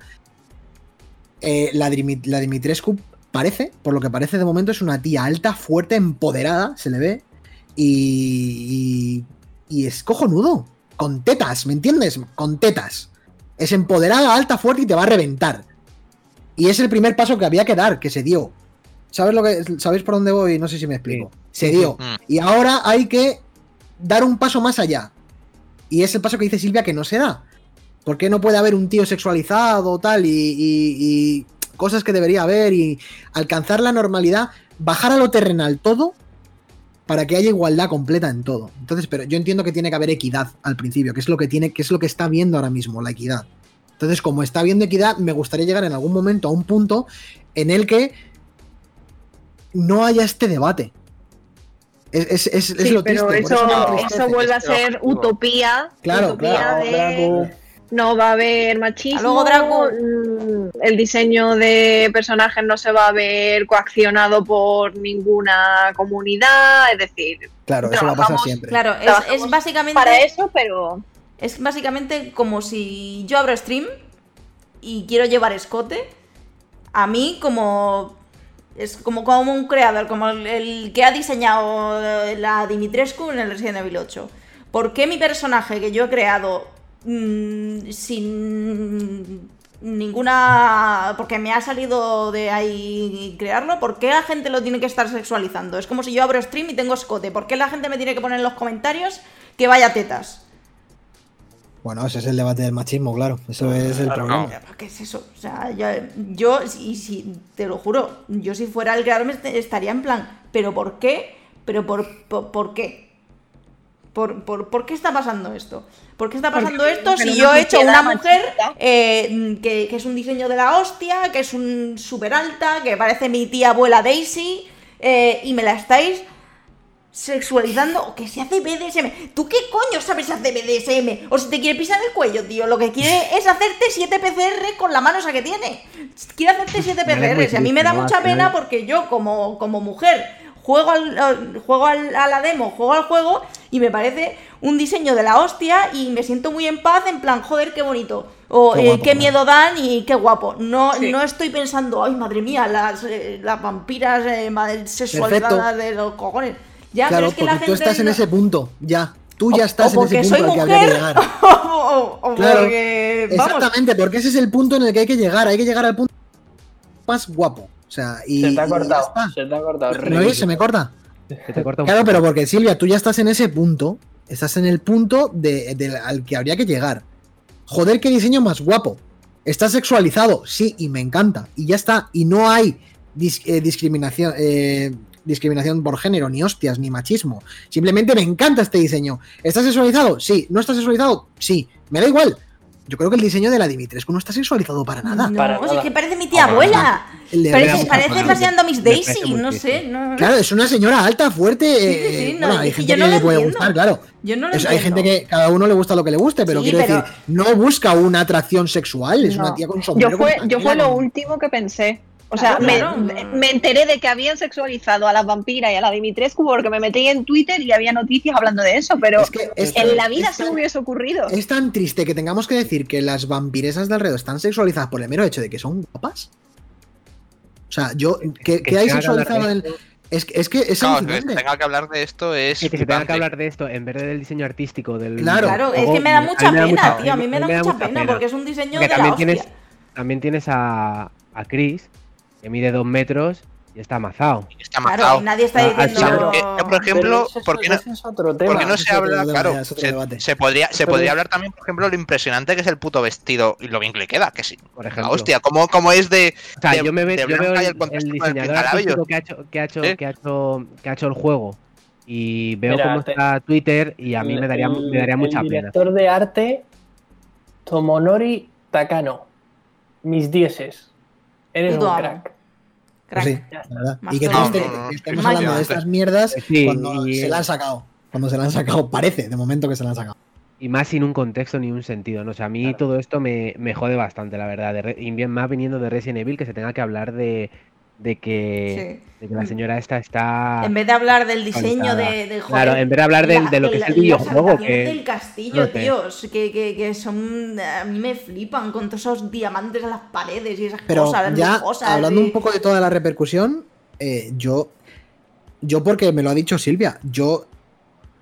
Eh, la Dimitrescu parece, por lo que parece de momento, es una tía alta, fuerte, empoderada, se le ve. Y, y, y es cojonudo. Con tetas, ¿me entiendes? Con tetas. Es empoderada, alta, fuerte y te va a reventar. Y es el primer paso que había que dar, que se dio. ¿Sabes lo que sabéis por dónde voy? No sé si me explico. Se Sí, dio. Mm. Y ahora hay que dar un paso más allá. Y es el paso que dice Silvia que no se da. ¿Por qué no puede haber un tío sexualizado tal y, y- y cosas que debería haber y alcanzar la normalidad, bajar a lo terrenal todo para que haya igualdad completa en todo? Entonces, pero yo entiendo que tiene que haber equidad al principio, que es lo que tiene, que es lo que está viendo ahora mismo, la equidad. Entonces, como está viendo equidad, me gustaría llegar en algún momento a un punto en el que no haya este debate. Es, es- es- es Sí, lo pero triste, eso, eso vuelve a es el ser objetivo. utopía. Claro, utopía claro. de Draco. no va a haber machismo. Luego, Draco. mm, El diseño de personajes no se va a ver coaccionado por ninguna comunidad. Es decir, Claro, eso va a pasar siempre. Claro, es, es básicamente. para eso, pero Es básicamente como si yo abro stream y quiero llevar escote. A mí, como. Es como, como un creador, como el, que ha diseñado la Dimitrescu en el Resident Evil 8. ¿Por qué mi personaje que yo he creado mm, sin ninguna. porque me ha salido de ahí crearlo, ¿por qué la gente lo tiene que estar sexualizando? Es como si yo abro stream y tengo escote. ¿Por qué la gente me tiene que poner en los comentarios que vaya tetas? Bueno, ese es el debate del machismo, claro. Eso es el Claro, problema. no. ¿Pero ¿Qué es eso? O sea, yo, yo y si, te lo juro, yo si fuera el creador estaría en plan, ¿pero por qué? ¿Pero por, por, por qué? ¿Por, por, por qué está pasando esto? ¿Por qué está pasando Porque esto si yo he hecho una mujer eh, que, que es un diseño de la hostia, que es un súper alta, que parece mi tía abuela Daisy, eh, y me la estáis sexualizando o que se hace BDSM. ¿Tú qué coño sabes hacer BDSM? O si te quiere pisar el cuello, tío. Lo que quiere es hacerte 7 PCR con la mano esa que tiene. Quiere hacerte 7 No eres muy PCR. Y a mí me da mucha pena porque yo, como, como mujer, juego, al, al- juego al- a la demo, juego al juego y me parece un diseño de la hostia y me siento muy en paz, en plan, joder, qué bonito. O Qué eh, miedo dan y qué guapo. No, Sí. no estoy pensando, ay, madre mía, las, eh, las vampiras eh, sexualizadas de los cojones. Ya, claro, pero es que porque la tú gente estás en no- ese punto, ya. Tú ya estás o en ese punto al que habría que llegar. o, o- o Claro, porque, vamos, Exactamente, porque ese es el punto en el que hay que llegar. Hay que llegar al punto más guapo. O sea, y. se te ha cortado. Se te ha cortado. ¿Me oyes? ¿Se me corta? Se te corta un Claro, poco. pero porque Silvia, tú ya estás en ese punto. Estás en el punto de, de- al que habría que llegar. Joder, qué diseño más guapo. Está sexualizado, sí, y me encanta. Y ya está. Y no hay dis- eh, discriminación. eh, discriminación por género, ni hostias, ni machismo. Simplemente me encanta este diseño. ¿Está sexualizado? Sí. ¿No está sexualizado? Sí. Me da igual. Yo creo que el diseño de la Dimitrescu no está sexualizado para nada. no, para nada. es que parece mi tía Ah, abuela. Parece, paseando a Miss Daisy, no sé, no, Claro, es una señora alta, fuerte. Sí, sí, eh, sí, no, bueno, hay gente yo que no le puede entiendo. gustar, claro. yo no lo Es- hay gente que cada uno le gusta lo que le guste, pero Sí, quiero pero- decir, no busca una atracción sexual, es No. una tía con sombrero. yo con fue, yo fue lo último que pensé. O sea, Claro, me, claro. me- me enteré de que habían sexualizado a las vampiras y a la Dimitrescu porque me metí en Twitter y había noticias hablando de eso, pero Es que es- en la vida se me hubiese ocurrido. Es tan triste que tengamos que decir que las vampiresas de alrededor están sexualizadas por el mero hecho de que son guapas. O sea, yo, ¿qué, Que qué hay la sexualizado en, Es, que- es que es Claro, que se tenga que hablar de esto es. Que se tenga que hablar de esto en vez del diseño artístico del. Claro. Claro, es que me da mucha pena, mucha- tío. A mí me da mucha pena pena. porque es un diseño de la también hostia. tienes, también tienes a, a Chris, que mide dos metros y está amazado. Está Claro, matado. y nadie está Ah, diciendo. claro. Porque, yo, por ejemplo, Pero ese es- ¿por qué no, es otro tema. porque no se otro habla? debate, Claro, se, se podría, se podría hablar también, por ejemplo, lo impresionante que es el puto vestido y lo bien que le queda, que sí. Por La ejemplo. hostia, ¿cómo, cómo es de. O sea, de- yo, me ve- yo veo el, el el el diseñador que ha hecho, que ha hecho, ¿Eh? que ha hecho, que ha hecho el juego y veo Mira, cómo te- está Twitter y a mí me daría, El- me daría mucha el pena. director de arte, Tomonori Takano. Mis dieces. Eres Puto un amo. crack. Crack. Sí, Y que, este- No, no, no. que estemos hablando de estas mierdas Sí, cuando y- se la han sacado. Cuando se la han sacado, parece, de momento que se la han sacado. Y más sin un contexto ni un sentido. ¿no? O sea, a mí Claro. todo esto me, me jode bastante, la verdad. de y bien más viniendo de Resident Evil que se tenga que hablar de, de, que, de que la señora esta está. En vez de hablar del diseño de, de joder, Claro, en vez de hablar del- de lo que es el videojuego, que- del castillo, no sé. tíos, que, que, que son. A mí me flipan con todos esos diamantes en las paredes y esas Pero cosas. ya, lujosas hablando y- un poco de toda la repercusión, eh, yo, yo porque me lo ha dicho Silvia, yo,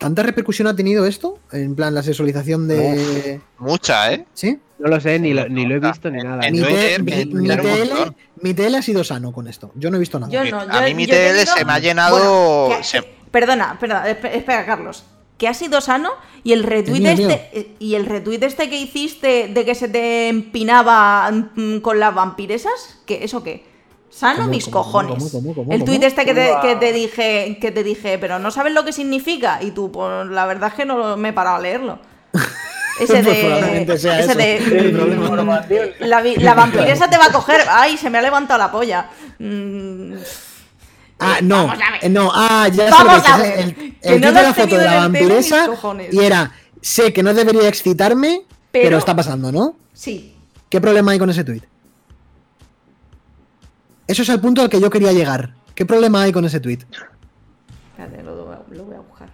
¿tanta repercusión ha tenido esto? En plan, la sexualización de... Mucha, ¿eh? ¿Sí? No lo sé, ni lo, ni lo he visto ni nada. En Mi, Twitter, TL, mi TL ha sido sano con esto. Yo no he visto nada. Yo a mí mi TL tenido- se me ha llenado. Bueno, se- perdona, perdona, espe- espera, Carlos. Que ha sido sano y el retweet mío, es mío. este y el retweet este que hiciste de que se te empinaba mm, con las vampiresas, ¿qué eso qué? Sano ¿Cómo, mis cómo, cojones. cómo, cómo, cómo, el tweet este que te, que te dije que te dije, pero no sabes lo que significa y tú pues la verdad es que no me he parado a leerlo. Ese Pues de, sea ese eso, de la, la vampiresa te va a coger. Ay, se me ha levantado la polla. Mm, Ah, no, Vamos a ver. eh, no, ah, ya sé Vamos lo que a es, ver, El, que el no lo de la foto de la vampiresa y era, sé que no debería excitarme, pero, Pero- está pasando, ¿no? sí. ¿Qué problema hay con ese tweet? Eso es el punto al que yo quería llegar. ¿Qué problema hay con ese tweet? Espérate, lo, voy a- lo voy a buscar.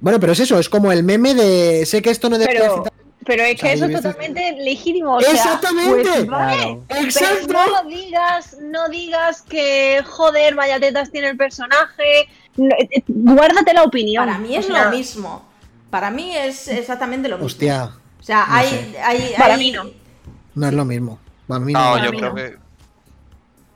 Bueno, pero es eso, es como el meme de sé que esto no debería Pero, pero es O sea, que eso es totalmente legítimo. o sea, Exactamente. pues vale, Claro. Pero ¡Exacto! no lo digas, no digas que joder, vaya tetas tiene el personaje. No, eh, eh, guárdate la opinión. Para mí es O sea, lo mismo. Para mí es exactamente lo mismo. Hostia, O sea, no hay, hay, Para hay- mí no. no es lo mismo. Para mí no, No, yo creo no. que.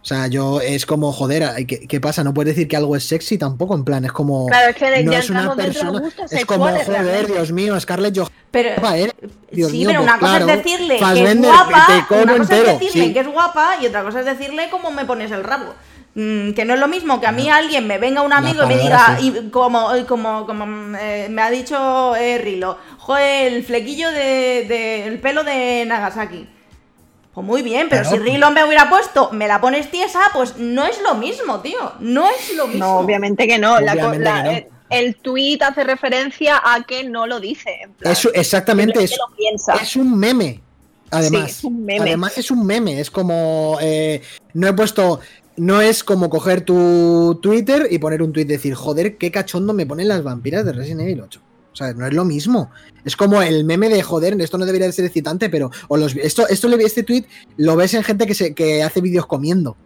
O sea, yo es como, joder, ¿qué, qué pasa? No puedes decir que algo es sexy tampoco, en plan, es como. Claro, es que no ya es una persona. Es como, joder, realmente. Dios mío, Scarlett Johansson. Pero, eres. Dios sí, mío, pero pues una cosa claro, es decirle que es guapa, te como una cosa entero, es decirle sí. que es guapa y otra cosa es decirle cómo me pones el rabo. Mm, que no es lo mismo que a mí alguien me venga un amigo y me diga, sí. y como, como, como eh, me ha dicho eh, Rilo, joder, el flequillo del de, el pelo de Nagasaki. Pues muy bien, pero Claro. si Rilo me hubiera puesto, me la pones tiesa, pues no es lo mismo, tío. No es lo mismo. No, obviamente que no. La co- Obviamente la- que no. eh, El tweet hace referencia a que no lo dice. en plan, Es, exactamente, es, simplemente lo piensa. es un meme. Además, Sí, es un meme. además es un meme. Es como. eh, no he puesto. No es como coger tu Twitter y poner un tweet y decir, joder, qué cachondo me ponen las vampiras de Resident Evil 8. O sea, no es lo mismo. Es como el meme de joder, esto no debería de ser excitante, pero. O los, esto, esto le- este tweet lo ves en gente que, se, que hace vídeos comiendo.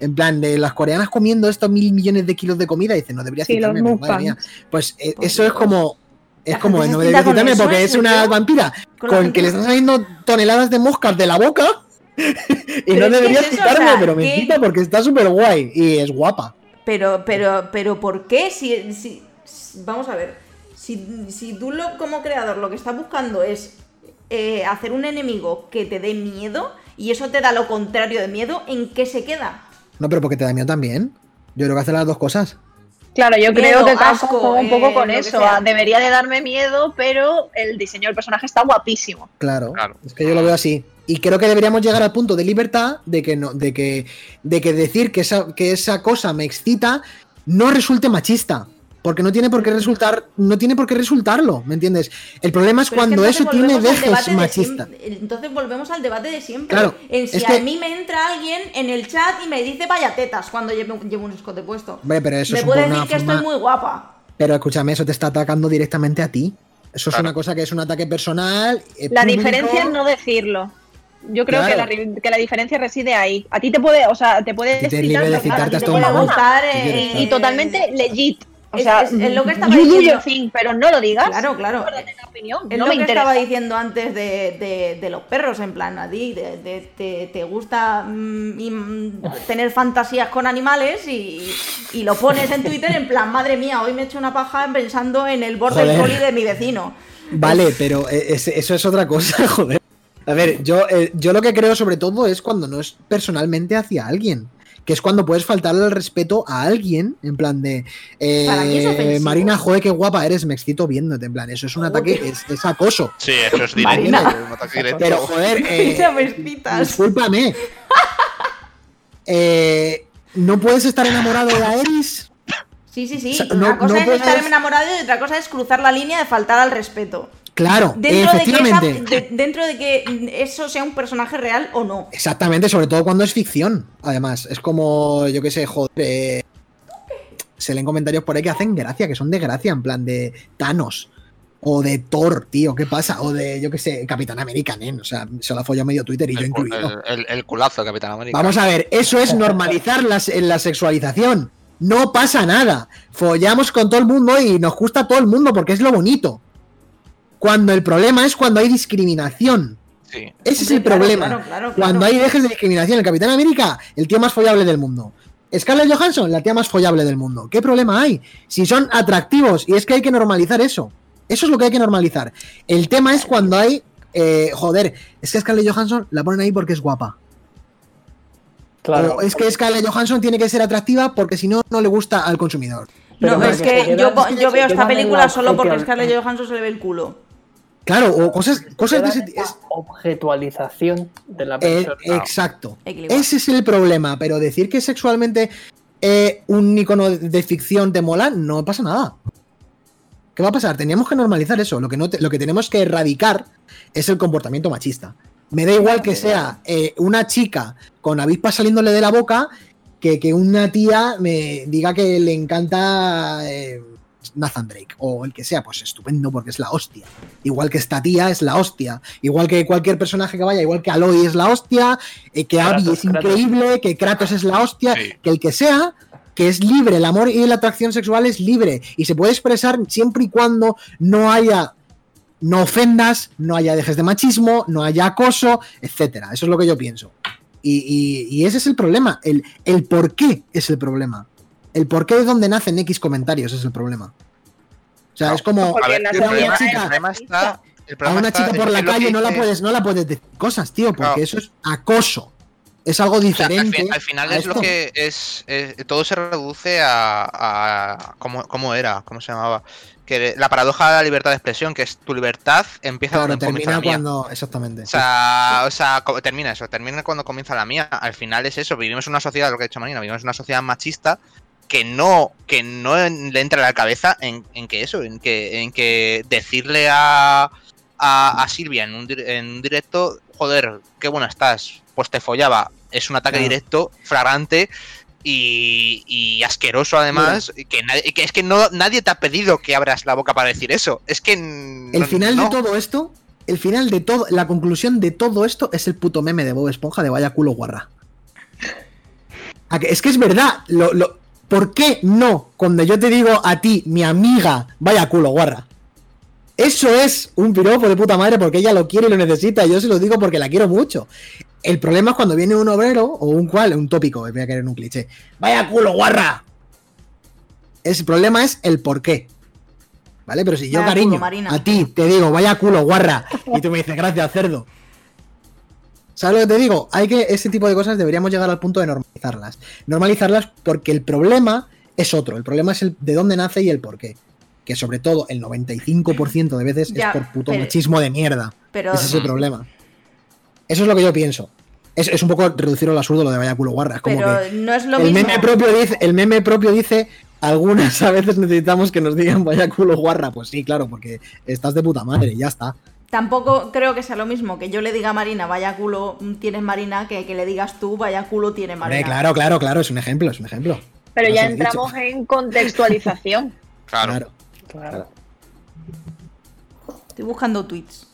En plan, de las coreanas comiendo estos mil millones de kilos de comida, y dicen, no debería Sí, excitarme, pero madre mía. Pues eh, eso es como. Es como, no debería excitarme porque ¿en es una vampira Con que le están saliendo toneladas de moscas de la boca y Pero no debería es eso, excitarme, o sea, pero me que- excita porque está súper guay y es guapa. Pero, pero, pero, ¿por qué? Si, si- si- vamos a ver. Si, si tú lo, como creador lo que estás buscando es eh, hacer un enemigo que te dé miedo y eso te da lo contrario de miedo, ¿en qué se queda? No, pero porque te da miedo también. Yo creo que hace las dos cosas. Claro, yo Miedo, creo que Capcom asco, juega un poco eh, con eso. Debería de darme miedo, pero el diseño del personaje está guapísimo. Claro, Claro. Es que yo lo veo así. Y creo que deberíamos llegar al punto de libertad de que no, de que, de que decir que esa, que esa cosa me excita no resulte machista. Porque no tiene por qué resultar, no tiene por qué resultarlo, ¿me entiendes? El problema es Pero es que cuando eso tiene dejes de siempre- Entonces volvemos al debate de siempre. Claro, En si es a que- mí me entra alguien en el chat y me dice vaya tetas cuando llevo, llevo un escote puesto. Hombre, pero eso me es puede decir que estoy muy guapa. Pero escúchame, eso te está atacando directamente a ti. Eso es Claro. una cosa que es un ataque personal. La público. diferencia es no decirlo. Yo creo que, la, que la diferencia reside ahí. A ti te puede, o sea, te puede te excitar ti te hasta puede gustar eh. Y totalmente legit. O Es- sea, es- es lo que estaba you diciendo. thing, pero no lo digas. Claro, claro. Opinión. Es no lo me que interesa. estaba diciendo antes de, de- de los perros, en plan, a ti de- de- te, te gusta mm, mm, tener fantasías con animales y, y lo pones en Twitter en plan, madre mía, hoy me he hecho una paja pensando en el border Joder. collie de mi vecino. Vale, pero es- eso es otra cosa, joder. A ver, yo, eh, yo lo que creo sobre todo es cuando no es personalmente hacia alguien. Que es cuando puedes faltarle el respeto a alguien, en plan de. eh. Marina, joder, qué guapa eres, me excito viéndote. En plan, eso es un ataque, es, es acoso. Sí, eso es directo. Marina. un ataque directo. Pero, joder, eh, discúlpame. Eh, ¿No puedes estar enamorado de Aeris? Sí, sí, sí. O sea, una no- cosa no es puedes- estar enamorado y otra cosa es cruzar la línea de faltar al respeto. Claro, Dentro de, que esa- efectivamente. de- dentro de que eso sea un personaje real o no. Exactamente, sobre todo cuando es ficción. Además, es como, yo qué sé, joder. eh, se leen comentarios por ahí que hacen gracia, que son de gracia, en plan de Thanos. O de Thor, tío, ¿qué pasa? O de, yo qué sé, Capitán América, nen. O sea, se lo ha follado medio Twitter y yo el, incluido. el- el- el culazo de Capitán América. Vamos a ver, eso es normalizar las- en la sexualización. No pasa nada. Follamos con todo el mundo y nos gusta a todo el mundo porque es lo bonito. Cuando el problema es cuando hay discriminación. Sí. Ese es el claro, problema. claro, claro, claro. Cuando hay dejes de discriminación, el Capitán América, el tío más follable del mundo. Scarlett Johansson, la tía más follable del mundo. ¿Qué problema hay? Si son atractivos, y es que hay que normalizar eso. Eso es lo que hay que normalizar. El tema es cuando hay. eh, joder, es que Scarlett Johansson la ponen ahí porque es guapa. Claro. O es que Scarlett Johansson tiene que ser atractiva porque si no, no le gusta al consumidor. Pero no, es que yo, es veo esta película la solo porque. Scarlett Johansson se le ve el culo. Claro, o cosas, cosas de ese esa objetualización de la Eh, persona. exacto. Ese es el problema, pero decir que sexualmente eh, un icono de ficción te mola, no pasa nada. ¿Qué va a pasar? Teníamos que normalizar eso. Lo que, no te- lo que tenemos que erradicar es el comportamiento machista. Me da igual que sea eh, una chica con avispas saliéndole de la boca que, que una tía me diga que le encanta eh, Nathan Drake o el que sea, pues estupendo porque es la hostia. Igual que esta tía es la hostia. Igual que cualquier personaje que vaya, igual que Aloy es la hostia, eh, que Abby es increíble, que Kratos es la hostia, Sí. que el que sea, que es libre, el amor y la atracción sexual es libre y se puede expresar siempre y cuando no haya no ofendas, no haya dejes de machismo, no haya acoso, etcétera. Eso es lo que yo pienso. Y, y- y ese es el problema. El, el por qué es el problema. El por qué de dónde nacen X comentarios es el problema. O sea, No, es como A ver, el problema, chica- el problema está. el a una está chica por la calle no la puedes, no la puedes decir cosas, tío, porque Claro. eso es acoso. Es algo O sea, al, diferente. fin- al final es lo que es, es- todo se reduce a, a- ¿cómo, cómo era cómo se llamaba que la paradoja de la libertad de expresión que es tu libertad empieza Claro, cuando comienza termina la mía cuando. Exactamente. o sea, o sea, termina eso, termina cuando comienza la mía. Al final es eso, vivimos en una sociedad, lo que ha dicho Marina, vivimos en una sociedad machista que no, que no le entra a la cabeza en, en que eso, en que, en que decirle a, a, a Silvia en un, en un directo, joder, qué buena estás, pues te follaba. Es un ataque Claro. directo, flagrante y, y asqueroso además, que, nadie- que es que no, nadie te ha pedido que abras la boca para decir eso. Es que... El no- final no. de todo esto, el final de todo, la conclusión de todo esto es el puto meme de Bob Esponja de vaya culo guarra. ¿A que- Es que es verdad, lo, lo- ¿por qué no cuando yo te digo a ti, mi amiga, vaya culo guarra? Eso es un piropo de puta madre porque ella lo quiere y lo necesita. Yo se lo digo porque la quiero mucho. El problema es cuando viene un obrero o un cual, un tópico, voy a caer en un cliché. Vaya culo guarra. El problema es el por qué. ¿Vale? Pero si yo, Vaya cariño, culo, a ti te digo, vaya culo guarra, y tú me dices, gracias, cerdo. ¿Sabes lo que te digo? Hay que, ese tipo de cosas deberíamos llegar al punto de normalizarlas. Normalizarlas porque el problema es otro. El problema es el de dónde nace y el por qué. Que sobre todo el 95% de veces Ya, es por puto pero- machismo de mierda. Pero Ese es el problema. Eso es lo que yo pienso. Es, es un poco reducirlo al absurdo lo de vaya culo guarra. Es como pero que no es lo el mismo. meme propio dice, el meme propio dice, algunas a veces necesitamos que nos digan vaya culo guarra. Pues sí, claro, porque estás de puta madre y ya está. Tampoco creo que sea lo mismo que yo le diga a Marina, vaya culo tienes Marina, que que le digas tú, vaya culo tiene Marina. Hombre, claro, claro, claro, es un ejemplo, es un ejemplo. Pero No ya dicho. entramos en contextualización. Claro. Claro. Claro. Estoy buscando tweets.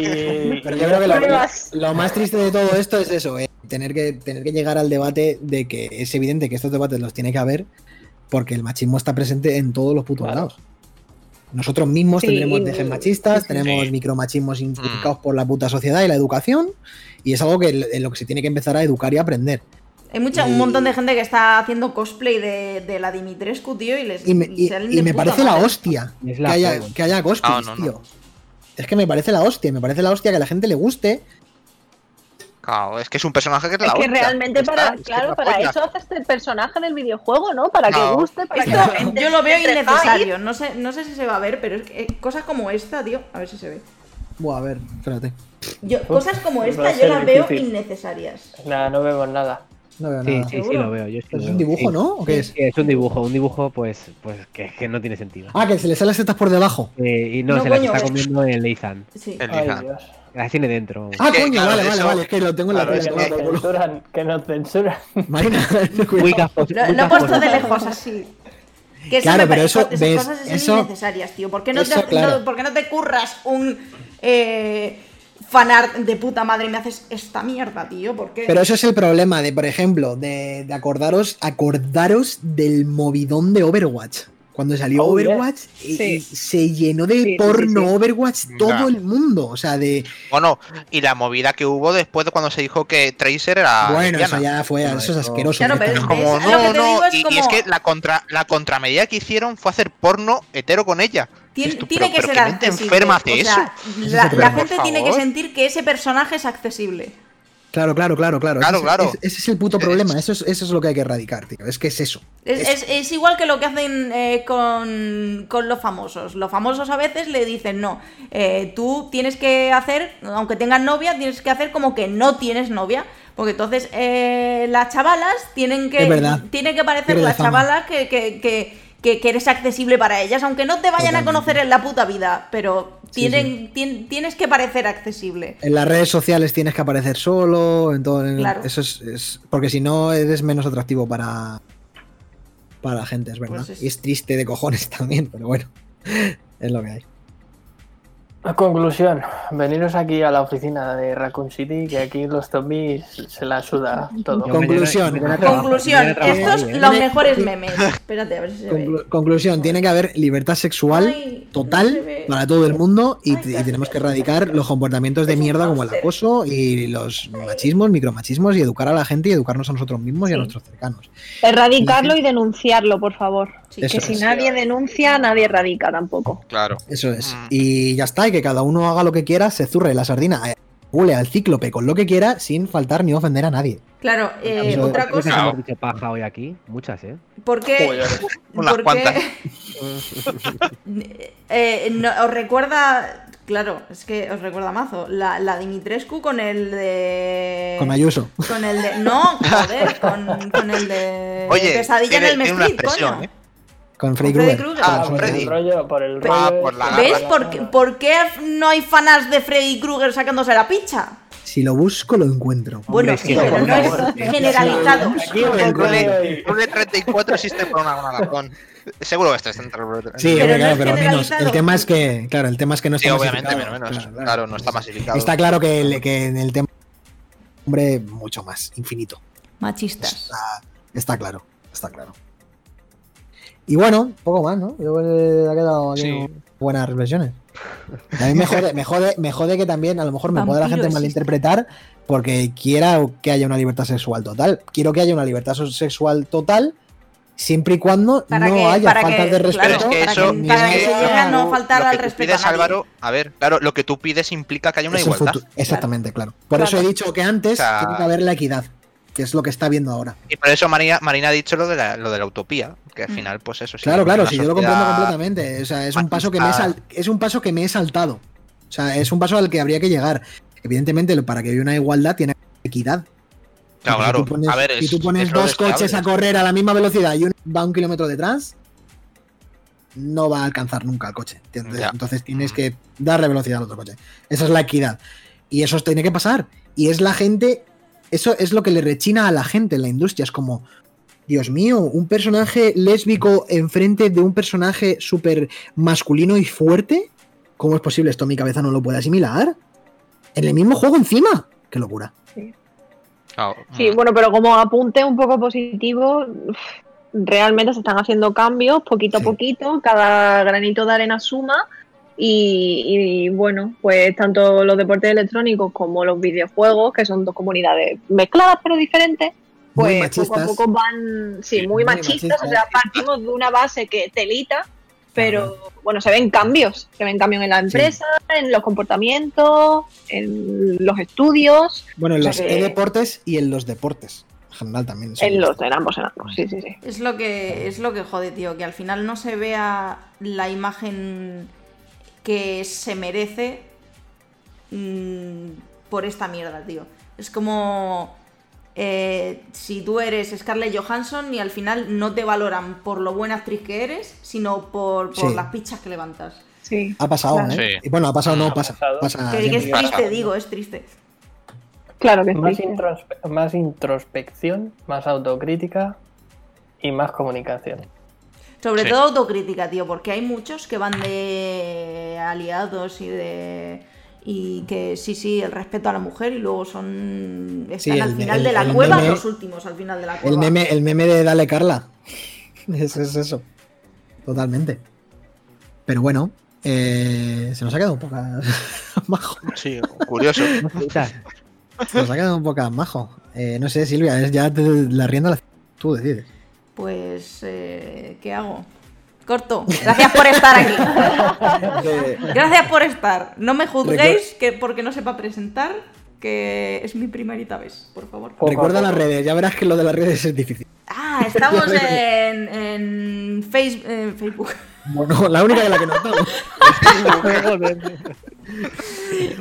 Y- Pero yo creo que lo, más triste de todo esto es eso, eh, tener, que, tener que llegar al debate de que es evidente que estos debates los tiene que haber porque el machismo está presente en todos los putos Claro. lados. Nosotros mismos Sí, tendremos dejes machistas, sí, sí. tenemos Sí. micromachismos inculcados por la puta sociedad y la educación, y es algo que en lo que se tiene que empezar a educar y aprender. Hay mucha, un montón de gente que está haciendo cosplay de, de la Dimitrescu, tío, y les Y me, y- me parece la hostia Es que haya, que haya cosplays, No, no, no. tío. Es que me parece la hostia, me parece la hostia que a la gente le guste. Claro, es que es un personaje que es Es la que hostia. realmente para, es que claro, es la para polla. eso haces el personaje del videojuego, ¿no? Para que guste, para que Esto la gente yo lo veo innecesario. No sé, no sé si se va a ver, pero es que eh, cosas como esta, tío. A ver si se ve. Buah, a ver, espérate. Yo, cosas como esta yo las veo innecesarias. Nada, no vemos nada. No veo Sí, nada. sí, sí, lo veo. Yo sí Pero lo es un veo, dibujo, sí. ¿no? ¿O qué es? Sí, es un dibujo, un dibujo pues, pues que, que no tiene sentido. Ah, que se le salen las tetas por debajo. Eh, y no, No, se las está comiendo el Leizan. Sí. El. Dios. Las tiene dentro. Ah, coño, claro, vale, vale, eso- vale. Es que lo tengo en la tele. Que nos censuran, que nos censuran. Marina, Muy cuidado. casposo, Lo, muy lo he puesto casposo. de lejos así. Que Claro, pero eso, esas ves, cosas son eso- innecesarias, tío. ¿Por qué no, eso, te, claro. no- por qué no te curras un eh, fanart de puta madre y me haces esta mierda, tío? ¿Por qué? Pero eso es el problema de, por ejemplo, de, de acordaros, acordaros del movidón de Overwatch. Cuando salió Oh, Overwatch, y- Sí. y se llenó de Sí, sí, sí, porno sí. Overwatch todo el mundo. O sea, de. Bueno, y la movida que hubo después de cuando se dijo que Tracer era. bueno, lesbiana. eso ya fue. Bueno, Eso es asqueroso. Claro, pero directamente. Como no, no, es y, es que la contra la contramedida que hicieron fue hacer porno hetero con ella. Tien- tú, tiene pero- que pero ser ¿qué mente accesible. enferma hace o sea, eso? la, la gente tiene que sentir que ese personaje es accesible. Claro, claro, claro, claro. Claro, ese, es- claro. Ese, ese es el puto problema. Eso es, eso es lo que hay que erradicar, tío. Es que es eso. Es, Es- igual que lo que hacen eh, con, con los famosos. Los famosos a veces le dicen, no, eh, tú tienes que hacer, aunque tengas novia, tienes que hacer como que no tienes novia. Porque entonces eh, las chavalas tienen que, Es verdad. tiene que parecer las chavalas que, que, que, que- que eres accesible para ellas, aunque no te vayan a conocer en la puta vida, pero Sí, tienen, tien- tienes que parecer accesible. En las redes sociales tienes que aparecer solo, en todo, en- Claro. eso es, es- porque si no eres menos atractivo para para la gente, es verdad. Pues es- Y es triste de cojones también, pero bueno, es lo que hay. A conclusión, veniros aquí a la oficina de Raccoon City, que aquí los zombies se la suda todo. Yo Conclusión. mañana- Conclusión, estos ¿eh? los mejores memes. Espérate, a ver si se ve. Conclu- conclusión, tiene que haber libertad sexual Ay, no se total para todo el mundo y, Ay, y casi. tenemos que erradicar los comportamientos de mierda como el acoso y los machismos, micromachismos y educar a la gente y educarnos a nosotros mismos y a nuestros cercanos. Erradicarlo y denunciarlo, por favor. Sí, que si es. nadie denuncia, nadie erradica tampoco. Claro. Eso es. Mm. Y ya está, y que cada uno haga lo que quiera, se zurre la sardina, eh, hule al cíclope con lo que quiera, sin faltar ni ofender a nadie. Claro, eh, Eso- otra ¿Cuántas veces cosa, hemos dicho paja hoy aquí? Muchas, ¿eh? ¿por qué? Joder. Unas por qué- cuantas. Eh, no- os recuerda, claro, es que os recuerda mazo, la, la Dimitrescu con el de... Con Ayuso. Con el de... No, joder, con, con el de... Oye, Pesadilla tiene, en el expresión, coño. ¿eh? Con Freddy Krueger. Krueger. Ah, Con por Freddy. el rollo, por el Ah, rollo. por la garra. ¿Ves? ¿Por qué, por qué no hay fanas de Freddy Krueger sacándose la picha? Si lo busco, lo encuentro. Bueno, es que sí, pero no es generalizado. Rule, rollo- rule 34 existe por una razón. Seguro que está entre Sí, Pero hombre, no claro, pero menos. El tema es que, claro, el tema es que no Sí, está obviamente, menos, menos. Claro, Claro, no está masificado. Está claro que, el- que en el tema hombre mucho más, infinito. Machistas. Está, está claro, está claro. Y bueno, poco más, ¿no? Yo creo que ha quedado aquí Sí. buenas reflexiones. A mí me jode, me, jode, me jode que también a lo mejor me puede la gente existe. malinterpretar porque quiera que haya una libertad sexual total. Quiero que haya una libertad sexual total siempre y cuando Para no que- haya para faltas que- de claro, respeto. Pero es que para eso que- para que se llegue a no faltar al que respeto pides, a. Álvaro, a ver, claro, lo que tú pides implica que haya una es igualdad. Exactamente, claro. Por Claro. eso he dicho que antes O sea- tiene que haber la equidad, que es lo que está viendo ahora. Y por eso Marina, Marina ha dicho lo de, la, lo de la utopía, que al Mm. final, pues eso sí. Claro, claro, si yo lo comprendo completamente. O sea, es un paso que me he sal- es un paso que me he saltado. O sea, es un paso al que habría que llegar. Evidentemente, para que haya una igualdad tiene que haber equidad. Claro, claro. Si tú pones, a ver, si tú pones dos coches a correr a la misma velocidad y uno va un kilómetro detrás, no va a alcanzar nunca el coche. Entonces tienes Mm. que darle velocidad al otro coche. Esa es la equidad. Y eso tiene que pasar. Y es la gente. Eso es lo que le rechina a la gente en la industria. Es como. Dios mío, un personaje lésbico enfrente de un personaje súper masculino y fuerte. ¿Cómo es posible esto? Mi cabeza no lo puede asimilar. En el mismo juego encima. Qué locura. Sí, mm, bueno, pero como apunte un poco positivo, realmente se están haciendo cambios poquito Sí. a poquito, cada granito de arena suma y, y, bueno, pues tanto los deportes electrónicos como los videojuegos, que son dos comunidades mezcladas pero diferentes, pues poco a poco van, sí, muy, muy machistas, machistas. o sea, partimos de una base que telita, pero bueno, se ven cambios, se ven cambios en la empresa, en los comportamientos, en los estudios, Bueno, en los que- e-deportes y en los deportes. En general también. en los, en ambos, en ambos, sí, sí, sí. Es lo que es lo que jode, tío, que al final no se vea la imagen que se merece mm, por esta mierda, tío. Es como eh, si tú eres Scarlett Johansson y al final no te valoran por lo buena actriz que eres, sino por, por Sí. las pichas que levantas. Sí. Ha pasado, Claro. ¿eh? Sí. Y bueno, ha pasado, no, Ha pasa. que, que es pasa. triste, digo, es triste. Claro que Más, sí. introspe- más introspección, más autocrítica y más comunicación. Sobre Sí. todo autocrítica, tío, porque hay muchos que van de aliados y de. Y que sí, sí, el respeto a la mujer y luego son. Están Sí, al final el- de la el cueva, meme- los últimos al final de la cueva. El meme, el meme de Dale Carla. Es, es eso. Totalmente. Pero bueno, eh, se nos ha quedado un poco majo. sí, curioso. Se nos ha quedado un poco majo. Eh, no sé, Silvia, es ya te- la rienda la tú decides. Pues. eh, ¿Qué hago? Corto. Gracias por estar aquí. Eh, Gracias por estar. No me juzguéis que porque no sepa presentar, que es mi primerita vez, por favor. Recuerda las redes, ya verás que lo de las redes es difícil. Ah, estamos en, en Face- en Facebook. Bueno, la única de la que no estamos.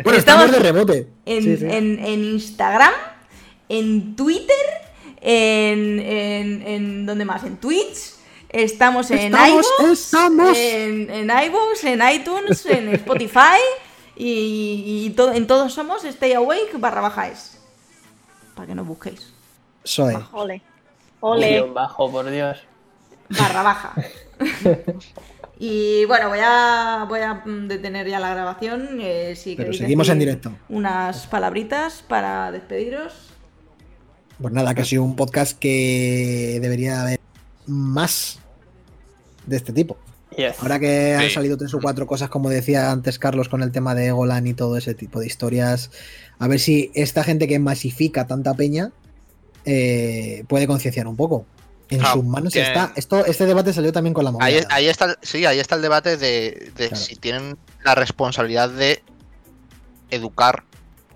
Bueno, Estamos estamos de rebote. en, Sí, sí. en- en Instagram, en Twitter, en, en, en ¿dónde más? En Twitch. Estamos en Estamos, iVoox, estamos. en, en iVoox, en iTunes, en Spotify y, y to- en todos somos Stay Awake barra baja es. Para que no busquéis. Soy. Ole. Ole. Bajo, por Dios. Barra baja. y bueno, voy a, voy a detener ya la grabación. eh, si Pero seguimos en directo. Unas palabritas para despediros. Pues nada, que ha sido un podcast que debería haber más de este tipo. Yes. Ahora que han Sí. salido tres o cuatro cosas, como decía antes Carlos, con el tema de Egolan y todo ese tipo de historias, a ver si esta gente que masifica tanta peña eh, puede concienciar un poco. En Claro, sus manos está. Esto, este debate salió también con la movida. Ahí, ahí está, sí, ahí está el debate de, de Claro. si tienen la responsabilidad de educar.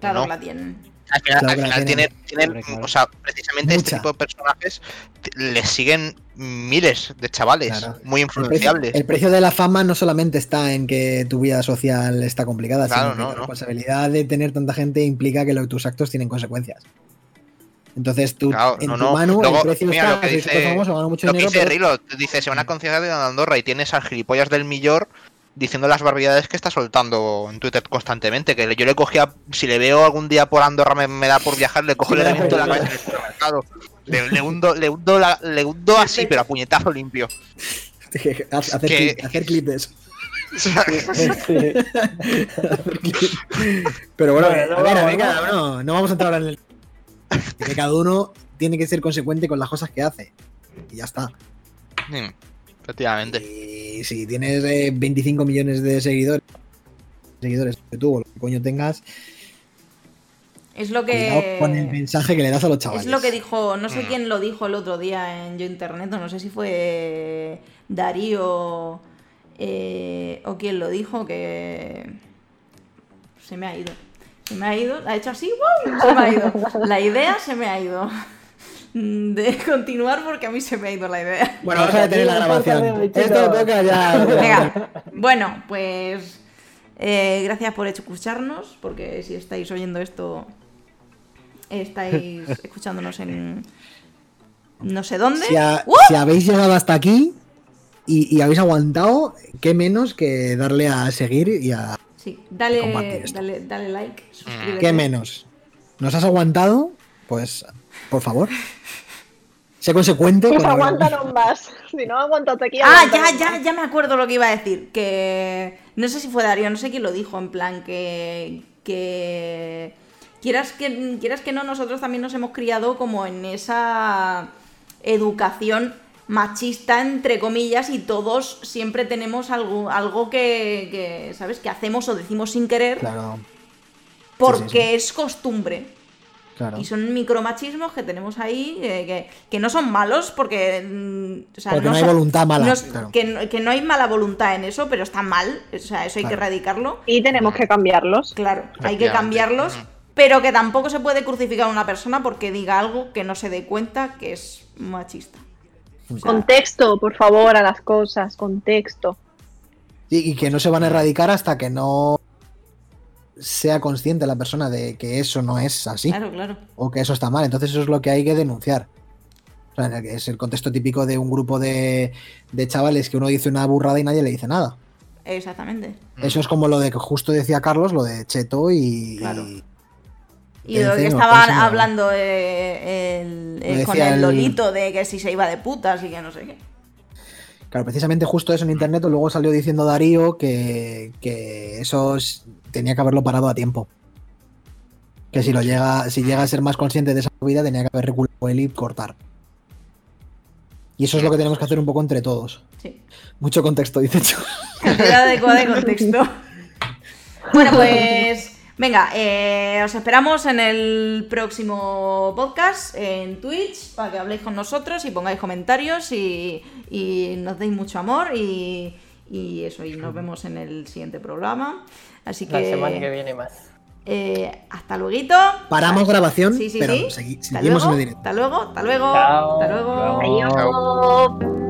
Claro No. la tienen. Al final, Claro al que la final tienen. tienen, tienen, claro. o sea, precisamente este Mucha. tipo de personajes les siguen miles de chavales Claro. muy El precio, influenciables. el precio de la fama no solamente está en que tu vida social está complicada, sino que no, la no. responsabilidad de tener tanta gente implica que lo- tus actos tienen consecuencias. Entonces tú, Claro, en no, tu no. mano, Luego, el precio mira, está, lo que dice- famoso, mucho Lo que dinero, dice pero- Rilo, dice, se van a concienciar de Andorra y tienes al gilipollas del millor diciendo las barbaridades que está soltando en Twitter constantemente. Que yo le cogía, si le veo algún día por Andorra me, me da por viajar, le cojo el elemento de la cabeza supermercado. Le, le hundo, le hundo, la- le hundo así, pero a puñetazo limpio. hacer, que- clip, hacer clip de eso. Sí. Pero bueno, no a ver, a vamos, ver, ¿no? cada uno, no vamos a entrar ahora en el. Que cada uno tiene que ser consecuente con las cosas que hace. Y ya está. Efectivamente. Y si tienes eh, 25 millones de seguidores, seguidores que tú o lo que coño tengas, Es lo que. con el mensaje que le das a los chavales. Es lo que dijo, no sé Mm. quién lo dijo el otro día en Yo Internet, o no sé si fue Darío eh, o quién lo dijo, que se me ha ido. Se me ha ido, ha hecho así, ¡wow! Se me ha ido. La idea se me ha ido. De continuar porque a mí se me ha ido la idea. Bueno, vamos a detener la grabación. Esto toca ya. Venga, bueno, pues eh, gracias por escucharnos, porque si estáis oyendo esto, estáis escuchándonos en no sé dónde. Si, ¡Uh! si habéis llegado hasta aquí y, y habéis aguantado, qué menos que darle a seguir y a. Sí, dale, dale, dale like, suscríbete. ¿Qué menos? ¿Nos has aguantado? Pues, por favor. Sé consecuente. Pues aguántanos más. Si no aguantas aquí. Ah, ya, ya, ya me acuerdo lo que iba a decir. Que no sé si fue Darío, no sé quién lo dijo, en plan que. que. Quieras que, quieras que no, nosotros también nos hemos criado como en esa educación machista, entre comillas, y todos siempre tenemos algo, algo que, que, ¿sabes? Que hacemos o decimos sin querer Claro, porque sí, sí. es costumbre. Claro. Y son micromachismos que tenemos ahí, eh, que, que no son malos, porque. mm, o sea, Porque no hay son- voluntad mala, no es- claro. que, no- que no hay mala voluntad en eso, pero está mal. O sea, eso hay que erradicarlo. Y tenemos que cambiarlos. Claro, hay que cambiarlos. Pero que tampoco se puede crucificar a una persona porque diga algo que no se dé cuenta que es machista. O sea, Contexto, por favor, a las cosas. Contexto. Y, y que no se van a erradicar hasta que no sea consciente la persona de que eso no es así Claro, claro. o que eso está mal. Entonces eso es lo que hay que denunciar. O sea, que es el contexto típico de un grupo de, de chavales que uno dice una burrada y nadie le dice nada. Exactamente. Eso es como lo de que justo decía Carlos, lo de Cheto y... Claro. y- Y de lo que estaban encima. hablando eh, el- eh, con el el- Lolito de que si se iba de putas y que no sé qué. Claro, precisamente justo eso en internet, luego salió diciendo Darío que, que eso es- tenía que haberlo parado a tiempo. Que si lo llega, si llega a ser más consciente de esa vida, tenía que haber reculado él y cortar. Y eso es lo que tenemos que hacer un poco entre todos. Sí. Mucho contexto, dice Chu. Cantidad adecuada de contexto. Bueno, pues. Venga, eh, os esperamos en el próximo podcast en Twitch para que habléis con nosotros y pongáis comentarios y, y nos deis mucho amor y, y eso, y nos vemos en el siguiente programa. Así La que. semana que viene más. eh, hasta luego. Paramos grabación, Sí, sí, pero sí. segui- seguimos luego, en el directo. Hasta luego, hasta luego. Chao. Hasta luego. Luego. Adiós.